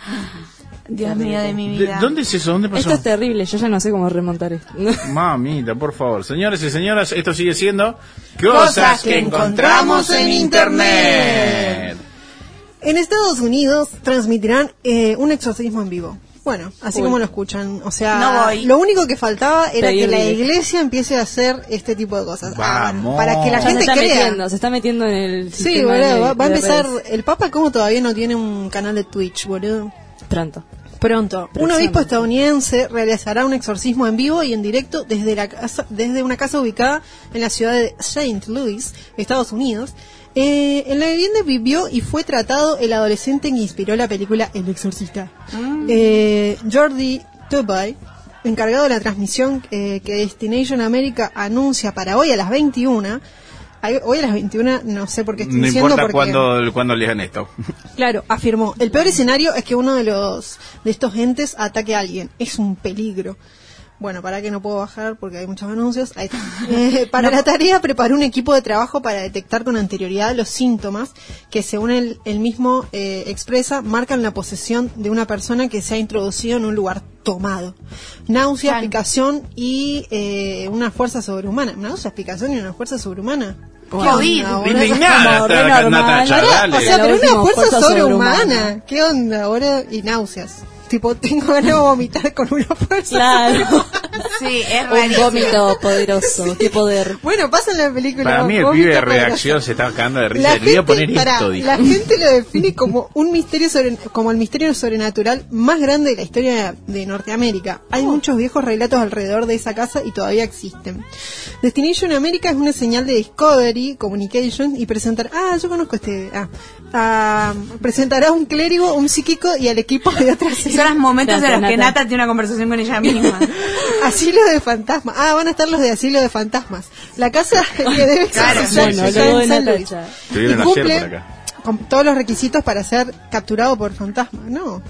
Dios mío de mi ¿De- vida. ¿Dónde es eso? ¿Dónde pasó? esto es terrible, yo ya no sé cómo remontar esto. Mamita, por favor. Señores y señoras, esto sigue siendo Cosas que encontramos en Internet. En Estados Unidos transmitirán eh, un exorcismo en vivo. Bueno, así Uy. como lo escuchan. O sea, No voy. lo único que faltaba era que la iglesia empiece a hacer este tipo de cosas. Ah, bueno, Vamos. para que la Ya gente se está crea. metiendo, se está metiendo en el Sí, boludo, de- va, va a empezar. redes. El Papa, como todavía no tiene un canal de Twitch, boludo? Pronto. Pronto. Un obispo estadounidense realizará un exorcismo en vivo y en directo desde, la casa, desde una casa ubicada en la ciudad de St. Louis, Estados Unidos. Eh, en la vivienda vivió y fue tratado el adolescente que inspiró la película El Exorcista. Eh, Jordi Tubay, encargado de la transmisión eh, que Destination America anuncia para hoy a las 21. Hoy a las 21 no sé por qué estoy No diciendo importa porque... cuándo, cuándo lean esto. Claro, afirmó, el peor escenario es que uno de los de estos entes ataque a alguien. Es un peligro. Bueno, para que no puedo bajar porque hay muchos anuncios. Ahí está. Eh, para la tarea preparó un equipo de trabajo para detectar con anterioridad los síntomas que, según él, él mismo eh, expresa, marcan la posesión de una persona que se ha introducido en un lugar tomado. Náusea, picación y eh, una fuerza sobrehumana. Náusea, picación y una fuerza sobrehumana. ¿Qué onda? Indignada está. Natacha. O sea, pero una fuerza fuerza sobrehumana. sobrehumana. ¿Qué onda ahora? Y náuseas. Tipo, tengo ganas de vomitar con una fuerza Claro. Sí, es Un rarísimo. vómito poderoso, qué poder. Bueno, pasa en la película. Para mí el pibe de poderoso. redacción se está cagando de risa. La Le voy a poner pará, esto, dijo. la gente lo define como un misterio sobre, como el misterio sobrenatural más grande de la historia de Norteamérica. Hay muchos viejos relatos alrededor de esa casa y todavía existen. Destination America es una señal de Discovery Communications y presentar, ah, yo conozco este, ah, ah, presentará un clérigo, un psíquico y al equipo de otras Son los momentos en los que Nata. Tiene una conversación con ella misma. Asilo de fantasmas. Ah, van a estar los de asilo de fantasmas. La casa que debe Claro. exorcizar Bueno, en San Luis. Y cumple con todos los requisitos para ser capturado por fantasma. No.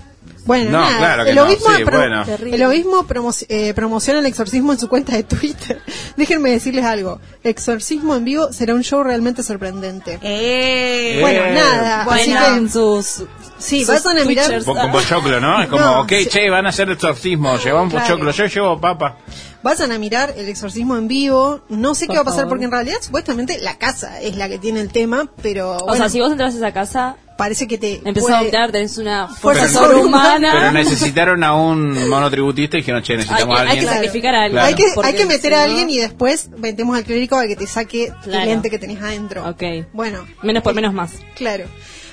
Bueno, No, nada. claro que el no, obispo, sí, bueno. el obispo promo- eh, promociona el exorcismo en su cuenta de Twitter. Déjenme decirles algo. Exorcismo en vivo será un show realmente sorprendente. Eh, Bueno, nada. Bueno. así que- En sus, sí, vayan a mirar. Con pochoclo, ¿no? Es como, No, ok, sí. che, van a hacer exorcismo, llevamos Claro. pochoclo, yo llevo papa. Vayan a mirar el exorcismo en vivo. No sé Por qué va a pasar favor. porque en realidad supuestamente la casa es la que tiene el tema, pero O bueno, sea, si vos entras a esa casa, parece que te empezás puede- a vomitar, tenés una fuerza Pero- sobrehumana. Pero necesitaron a un monotributista y dijeron, che, hay, necesitamos a hay que alguien. sacrificar a alguien. Claro. Hay que, hay meter a alguien y después metemos al clérigo para que te saque Claro. el que tenés adentro. Ok. Bueno, Menos por menos más. claro.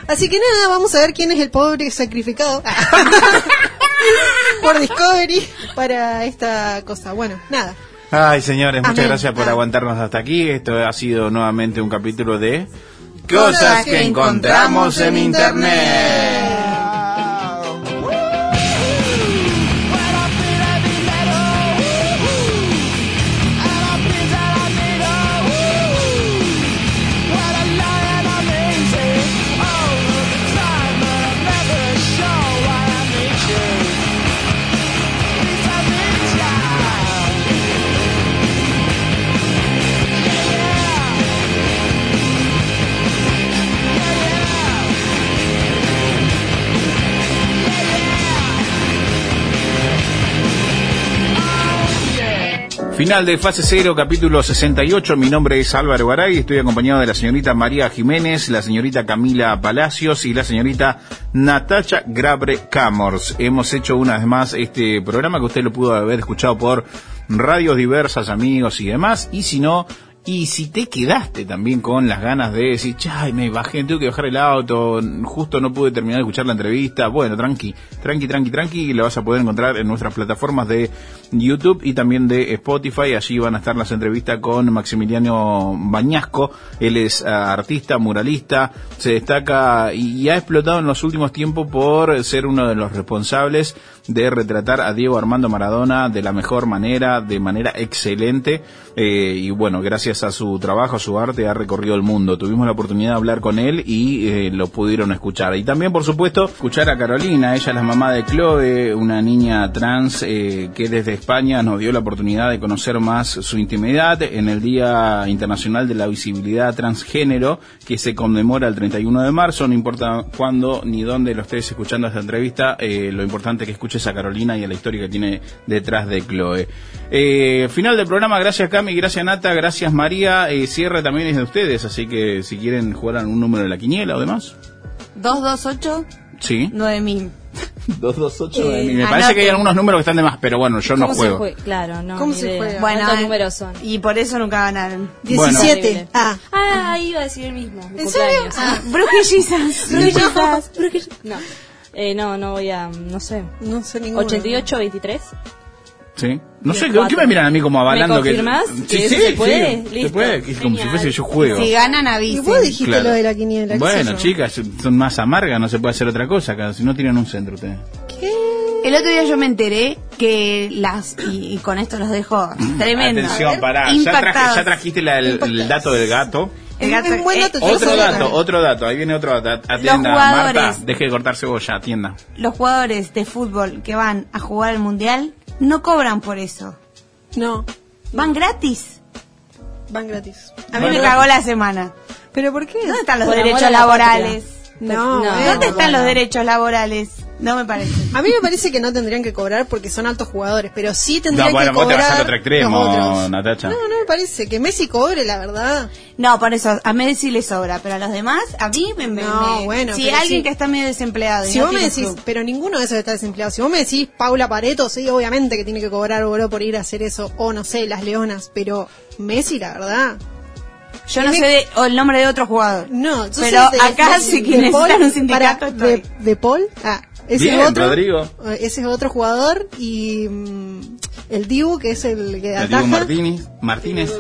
Así que nada, vamos a ver quién es el pobre sacrificado por Discovery para esta cosa. Bueno, nada. Ay, señores, muchas Amén. gracias por aguantarnos hasta aquí. Esto ha sido nuevamente un capítulo de Cosas que encontramos en Internet. Final de fase 0, capítulo 68. Mi nombre es Álvaro Garay. Estoy acompañado de la señorita María Jiménez, la señorita Camila Palacios y la señorita Natacha Grabre Camors. Hemos hecho una vez más este programa que usted lo pudo haber escuchado por radios diversas, amigos y demás. Y si no, y si te quedaste también con las ganas de decir, ay, me bajé, tengo que bajar el auto, justo no pude terminar de escuchar la entrevista, bueno, tranqui, tranqui, tranqui, tranqui, lo vas a poder encontrar en nuestras plataformas de YouTube y también de Spotify. Allí van a estar las entrevistas con Maximiliano Bañasco. Él es ah, artista, muralista, se destaca y, y ha explotado en los últimos tiempos por ser uno de los responsables de retratar a Diego Armando Maradona de la mejor manera, de manera excelente. eh, y bueno, gracias a su trabajo, a su arte, ha recorrido el mundo. Tuvimos la oportunidad de hablar con él y eh, lo pudieron escuchar. Y también, por supuesto, escuchar a Carolina. Ella es la mamá de Chloe, una niña trans eh, que desde España nos dio la oportunidad de conocer más su intimidad en el Día Internacional de la Visibilidad Transgénero, que se conmemora el 31 de marzo. No importa cuándo ni dónde lo estés escuchando esta entrevista, lo importante es que escuches a Carolina y a la historia que tiene detrás de Chloe. Eh, final del programa, gracias Cami, gracias Nata, gracias María. Eh, cierre también es de ustedes, así que si quieren jugar a un número de la quiniela o demás. 228 Sí. 9000. 228 Eh, Me parece que hay algunos números que están de más, pero bueno, yo no ¿Cómo se juego. juega? Claro, no. ¿Cómo se juega? Bueno, ¿Cuántos eh, números son? Y por eso nunca ganaron. Bueno. 17. Ah, Ah, iba a decir el mismo. mi ¿En serio? Ah, brujillizas. Brujillizas, brujillizas. No. Eh, no, no voy a, no sé. no sé ninguno. 88, 23. Sí. No sé, Cuatro. ¿qué me miran a mí como avalando ¿Me que... confirmás Sí, que sí, eso se puede? sí, se puede, que es como si Genial. fuese yo juego. Si ganan, Y avisen. vos dijiste Claro. lo de la quiniela. qué sé Bueno, yo. chicas, son más amargas, no se puede hacer otra cosa, acá, si no tienen un centro ustedes. El otro día yo me enteré que las, y, y con esto los dejo tremendo. Atención, pará, ya, traje- Impactados. ya trajiste la- el, el dato del gato. El gato- Es un buen dato, eh, Otro dato, otro dato, ahí viene otro dato. Atienda. Marta, deje de cortar cebolla, atienda. los jugadores de fútbol que van a jugar al mundial no cobran por eso. No, Van gratis. van gratis. A mí me cagó la semana. ¿Pero por qué? ¿Dónde están los derechos laborales? No, No, bueno. ¿Dónde están bueno. los derechos laborales? No me parece. A mí me parece que no tendrían que cobrar porque son altos jugadores, pero sí tendrían No, bueno, que vos te cobrar vas al otro extremo, los otros. Natacha. No, no me parece que Messi cobre, la verdad. No, por eso, a Messi le sobra, pero a los demás, a mí me... me- No, me- bueno, Si alguien sí. que está medio desempleado y Si no vos me decís, club, pero ninguno de esos está desempleado. Si vos me decís Paula Pareto, sí, obviamente que tiene que cobrar oro por ir a hacer eso, o no sé, las Leonas, pero Messi, la verdad. Yo no sé de- o el nombre de otro jugador. No, pero de- acá de- si de necesitan un sindicato para- estoy. de, de Paul, ah, ese Bien, es otro. Rodrigo. eh, Ese es otro jugador y mm, el Dibu, que es el que El ataja. Martínez, Martínez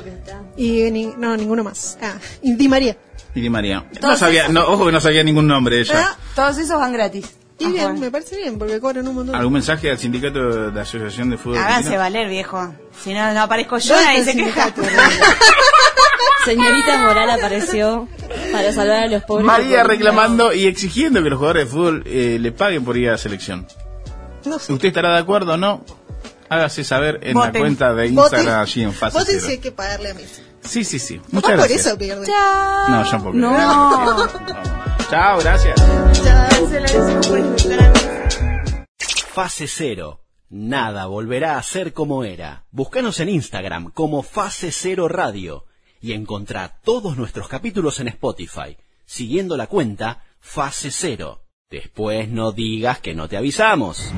Y ni- no, ninguno más. Ah, y Di María. y Di María. No sabía, no, ojo que no sabía ningún nombre de ella. Ah, Todos esos van gratis. y bien, me parece bien, porque cobran un montón. ¿Algún mensaje al sindicato de asociación de fútbol? Háganse argentino? valer, viejo. Si no, no aparezco yo, ¿Dónde nadie se queja. Señorita Moral apareció para salvar a los pobres. María reclamando y exigiendo que los jugadores de fútbol eh, le paguen por ir a la selección. No sé. ¿Usted estará de acuerdo o no? Hágase saber en la cuenta de Voten. Instagram allí en si cero. hay que pagarle a Messi. Sí, sí, sí. Muchas por gracias. eso pierde. Chao. No, yo porque- No. Chao, gracias. Fase Cero. Nada volverá a ser como era. Búscanos en Instagram como Fase Cero Radio y encontrá todos nuestros capítulos en Spotify, siguiendo la cuenta Fase Cero. Después no digas que no te avisamos.